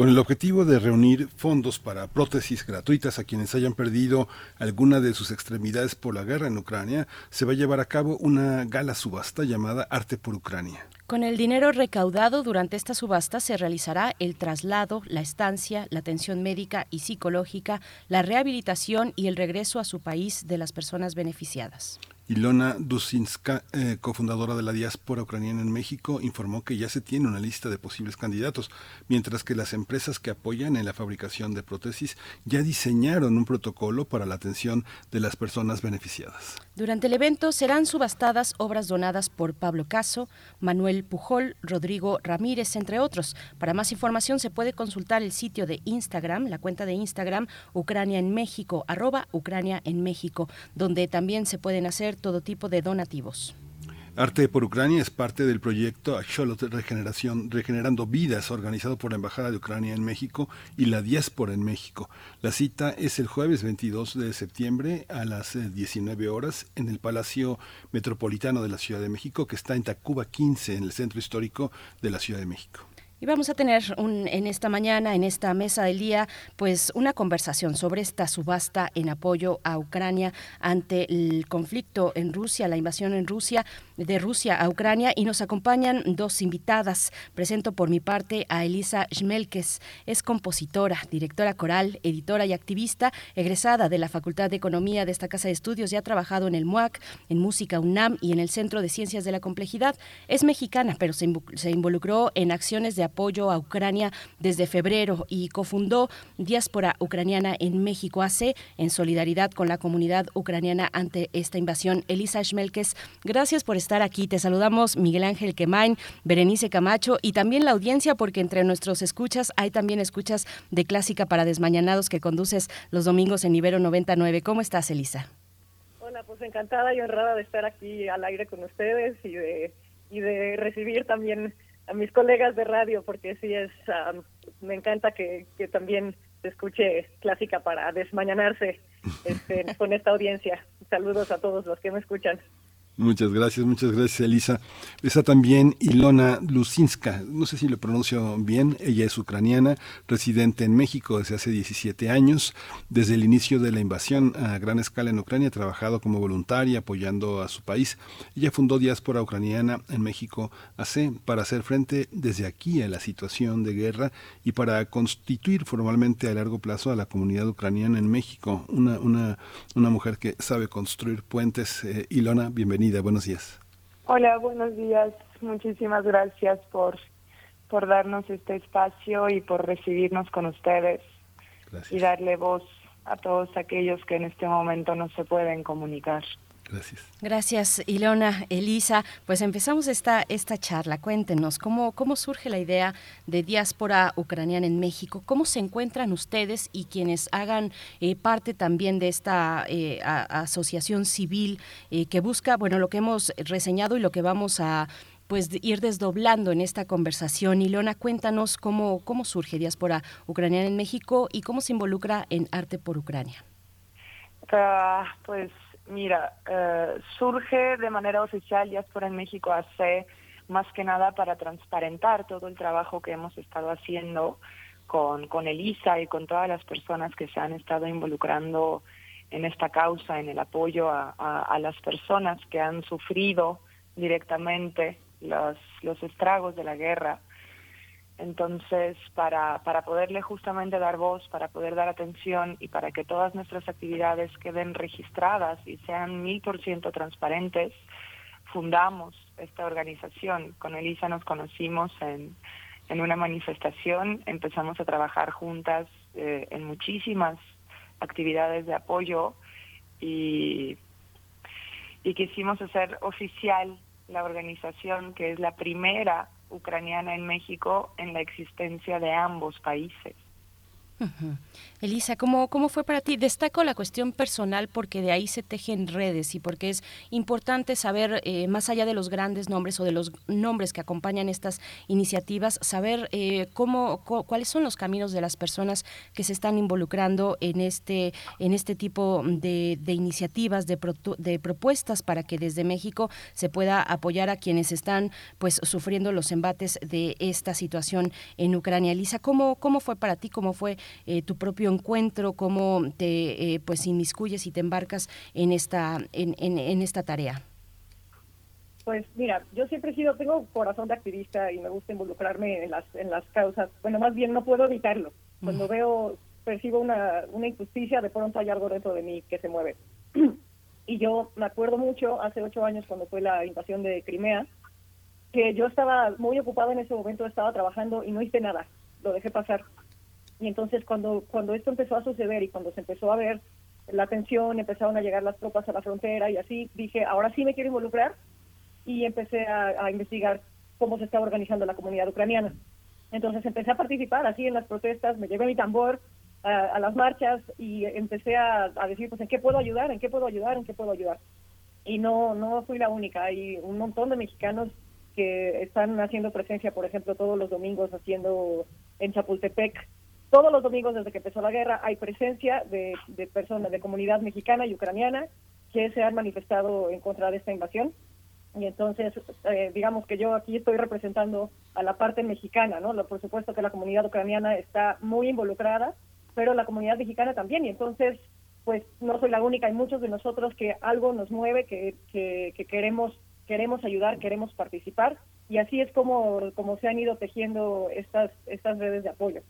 Con el objetivo de reunir fondos para prótesis gratuitas a quienes hayan perdido alguna de sus extremidades por la guerra en Ucrania, se va a llevar a cabo una gala subasta llamada Arte por Ucrania. Con el dinero recaudado durante esta subasta se realizará el traslado, la estancia, la atención médica y psicológica, la rehabilitación y el regreso a su país de las personas beneficiadas. Ilona Dusinska, eh, cofundadora de la diáspora ucraniana en México, informó que ya se tiene una lista de posibles candidatos, mientras que las empresas que apoyan en la fabricación de prótesis ya diseñaron un protocolo para la atención de las personas beneficiadas. Durante el evento serán subastadas obras donadas por Pablo Caso, Manuel Pujol, Rodrigo Ramírez, entre otros. Para más información se puede consultar el sitio de Instagram, la cuenta de Instagram Ucrania en México, arroba Ucrania en México, donde también se pueden hacer todo tipo de donativos. Arte por Ucrania es parte del proyecto Axolot Regeneración, Regenerando Vidas, organizado por la Embajada de Ucrania en México y la Diáspora en México. La cita es el jueves 22 de septiembre a las 19 eh, horas en el Palacio Metropolitano de la Ciudad de México, que está en Tacuba 15, en el centro histórico de la Ciudad de México. Y vamos a tener un, en esta mañana, en esta mesa del día, pues una conversación sobre esta subasta en apoyo a Ucrania ante el conflicto en Rusia, la invasión en Rusia, de Rusia a Ucrania, y nos acompañan dos invitadas. Presento por mi parte a Elisa Schmelkes, es compositora, directora coral, editora y activista, egresada de la Facultad de Economía de esta Casa de Estudios y ha trabajado en el MUAC, en Música UNAM y en el Centro de Ciencias de la Complejidad. Es mexicana, pero se, involucró en acciones de apoyo a Ucrania desde febrero y cofundó Diáspora Ucraniana en México AC en solidaridad con la comunidad ucraniana ante esta invasión. Elisa Schmelkes, gracias por estar aquí. Te saludamos Miguel Ángel Quemain, Berenice Camacho y también la audiencia porque entre nuestros escuchas hay también escuchas de Clásica para Desmañanados que conduces los domingos en Ibero 99. ¿Cómo estás, Elisa? Hola, pues encantada y honrada de estar aquí al aire con ustedes y de, y de recibir también a mis colegas de radio, porque sí es, me encanta que, que, también se escuche clásica para desmañanarse este, [laughs] con esta audiencia. Saludos a todos los que me escuchan. Muchas gracias, muchas gracias Elisa. Está también Ilona Lusinska, no sé si lo pronuncio bien, ella es ucraniana, residente en México desde hace 17 años. Desde el inicio de la invasión a gran escala en Ucrania ha trabajado como voluntaria apoyando a su país. Ella fundó Diáspora Ucraniana en México hace para hacer frente desde aquí a la situación de guerra y para constituir formalmente a largo plazo a la comunidad ucraniana en México. Una, una, una mujer que sabe construir puentes. Eh, Ilona, bienvenida buenos días. Hola, buenos días. Muchísimas gracias por, por darnos este espacio y por recibirnos con ustedes y darle voz a todos aquellos que en este momento no se pueden comunicar. Gracias. Gracias, Ilona, Elisa. Pues empezamos esta, esta charla. Cuéntenos, ¿cómo, ¿cómo surge la idea de diáspora ucraniana en México? ¿Cómo se encuentran ustedes y quienes hagan eh, parte también de esta eh, asociación civil eh, que busca, bueno, lo que hemos reseñado y lo que vamos a pues ir desdoblando en esta conversación. Ilona, cuéntanos cómo, cómo surge Diáspora Ucraniana en México y cómo se involucra en Arte por Ucrania. Ah, pues Mira, eh, surge de manera oficial Diáspora en México hace más que nada para transparentar todo el trabajo que hemos estado haciendo con, con Elisa y con todas las personas que se han estado involucrando en esta causa, en el apoyo a, a, las personas que han sufrido directamente los, los estragos de la guerra entonces, para, para poderle justamente dar voz, para poder dar atención y para que todas nuestras actividades queden registradas y sean mil por ciento transparentes, fundamos esta organización. Con Elisa nos conocimos en, en una manifestación, empezamos a trabajar juntas eh, en muchísimas actividades de apoyo y, y quisimos hacer oficial la organización, que es la primera ucraniana en México en la existencia de ambos países. Elisa, ¿cómo, ¿cómo fue para ti? Destaco la cuestión personal porque de ahí se tejen redes y porque es importante saber, eh, más allá de los grandes nombres o de los nombres que acompañan estas iniciativas, saber eh, cómo, cuáles son los caminos de las personas que se están involucrando en este, en este tipo de, iniciativas, de, de propuestas para que desde México se pueda apoyar a quienes están pues sufriendo los embates de esta situación en Ucrania. Elisa, ¿cómo, cómo fue para ti? ¿Cómo fue eh, tu propio encuentro? ¿Cómo te eh, pues inmiscuyes y te embarcas en esta, en, en, esta tarea? Pues mira, yo siempre he sido, tengo corazón de activista y me gusta involucrarme en las, en las causas. Bueno, más bien no puedo evitarlo. Cuando veo, percibo una, una injusticia, de pronto hay algo dentro de mí que se mueve. [clears throat] y yo me acuerdo mucho, hace ocho años cuando fue la invasión de Crimea, que yo estaba muy ocupada en ese momento, estaba trabajando y no hice nada, lo dejé pasar. Y entonces cuando, cuando esto empezó a suceder y cuando se empezó a ver la tensión, empezaron a llegar las tropas a la frontera y así, dije, ahora sí me quiero involucrar y empecé a, investigar cómo se estaba organizando la comunidad ucraniana. Entonces empecé a participar así en las protestas, me llevé mi tambor a, las marchas y empecé a, a, decir, pues, ¿en qué puedo ayudar? ¿En qué puedo ayudar? ¿En qué puedo ayudar? Y no, no fui la única, hay un montón de mexicanos que están haciendo presencia, por ejemplo, todos los domingos haciendo en Chapultepec todos los domingos desde que empezó la guerra hay presencia de, personas de comunidad mexicana y ucraniana que se han manifestado en contra de esta invasión. Y entonces, eh, digamos que yo aquí estoy representando a la parte mexicana, ¿no? Por supuesto que la comunidad ucraniana está muy involucrada, pero la comunidad mexicana también. Y entonces, pues no soy la única, hay muchos de nosotros que algo nos mueve, que, que, que queremos, queremos ayudar, queremos participar. Y así es como, como se han ido tejiendo estas, estas redes de apoyo.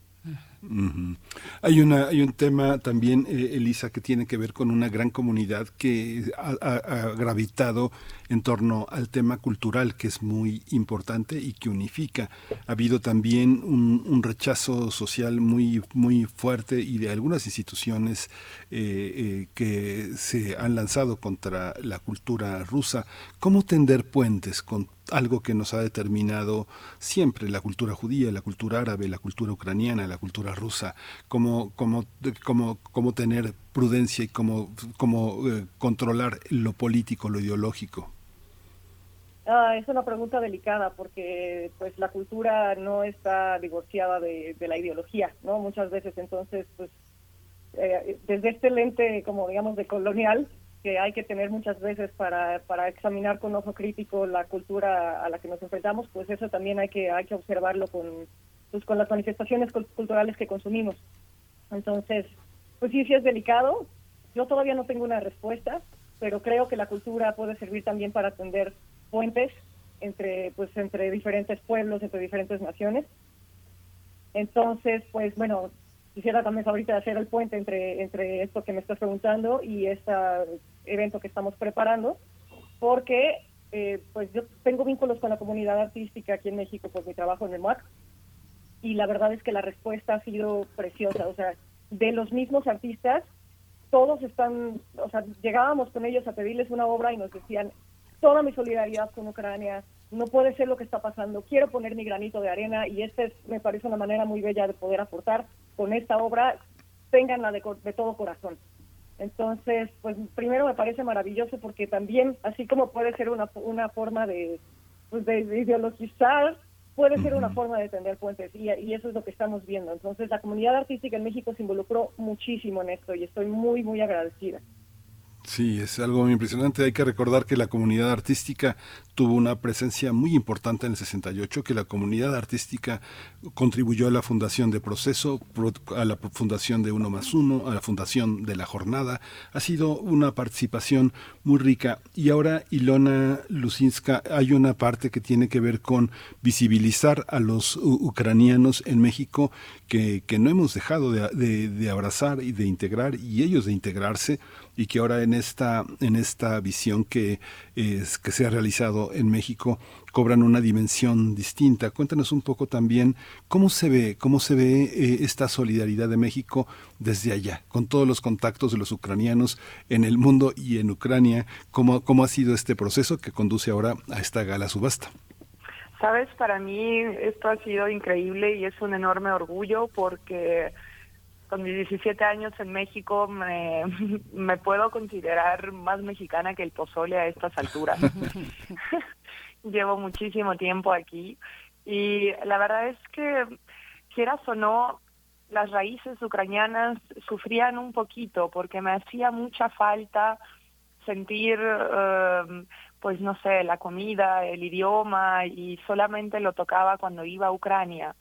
Hay una hay un tema también, eh, Elisa, que tiene que ver con una gran comunidad que ha, gravitado en torno al tema cultural, que es muy importante y que unifica. Ha habido también un, rechazo social muy muy fuerte y de algunas instituciones eh, eh, que se han lanzado contra la cultura rusa. ¿Cómo tender puentes con algo que nos ha determinado siempre la cultura judía, la cultura árabe, la cultura ucraniana, la cultura rusa, cómo, cómo, cómo, cómo tener prudencia y cómo, cómo eh, controlar lo político, lo ideológico. Ah, es una pregunta delicada porque pues la cultura no está divorciada de, la ideología, ¿no? Muchas veces entonces pues eh, desde este lente como digamos de colonial que hay que tener muchas veces para, para examinar con ojo crítico la cultura a la que nos enfrentamos, pues eso también hay que, hay que observarlo con, pues, con las manifestaciones culturales que consumimos. Entonces, pues sí, sí es delicado. Yo todavía no tengo una respuesta, pero creo que la cultura puede servir también para atender puentes entre, pues, entre diferentes pueblos, entre diferentes naciones. Entonces, pues bueno, quisiera también ahorita hacer el puente entre, entre esto que me estás preguntando y este evento que estamos preparando, porque eh, pues yo tengo vínculos con la comunidad artística aquí en México por mi trabajo en el MUAC y la verdad es que la respuesta ha sido preciosa, o sea, de los mismos artistas, todos están, o sea, llegábamos con ellos a pedirles una obra y nos decían, toda mi solidaridad con Ucrania, no puede ser lo que está pasando, quiero poner mi granito de arena y esta es, me parece una manera muy bella de poder aportar con esta obra, tenganla de, de todo corazón. Entonces, pues primero me parece maravilloso porque también, así como puede ser una, una forma de, pues, de, ideologizar, puede ser una forma de tender puentes y, y, eso es lo que estamos viendo. Entonces, la comunidad artística en México se involucró muchísimo en esto y estoy muy, muy agradecida. Sí, es algo impresionante. Hay que recordar que la comunidad artística tuvo una presencia muy importante en el 68, que la comunidad artística contribuyó a la fundación de Proceso, a la fundación de Uno más Uno, a la fundación de La Jornada. Ha sido una participación muy rica. Y ahora, Ilona Lucinska, hay una parte que tiene que ver con visibilizar a los ucranianos en México que, que no hemos dejado de, de abrazar y de integrar, y ellos de integrarse y que ahora en esta, en esta visión que, que se ha realizado en México cobran una dimensión distinta. Cuéntanos un poco también cómo se ve, cómo se ve eh, esta solidaridad de México desde allá, con todos los contactos de los ucranianos en el mundo y en Ucrania, cómo, cómo ha sido este proceso que conduce ahora a esta gala subasta. Sabes, para mí esto ha sido increíble y es un enorme orgullo porque con mis 17 años en México me, [laughs] me puedo considerar más mexicana que el pozole a estas alturas. [laughs] [laughs] Llevo muchísimo tiempo aquí y la verdad es que, quieras o no, las raíces ucranianas sufrían un poquito porque me hacía mucha falta sentir, eh, pues no sé, la comida, el idioma y solamente lo tocaba cuando iba a Ucrania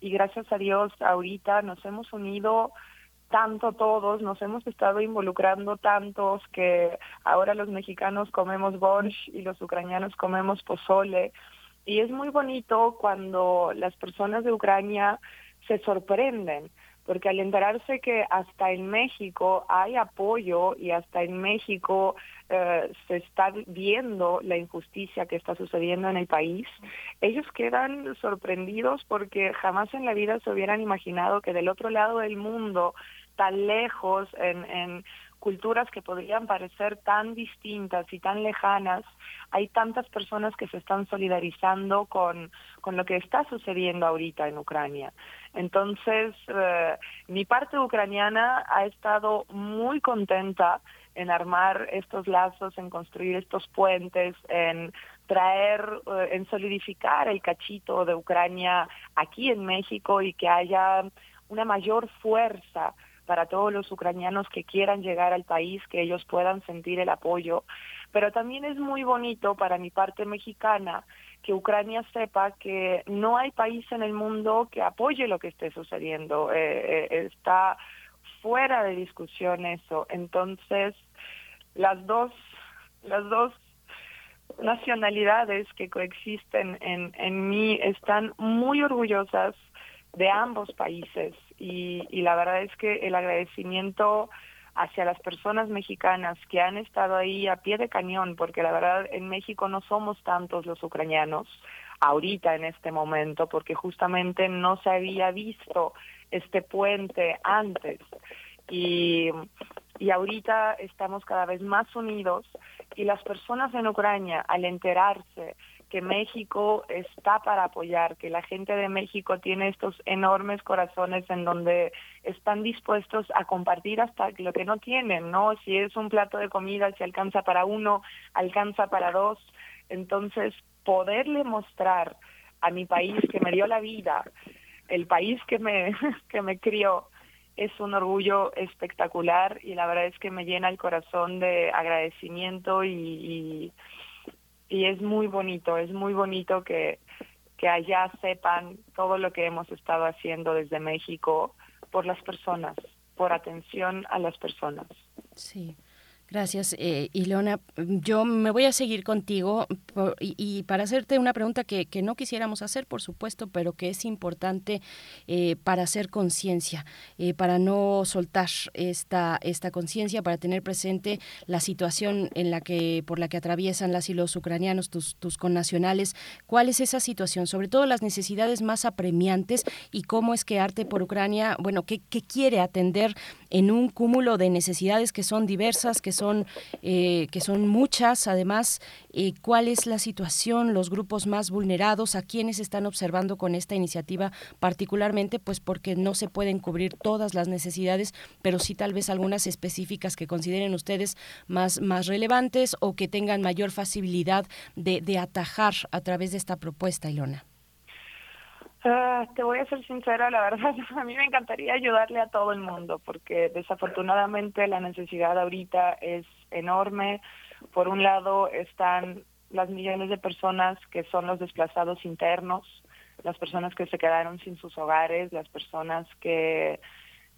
y gracias a Dios ahorita nos hemos unido tanto todos, nos hemos estado involucrando tantos que ahora los mexicanos comemos borscht y los ucranianos comemos pozole. Y es muy bonito cuando las personas de Ucrania se sorprenden porque al enterarse que hasta en México hay apoyo y hasta en México eh, se está viendo la injusticia que está sucediendo en el país, ellos quedan sorprendidos porque jamás en la vida se hubieran imaginado que del otro lado del mundo, tan lejos, en, en culturas que podrían parecer tan distintas y tan lejanas, hay tantas personas que se están solidarizando con, con lo que está sucediendo ahorita en Ucrania. Entonces, eh, mi parte ucraniana ha estado muy contenta en armar estos lazos, en construir estos puentes, en traer, eh, en solidificar el cachito de Ucrania aquí en México y que haya una mayor fuerza para todos los ucranianos que quieran llegar al país, que ellos puedan sentir el apoyo. Pero también es muy bonito para mi parte mexicana que Ucrania sepa que no hay país en el mundo que apoye lo que esté sucediendo. Eh, eh, está fuera de discusión eso. Entonces, las dos, las dos nacionalidades que coexisten en, en mí están muy orgullosas de ambos países y, y la verdad es que el agradecimiento hacia las personas mexicanas que han estado ahí a pie de cañón, porque la verdad en México no somos tantos los ucranianos ahorita en este momento, porque justamente no se había visto este puente antes. Y, y ahorita estamos cada vez más unidos y las personas en Ucrania, al enterarse que México está para apoyar, que la gente de México tiene estos enormes corazones en donde están dispuestos a compartir hasta lo que no tienen, ¿no? Si es un plato de comida, si alcanza para uno, alcanza para dos. Entonces, poderle mostrar a mi país que me dio la vida, el país que me, [laughs] que me crió, es un orgullo espectacular y la verdad es que me llena el corazón de agradecimiento y, y y es muy bonito, es muy bonito que, que allá sepan todo lo que hemos estado haciendo desde México por las personas, por atención a las personas. Sí. Gracias, eh, Ilona. Yo me voy a seguir contigo y, para hacerte una pregunta que, no quisiéramos hacer, por supuesto, pero que es importante eh, para hacer conciencia, eh, para no soltar esta, esta conciencia, para tener presente la situación en la que, por la que atraviesan las y los ucranianos, tus, tus connacionales. ¿Cuál es esa situación? Sobre todo las necesidades más apremiantes y cómo es que Arte por Ucrania, bueno, qué, qué quiere atender en un cúmulo de necesidades que son diversas, que son, eh, que son muchas. Además, eh, ¿cuál es la situación, los grupos más vulnerados, a quienes están observando con esta iniciativa particularmente? Pues porque no se pueden cubrir todas las necesidades, pero sí tal vez algunas específicas que consideren ustedes más, más relevantes o que tengan mayor facilidad de, de atajar a través de esta propuesta, Ilona. Ah, te voy a ser sincera, la verdad, [laughs] a mí me encantaría ayudarle a todo el mundo porque desafortunadamente la necesidad ahorita es enorme. Por un lado están las millones de personas que son los desplazados internos, las personas que se quedaron sin sus hogares, las personas que,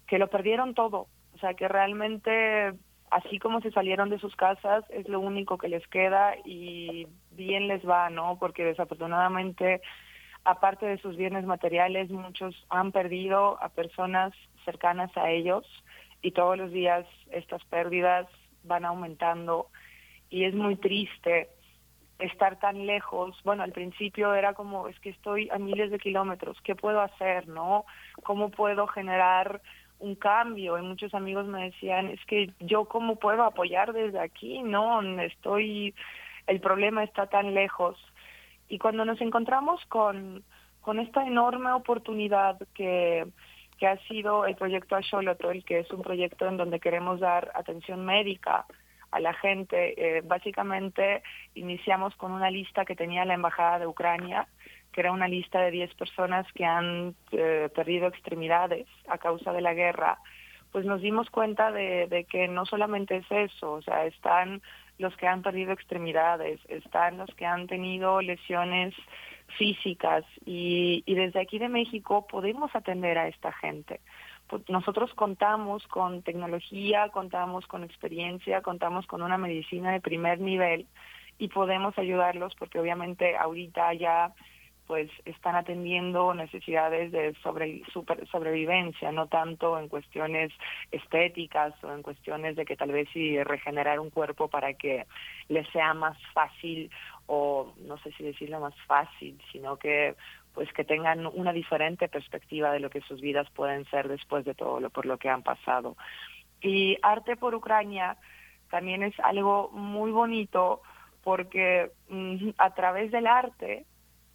que lo perdieron todo. O sea, que realmente así como se salieron de sus casas es lo único que les queda y bien les va, ¿no? Porque desafortunadamente aparte de sus bienes materiales, muchos han perdido a personas cercanas a ellos y todos los días estas pérdidas van aumentando y es muy triste estar tan lejos. Bueno, al principio era como, es que estoy a miles de kilómetros, ¿qué puedo hacer, no? ¿Cómo puedo generar un cambio? Y muchos amigos me decían, es que yo cómo puedo apoyar desde aquí, no, estoy, el problema está tan lejos. Y cuando nos encontramos con, con esta enorme oportunidad que, que ha sido el proyecto Axolotl, que es un proyecto en donde queremos dar atención médica a la gente. Eh, básicamente iniciamos con una lista que tenía la Embajada de Ucrania, que era una lista de 10 personas que han eh, perdido extremidades a causa de la guerra. Pues nos dimos cuenta de, de que no solamente es eso, o sea, están los que han perdido extremidades, están los que han tenido lesiones físicas y, y desde aquí de México podemos atender a esta gente. Pues nosotros contamos con tecnología, contamos con experiencia, contamos con una medicina de primer nivel y podemos ayudarlos porque obviamente ahorita ya pues están atendiendo necesidades de sobre, sobrevivencia, no tanto en cuestiones estéticas o en cuestiones de que tal vez sí regenerar un cuerpo para que les sea más fácil o no sé si decirlo más fácil, sino que pues que tengan una diferente perspectiva de lo que sus vidas pueden ser después de todo lo por lo que han pasado. Y Arte por Ucrania también es algo muy bonito porque mm, a través del arte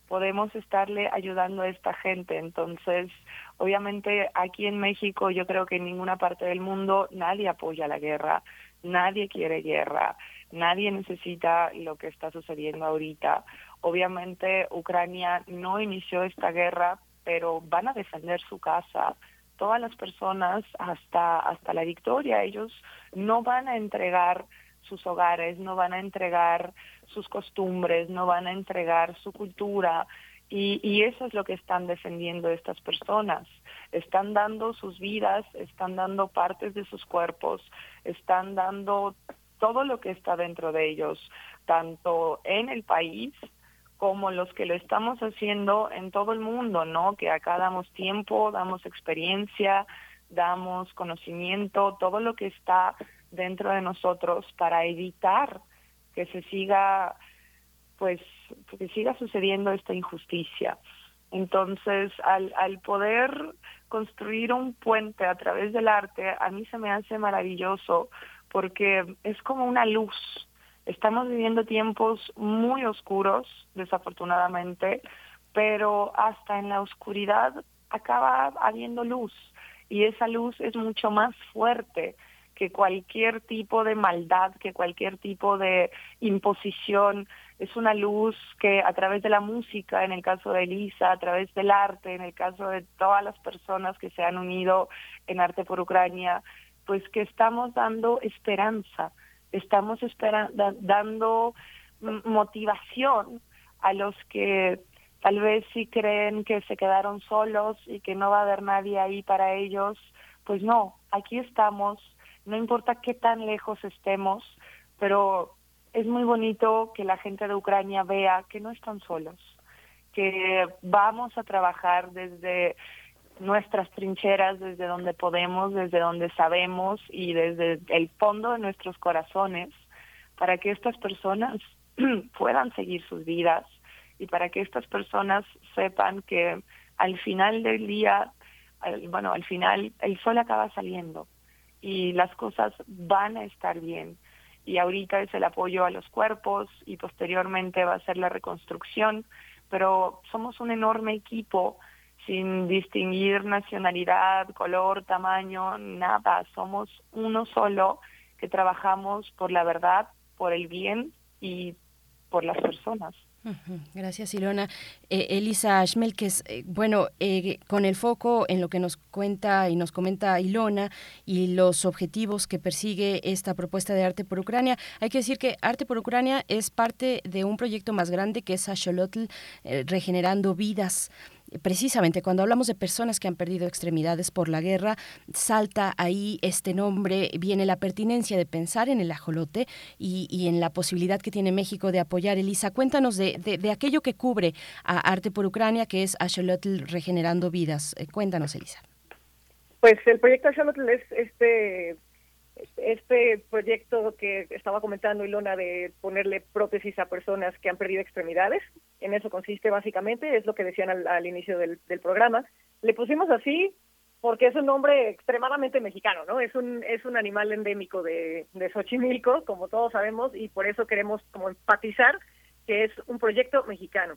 podemos estarle ayudando a esta gente. Entonces, obviamente aquí en México, yo creo que en ninguna parte del mundo nadie apoya la guerra, nadie quiere guerra, nadie necesita lo que está sucediendo ahorita. Obviamente Ucrania no inició esta guerra, pero van a defender su casa todas las personas hasta hasta la victoria. Ellos no van a entregar sus hogares, no van a entregar sus costumbres, no van a entregar su cultura. Y, eso es lo que están defendiendo estas personas. Están dando sus vidas, están dando partes de sus cuerpos, están dando todo lo que está dentro de ellos, tanto en el país como los que lo estamos haciendo en todo el mundo, ¿no? Que acá damos tiempo, damos experiencia, damos conocimiento, todo lo que está dentro de nosotros para evitar que se siga pues que siga sucediendo esta injusticia. Entonces, al, al poder construir un puente a través del arte, a mí se me hace maravilloso porque es como una luz. Estamos viviendo tiempos muy oscuros, desafortunadamente, pero hasta en la oscuridad acaba habiendo luz y esa luz es mucho más fuerte que cualquier tipo de maldad, que cualquier tipo de imposición. Es una luz que a través de la música, en el caso de Elisa, a través del arte, en el caso de todas las personas que se han unido en Arte por Ucrania, pues que estamos dando esperanza, estamos dando motivación a los que tal vez sí creen que se quedaron solos y que no va a haber nadie ahí para ellos, pues no, aquí estamos no importa qué tan lejos estemos, pero es muy bonito que la gente de Ucrania vea que no están solos, que vamos a trabajar desde nuestras trincheras, desde donde podemos, desde donde sabemos y desde el fondo de nuestros corazones, para que estas personas [clears throat] puedan seguir sus vidas y para que estas personas sepan que al final del día, bueno, al final el sol acaba saliendo y las cosas van a estar bien. Y ahorita es el apoyo a los cuerpos y posteriormente va a ser la reconstrucción, pero somos un enorme equipo sin distinguir nacionalidad, color, tamaño, nada. Somos uno solo que trabajamos por la verdad, por el bien y por las personas. Gracias, Ilona. Eh, Elisa Schmelkes, eh, bueno, eh, con el foco en lo que nos cuenta y nos comenta Ilona y los objetivos que persigue esta propuesta de Arte por Ucrania, hay que decir que Arte por Ucrania es parte de un proyecto más grande que es Asholotl, Regenerando Vidas precisamente cuando hablamos de personas que han perdido extremidades por la guerra, salta ahí este nombre, viene la pertinencia de pensar en el ajolote y, en la posibilidad que tiene México de apoyar. Elisa, cuéntanos de, de, aquello que cubre a Arte por Ucrania, que es Axolotl Regenerando Vidas. Eh, cuéntanos, Elisa. Pues el proyecto Axolotl es este este proyecto que estaba comentando Ilona de ponerle prótesis a personas que han perdido extremidades, en eso consiste básicamente, es lo que decían al, inicio del, programa. Le pusimos así porque es un nombre extremadamente mexicano, ¿no? Es un es un animal endémico de, de Xochimilco, como todos sabemos, y por eso queremos como enfatizar que es un proyecto mexicano.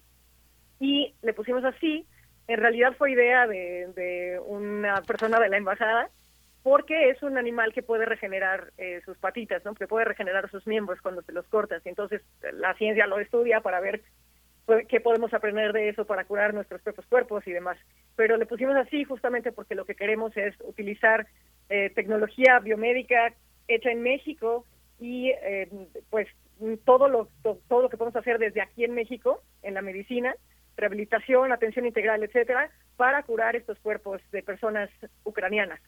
Y le pusimos así En realidad fue idea de, una persona de la embajada porque es un animal que puede regenerar eh, sus patitas, ¿no? que puede regenerar sus miembros cuando se los cortas. Y entonces la ciencia lo estudia para ver qué podemos aprender de eso para curar nuestros propios cuerpos y demás. Pero le pusimos así justamente porque lo que queremos es utilizar eh, tecnología biomédica hecha en México y eh, pues todo lo, todo lo que podemos hacer desde aquí en México, en la medicina, rehabilitación, atención integral, etcétera, para curar estos cuerpos de personas ucranianas.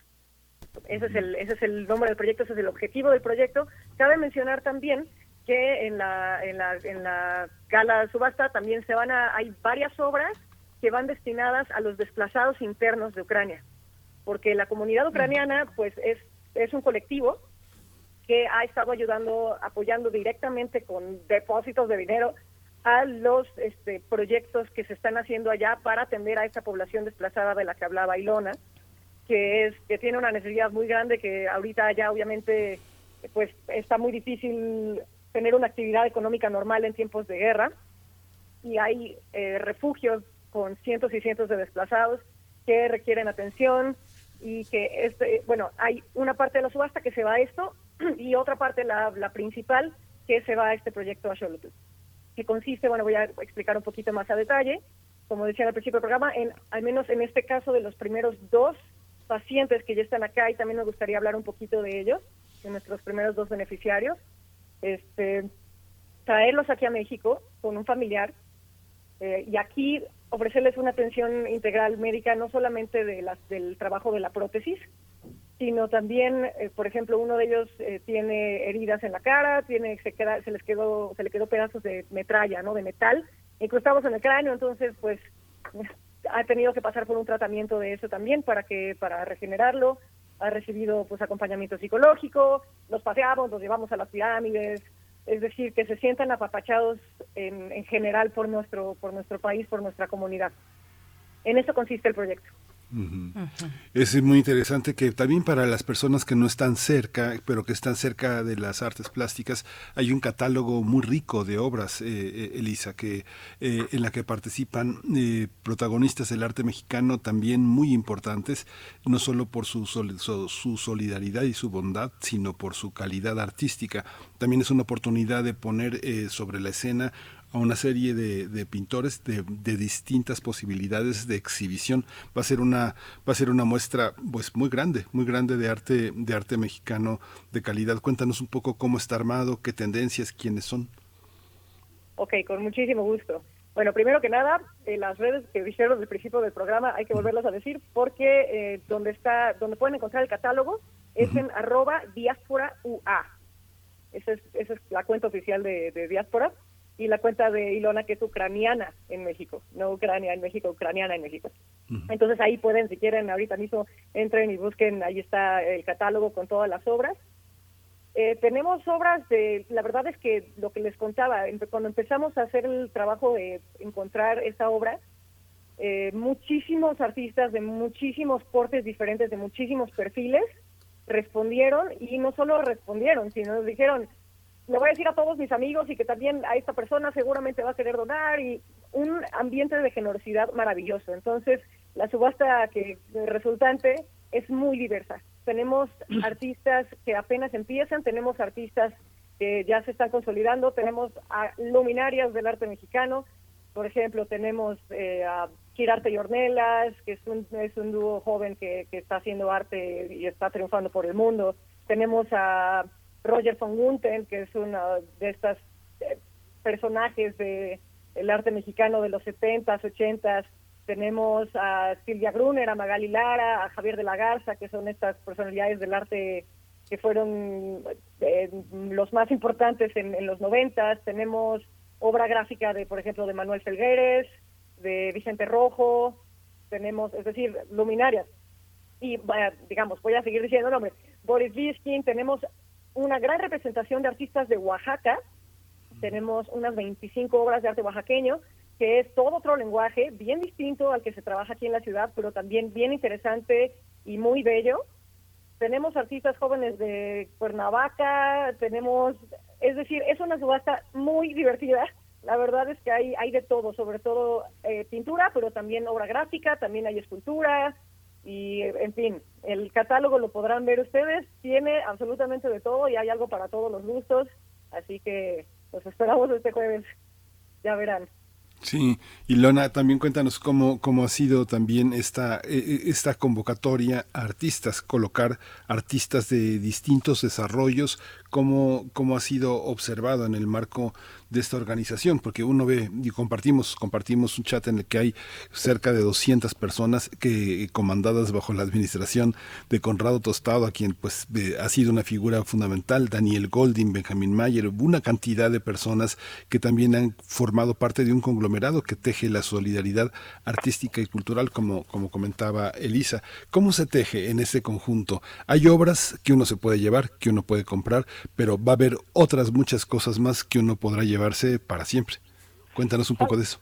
Ese es el ese es el nombre del proyecto, ese es el objetivo del proyecto. Cabe mencionar también que en la en la en la gala subasta también se van a hay varias obras que van destinadas a los desplazados internos de Ucrania, porque la comunidad ucraniana pues es es un colectivo que ha estado ayudando, apoyando directamente con depósitos de dinero a los este, proyectos que se están haciendo allá para atender a esa población desplazada de la que hablaba Ilona que es que tiene una necesidad muy grande que ahorita ya obviamente pues está muy difícil tener una actividad económica normal en tiempos de guerra y hay eh, refugios con cientos y cientos de desplazados que requieren atención y que este bueno hay una parte de la subasta que se va a esto [clears throat] y otra parte la, principal que se va a este proyecto Axolotl que consiste bueno voy a explicar un poquito más a detalle como decía al principio del programa en al menos en este caso de los primeros dos pacientes que ya están acá y también me gustaría hablar un poquito de ellos, de nuestros primeros dos beneficiarios. Este, traerlos aquí a México con un familiar eh, y aquí ofrecerles una atención integral médica, no solamente de las, del trabajo de la prótesis, sino también, eh, por ejemplo, uno de ellos eh, tiene heridas en la cara, tiene se, queda, se les quedó se le quedó pedazos de metralla, ¿no? De metal incrustados en el cráneo, entonces, pues ha tenido que pasar por un tratamiento de eso también para que para regenerarlo ha recibido pues acompañamiento psicológico los paseamos los llevamos a las pirámides es decir que se sientan apapachados en, en general por nuestro por nuestro país por nuestra comunidad. En eso consiste el proyecto es muy interesante que también para las personas que no están cerca, pero que están cerca de las artes plásticas, hay un catálogo muy rico de obras, eh, eh, Elisa, que eh, en la que participan protagonistas del arte mexicano también muy importantes, no solo por su, su solidaridad y su bondad, sino por su calidad artística. También es una oportunidad de poner sobre la escena a una serie de, pintores de, distintas posibilidades de exhibición. Va a ser una va a ser una muestra pues muy grande, muy grande de arte de arte mexicano de calidad. Cuéntanos un poco cómo está armado, qué tendencias, quiénes son. Ok, con muchísimo gusto. Bueno, primero que nada, eh, las redes que dijeron desde el principio del programa hay que volverlas a decir porque eh, donde está, donde pueden encontrar el catálogo es en arroba diáspora UA. Esa es, esa es la cuenta oficial de, de diáspora y la cuenta de Ilona que es ucraniana en México, no Ucrania en México, ucraniana en México. Entonces ahí pueden, si quieren, ahorita mismo entren y busquen, ahí está el catálogo con todas las obras. Eh, tenemos obras de, la verdad es que lo que les contaba, cuando empezamos a hacer el trabajo de encontrar esa obra, eh, muchísimos artistas de muchísimos portes diferentes, de muchísimos perfiles, respondieron y no solo respondieron, sino nos dijeron, le voy a decir a todos mis amigos y que también a esta persona seguramente va a querer donar y un ambiente de generosidad maravilloso. Entonces, la subasta que resultante es muy diversa. Tenemos [clears throat] artistas que apenas empiezan, tenemos artistas que ya se están consolidando, tenemos a luminarias del arte mexicano, por ejemplo, tenemos eh, a Girarte y Ornelas, que es un, es un dúo joven que, que está haciendo arte y está triunfando por el mundo. Tenemos a Roger von Gunten, que es uno de estos eh, personajes de el arte mexicano de los 70s, 80s. Tenemos a Silvia Brunner, a Magali Lara, a Javier de la Garza, que son estas personalidades del arte que fueron eh, los más importantes en, los 90s. Tenemos obra gráfica de, por ejemplo, de Manuel Felgueres, de Vicente Rojo, tenemos, es decir, luminarias. Y, digamos, voy a seguir diciendo nombre. Boris Biskin, tenemos una gran representación de artistas de Oaxaca. Tenemos unas 25 obras de arte oaxaqueño, que es todo otro lenguaje, bien distinto al que se trabaja aquí en la ciudad, pero también bien interesante y muy bello. Tenemos artistas jóvenes de Cuernavaca, tenemos, es decir, es una subasta muy divertida, la verdad es que hay, hay de todo, sobre todo eh, pintura, pero también obra gráfica, también hay escultura y, en fin, el catálogo lo podrán ver ustedes, tiene absolutamente de todo y hay algo para todos los gustos, así que los esperamos este jueves, ya verán. Sí, y Lona, también cuéntanos cómo, cómo ha sido también esta, e, e, esta convocatoria a artistas, colocar artistas de distintos desarrollos, cómo, cómo ha sido observado en el marco de esta organización, porque uno ve y compartimos, compartimos un chat en el que hay cerca de 200 personas que comandadas bajo la administración de Conrado Tostado, a quien pues ha sido una figura fundamental, Daniel Golding, Benjamin Mayer, una cantidad de personas que también han formado parte de un conglomerado que teje la solidaridad artística y cultural, como, como comentaba Elisa. ¿Cómo se teje en ese conjunto? Hay obras que uno se puede llevar, que uno puede comprar, pero va a haber otras muchas cosas más que uno podrá llevar llevarse para siempre. Cuéntanos un poco de eso.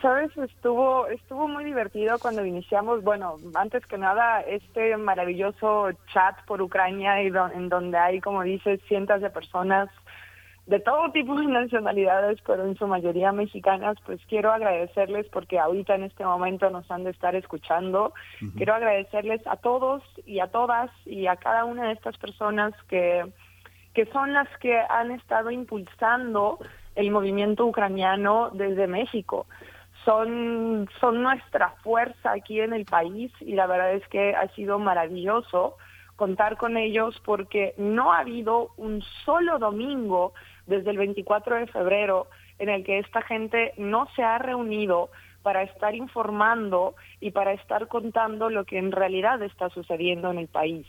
Sabes, estuvo estuvo muy divertido cuando iniciamos, bueno, antes que nada, este maravilloso chat por Ucrania y en donde hay, como dices, cientos de personas de todo tipo de nacionalidades, pero en su mayoría mexicanas, pues quiero agradecerles porque ahorita en este momento nos han de estar escuchando. Quiero agradecerles a todos y a todas y a cada una de estas personas que, que son las que han estado impulsando el movimiento ucraniano desde México. Son, son nuestra fuerza aquí en el país y la verdad es que ha sido maravilloso contar con ellos porque no ha habido un solo domingo desde el 24 de febrero en el que esta gente no se ha reunido para estar informando y para estar contando lo que en realidad está sucediendo en el país.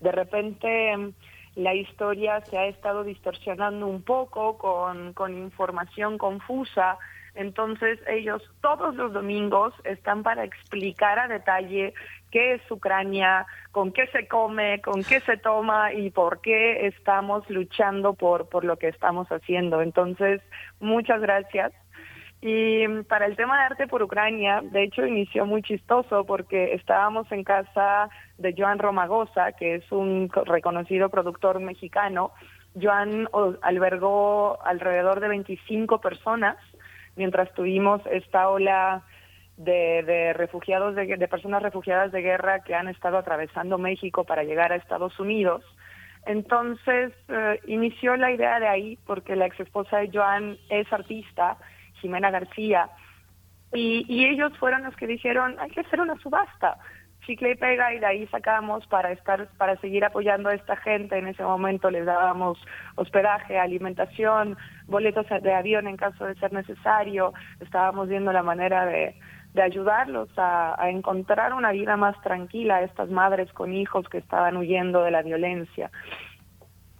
De repente la historia se ha estado distorsionando un poco con, con información confusa. Entonces ellos todos los domingos están para explicar a detalle qué es Ucrania, con qué se come, con qué se toma y por qué estamos luchando por, por lo que estamos haciendo. Entonces, muchas gracias. Y para el tema de arte por Ucrania, de hecho inició muy chistoso porque estábamos en casa de Joan Romagosa, que es un reconocido productor mexicano. Joan albergó alrededor de 25 personas mientras tuvimos esta ola de, refugiados, de, personas refugiadas de guerra que han estado atravesando México para llegar a Estados Unidos. Entonces eh, inició la idea de ahí porque la ex esposa de Joan es artista Jimena García, y, ellos fueron los que dijeron, hay que hacer una subasta, chicle y pega, y de ahí sacamos para estar, para seguir apoyando a esta gente. En ese momento les dábamos hospedaje, alimentación, boletos de avión en caso de ser necesario. Estábamos viendo la manera de, de ayudarlos a, encontrar una vida más tranquila a estas madres con hijos que estaban huyendo de la violencia.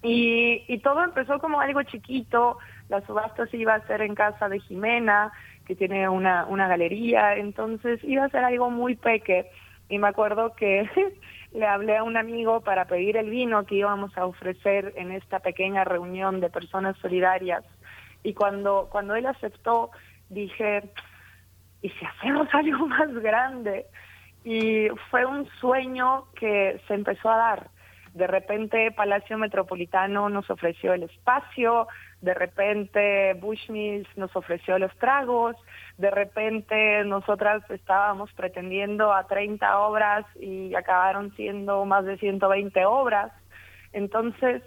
Y, y todo empezó como algo chiquito, la subasta se iba a hacer en casa de Jimena, que tiene una, una galería, entonces iba a ser algo muy peque. Y me acuerdo que [laughs] le hablé a un amigo para pedir el vino que íbamos a ofrecer en esta pequeña reunión de personas solidarias. Y cuando, cuando él aceptó, dije, ¿y si hacemos [laughs] algo más grande? Y fue un sueño que se empezó a dar. De repente Palacio Metropolitano nos ofreció el espacio, de repente Bushmills nos ofreció los tragos, de repente nosotras estábamos pretendiendo a 30 obras y acabaron siendo más de 120 obras. Entonces,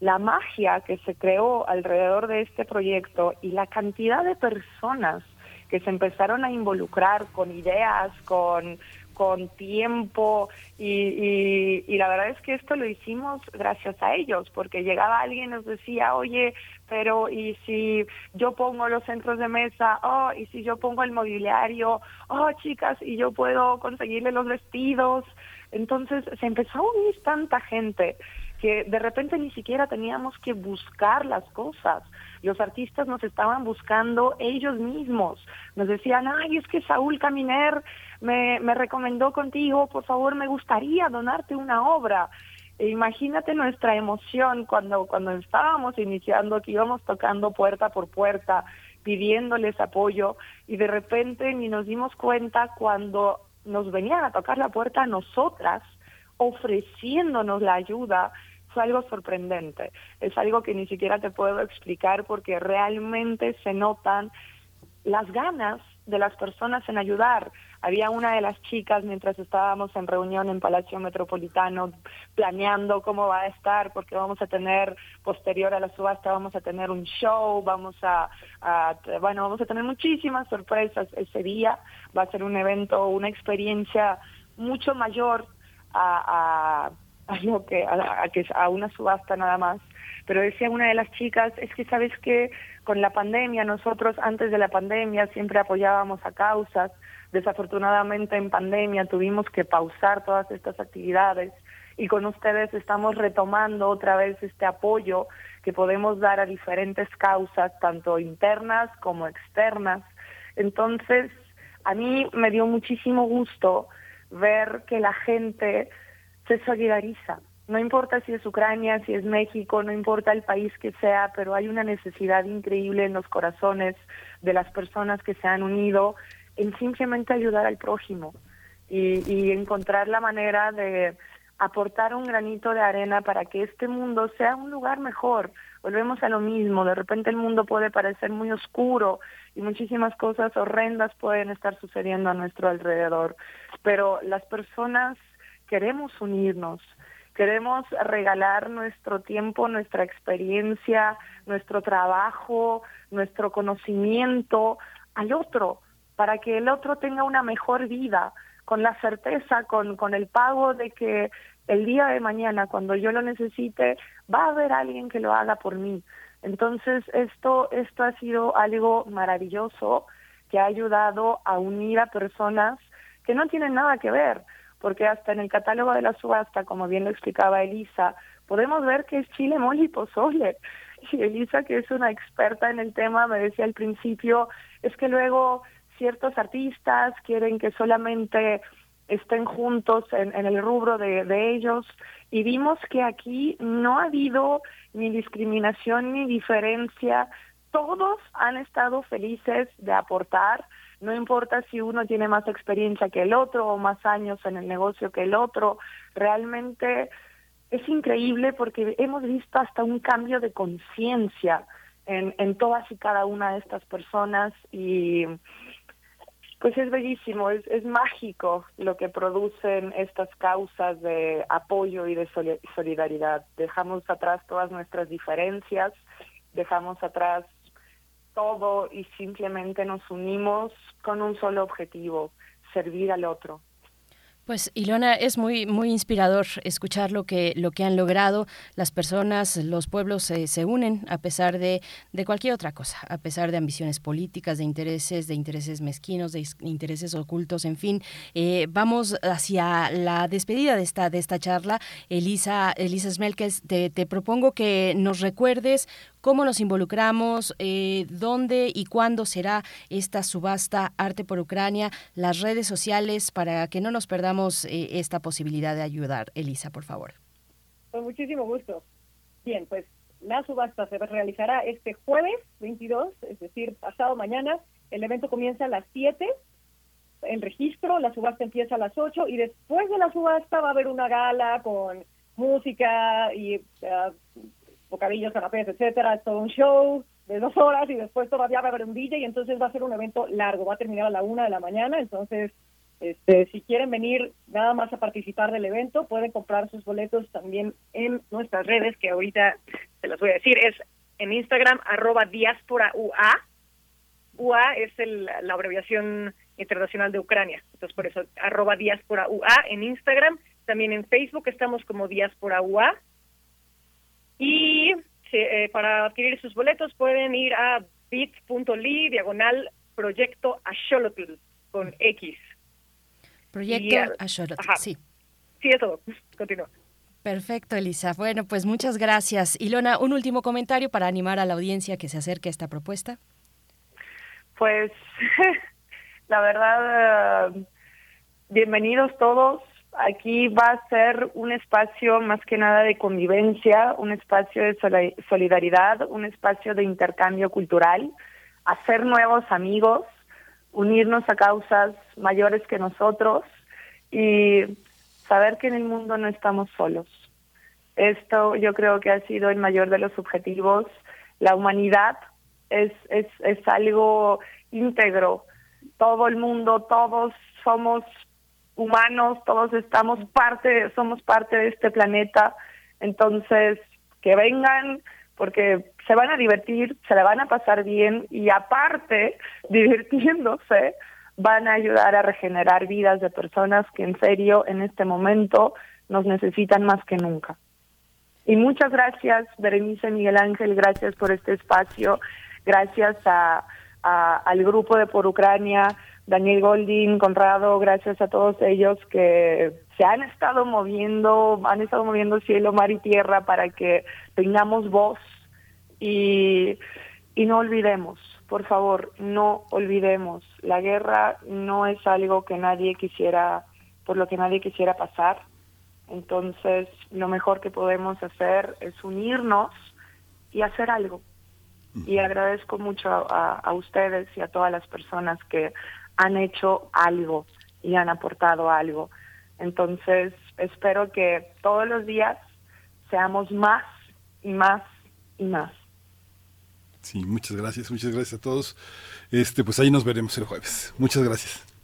la magia que se creó alrededor de este proyecto y la cantidad de personas que se empezaron a involucrar con ideas, con, con tiempo y, y, la verdad es que esto lo hicimos gracias a ellos, porque llegaba alguien y nos decía, oye, pero ¿y si yo pongo los centros de mesa? Oh, ¿y si yo pongo el mobiliario? Oh, chicas, ¿y yo puedo conseguirle los vestidos? Entonces se empezó a unir tanta gente de repente ni siquiera teníamos que buscar las cosas. Los artistas nos estaban buscando ellos mismos. Nos decían, ay, es que Saúl Caminer me, me recomendó contigo, por favor, me gustaría donarte una obra. E imagínate nuestra emoción cuando, cuando estábamos iniciando, que íbamos tocando puerta por puerta, pidiéndoles apoyo, y de repente ni nos dimos cuenta cuando nos venían a tocar la puerta a nosotras, ofreciéndonos la ayuda, algo sorprendente. Es algo que ni siquiera te puedo explicar porque realmente se notan las ganas de las personas en ayudar. Había una de las chicas mientras estábamos en reunión en Palacio Metropolitano planeando cómo va a estar, porque vamos a tener, posterior a la subasta, vamos a tener un show, vamos a, bueno, vamos a tener muchísimas sorpresas ese día. Va a ser un evento, una experiencia mucho mayor a, a, lo que, a, a, que, a una subasta nada más. Pero decía una de las chicas, es que sabes que con la pandemia, nosotros antes de la pandemia siempre apoyábamos a causas, desafortunadamente en pandemia tuvimos que pausar todas estas actividades y con ustedes estamos retomando otra vez este apoyo que podemos dar a diferentes causas, tanto internas como externas. Entonces, a mí me dio muchísimo gusto ver que la gente se solidariza. No importa si es Ucrania, si es México, no importa el país que sea, pero hay una necesidad increíble en los corazones de las personas que se han unido en simplemente ayudar al prójimo y, y encontrar la manera de aportar un granito de arena para que este mundo sea un lugar mejor. Volvemos a lo mismo, de repente el mundo puede parecer muy oscuro y muchísimas cosas horrendas pueden estar sucediendo a nuestro alrededor, pero las personas queremos unirnos, queremos regalar nuestro tiempo, nuestra experiencia, nuestro trabajo, nuestro conocimiento al otro, para que el otro tenga una mejor vida, con la certeza, con, con el pago de que el día de mañana, cuando yo lo necesite, va a haber alguien que lo haga por mí. Entonces, esto, esto ha sido algo maravilloso que ha ayudado a unir a personas que no tienen nada que ver porque hasta en el catálogo de la subasta, como bien lo explicaba Elisa, podemos ver que es chile, mole y pozole. [laughs] Y Elisa, que es una experta en el tema, me decía al principio, es que luego ciertos artistas quieren que solamente estén juntos en, el rubro de, de, ellos y vimos que aquí no ha habido ni discriminación ni diferencia, todos han estado felices de aportar, no importa si uno tiene más experiencia que el otro o más años en el negocio que el otro, realmente es increíble porque hemos visto hasta un cambio de conciencia en, en todas y cada una de estas personas y pues es bellísimo, es, es mágico lo que producen estas causas de apoyo y de solidaridad. Dejamos atrás todas nuestras diferencias, dejamos atrás todo y simplemente nos unimos con un solo objetivo, servir al otro. Pues Ilona, es muy muy inspirador escuchar lo que lo que han logrado las personas, los pueblos se unen a pesar de, de, cualquier otra cosa, a pesar de ambiciones políticas, de intereses, de intereses mezquinos, de intereses ocultos, en fin. Eh, vamos hacia la despedida de esta de esta charla. Elisa Elisa Smelkes, te propongo que nos recuerdes cómo nos involucramos, eh, dónde y cuándo será esta subasta Arte por Ucrania, las redes sociales para que no nos perdamos eh, esta posibilidad de ayudar. Elisa, por favor. Con muchísimo gusto. Bien, pues la subasta se realizará este jueves 22, es decir, pasado mañana. El evento comienza a las 7 en registro, la subasta empieza a las 8 y después de la subasta va a haber una gala con música y uh, bocadillos, canapés, etcétera, es todo un show de dos horas y después todavía va a haber un DJ y entonces va a ser un evento largo, va a terminar a la una de la mañana, entonces este, si quieren venir nada más a participar del evento, pueden comprar sus boletos también en nuestras redes, que ahorita se las voy a decir, es en Instagram, arroba diáspora UA. UA es el, la abreviación internacional de Ucrania, entonces por eso, arroba diáspora UA en Instagram, también en Facebook estamos como diáspora UA, y eh, para adquirir sus boletos pueden ir a bit.ly diagonal proyecto Axolotl con X. Proyecto Axolotl, sí. Sí, eso. Continúa. Perfecto, Elisa. Bueno, pues muchas gracias. Ilona, un último comentario para animar a la audiencia que se acerque a esta propuesta. Pues, [laughs] la verdad, eh, bienvenidos todos aquí va a ser un espacio más que nada de convivencia, un espacio de solidaridad, un espacio de intercambio cultural, hacer nuevos amigos, unirnos a causas mayores que nosotros y saber que en el mundo no estamos solos. Esto yo creo que ha sido el mayor de los objetivos. La humanidad es, es, es algo íntegro. Todo el mundo, todos somos humanos, todos estamos parte, somos parte de este planeta. Entonces, que vengan, porque se van a divertir, se la van a pasar bien y aparte, [laughs] divirtiéndose, van a ayudar a regenerar vidas de personas que en serio en este momento nos necesitan más que nunca. Y muchas gracias, Berenice Miguel Ángel, gracias por este espacio, gracias a, al grupo de Por Ucrania, Daniel Goldin, Conrado, gracias a todos ellos que se han estado moviendo, han estado moviendo cielo, mar y tierra para que tengamos voz y, y no olvidemos, por favor, no olvidemos, la guerra no es algo que nadie quisiera, por lo que nadie quisiera pasar. Entonces, lo mejor que podemos hacer es unirnos y hacer algo. Y agradezco mucho a, a ustedes y a todas las personas que han hecho algo y han aportado algo. Entonces, espero que todos los días seamos más y más y más. Sí, muchas gracias, muchas gracias a todos. Este, pues ahí nos veremos el jueves. Muchas gracias.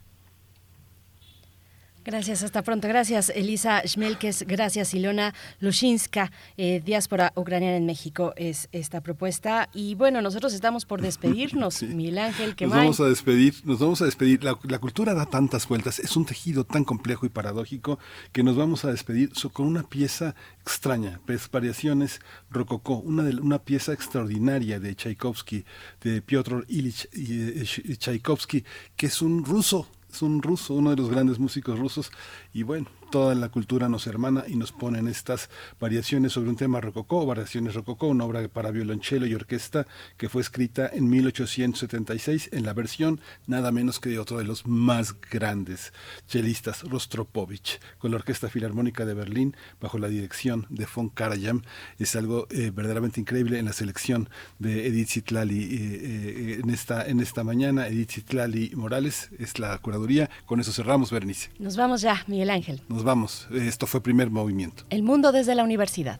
Gracias, hasta pronto. Gracias, Elisa Schmelkes. Gracias, Ilona Lushinska. Eh, Diáspora Ucraniana en México es esta propuesta. Y bueno, nosotros estamos por despedirnos, [laughs] Miguel Ángel. nos vamos a despedir, nos vamos a despedir. La, cultura da tantas vueltas, es un tejido tan complejo y paradójico que nos vamos a despedir con una pieza extraña, pues, variaciones rococó, una, de, una pieza extraordinaria de Tchaikovsky, de Piotr Ilich eh, Tchaikovsky, que es un ruso es un ruso, uno de los grandes músicos rusos, y bueno, toda la cultura nos hermana y nos pone en estas variaciones sobre un tema rococó, variaciones rococó, una obra para violonchelo y orquesta que fue escrita en 1876 en la versión nada menos que de otro de los más grandes chelistas, Rostropovich, con la Orquesta Filarmónica de Berlín bajo la dirección de von Karajan. Es algo eh, verdaderamente increíble en la selección de Edith Zitlali eh, eh, en, esta, en esta mañana. Edith Zitlali Morales es la curaduría. Con eso cerramos, Bernice. Nos vamos ya, Miguel Ángel vamos. Esto fue primer movimiento. El mundo desde la universidad.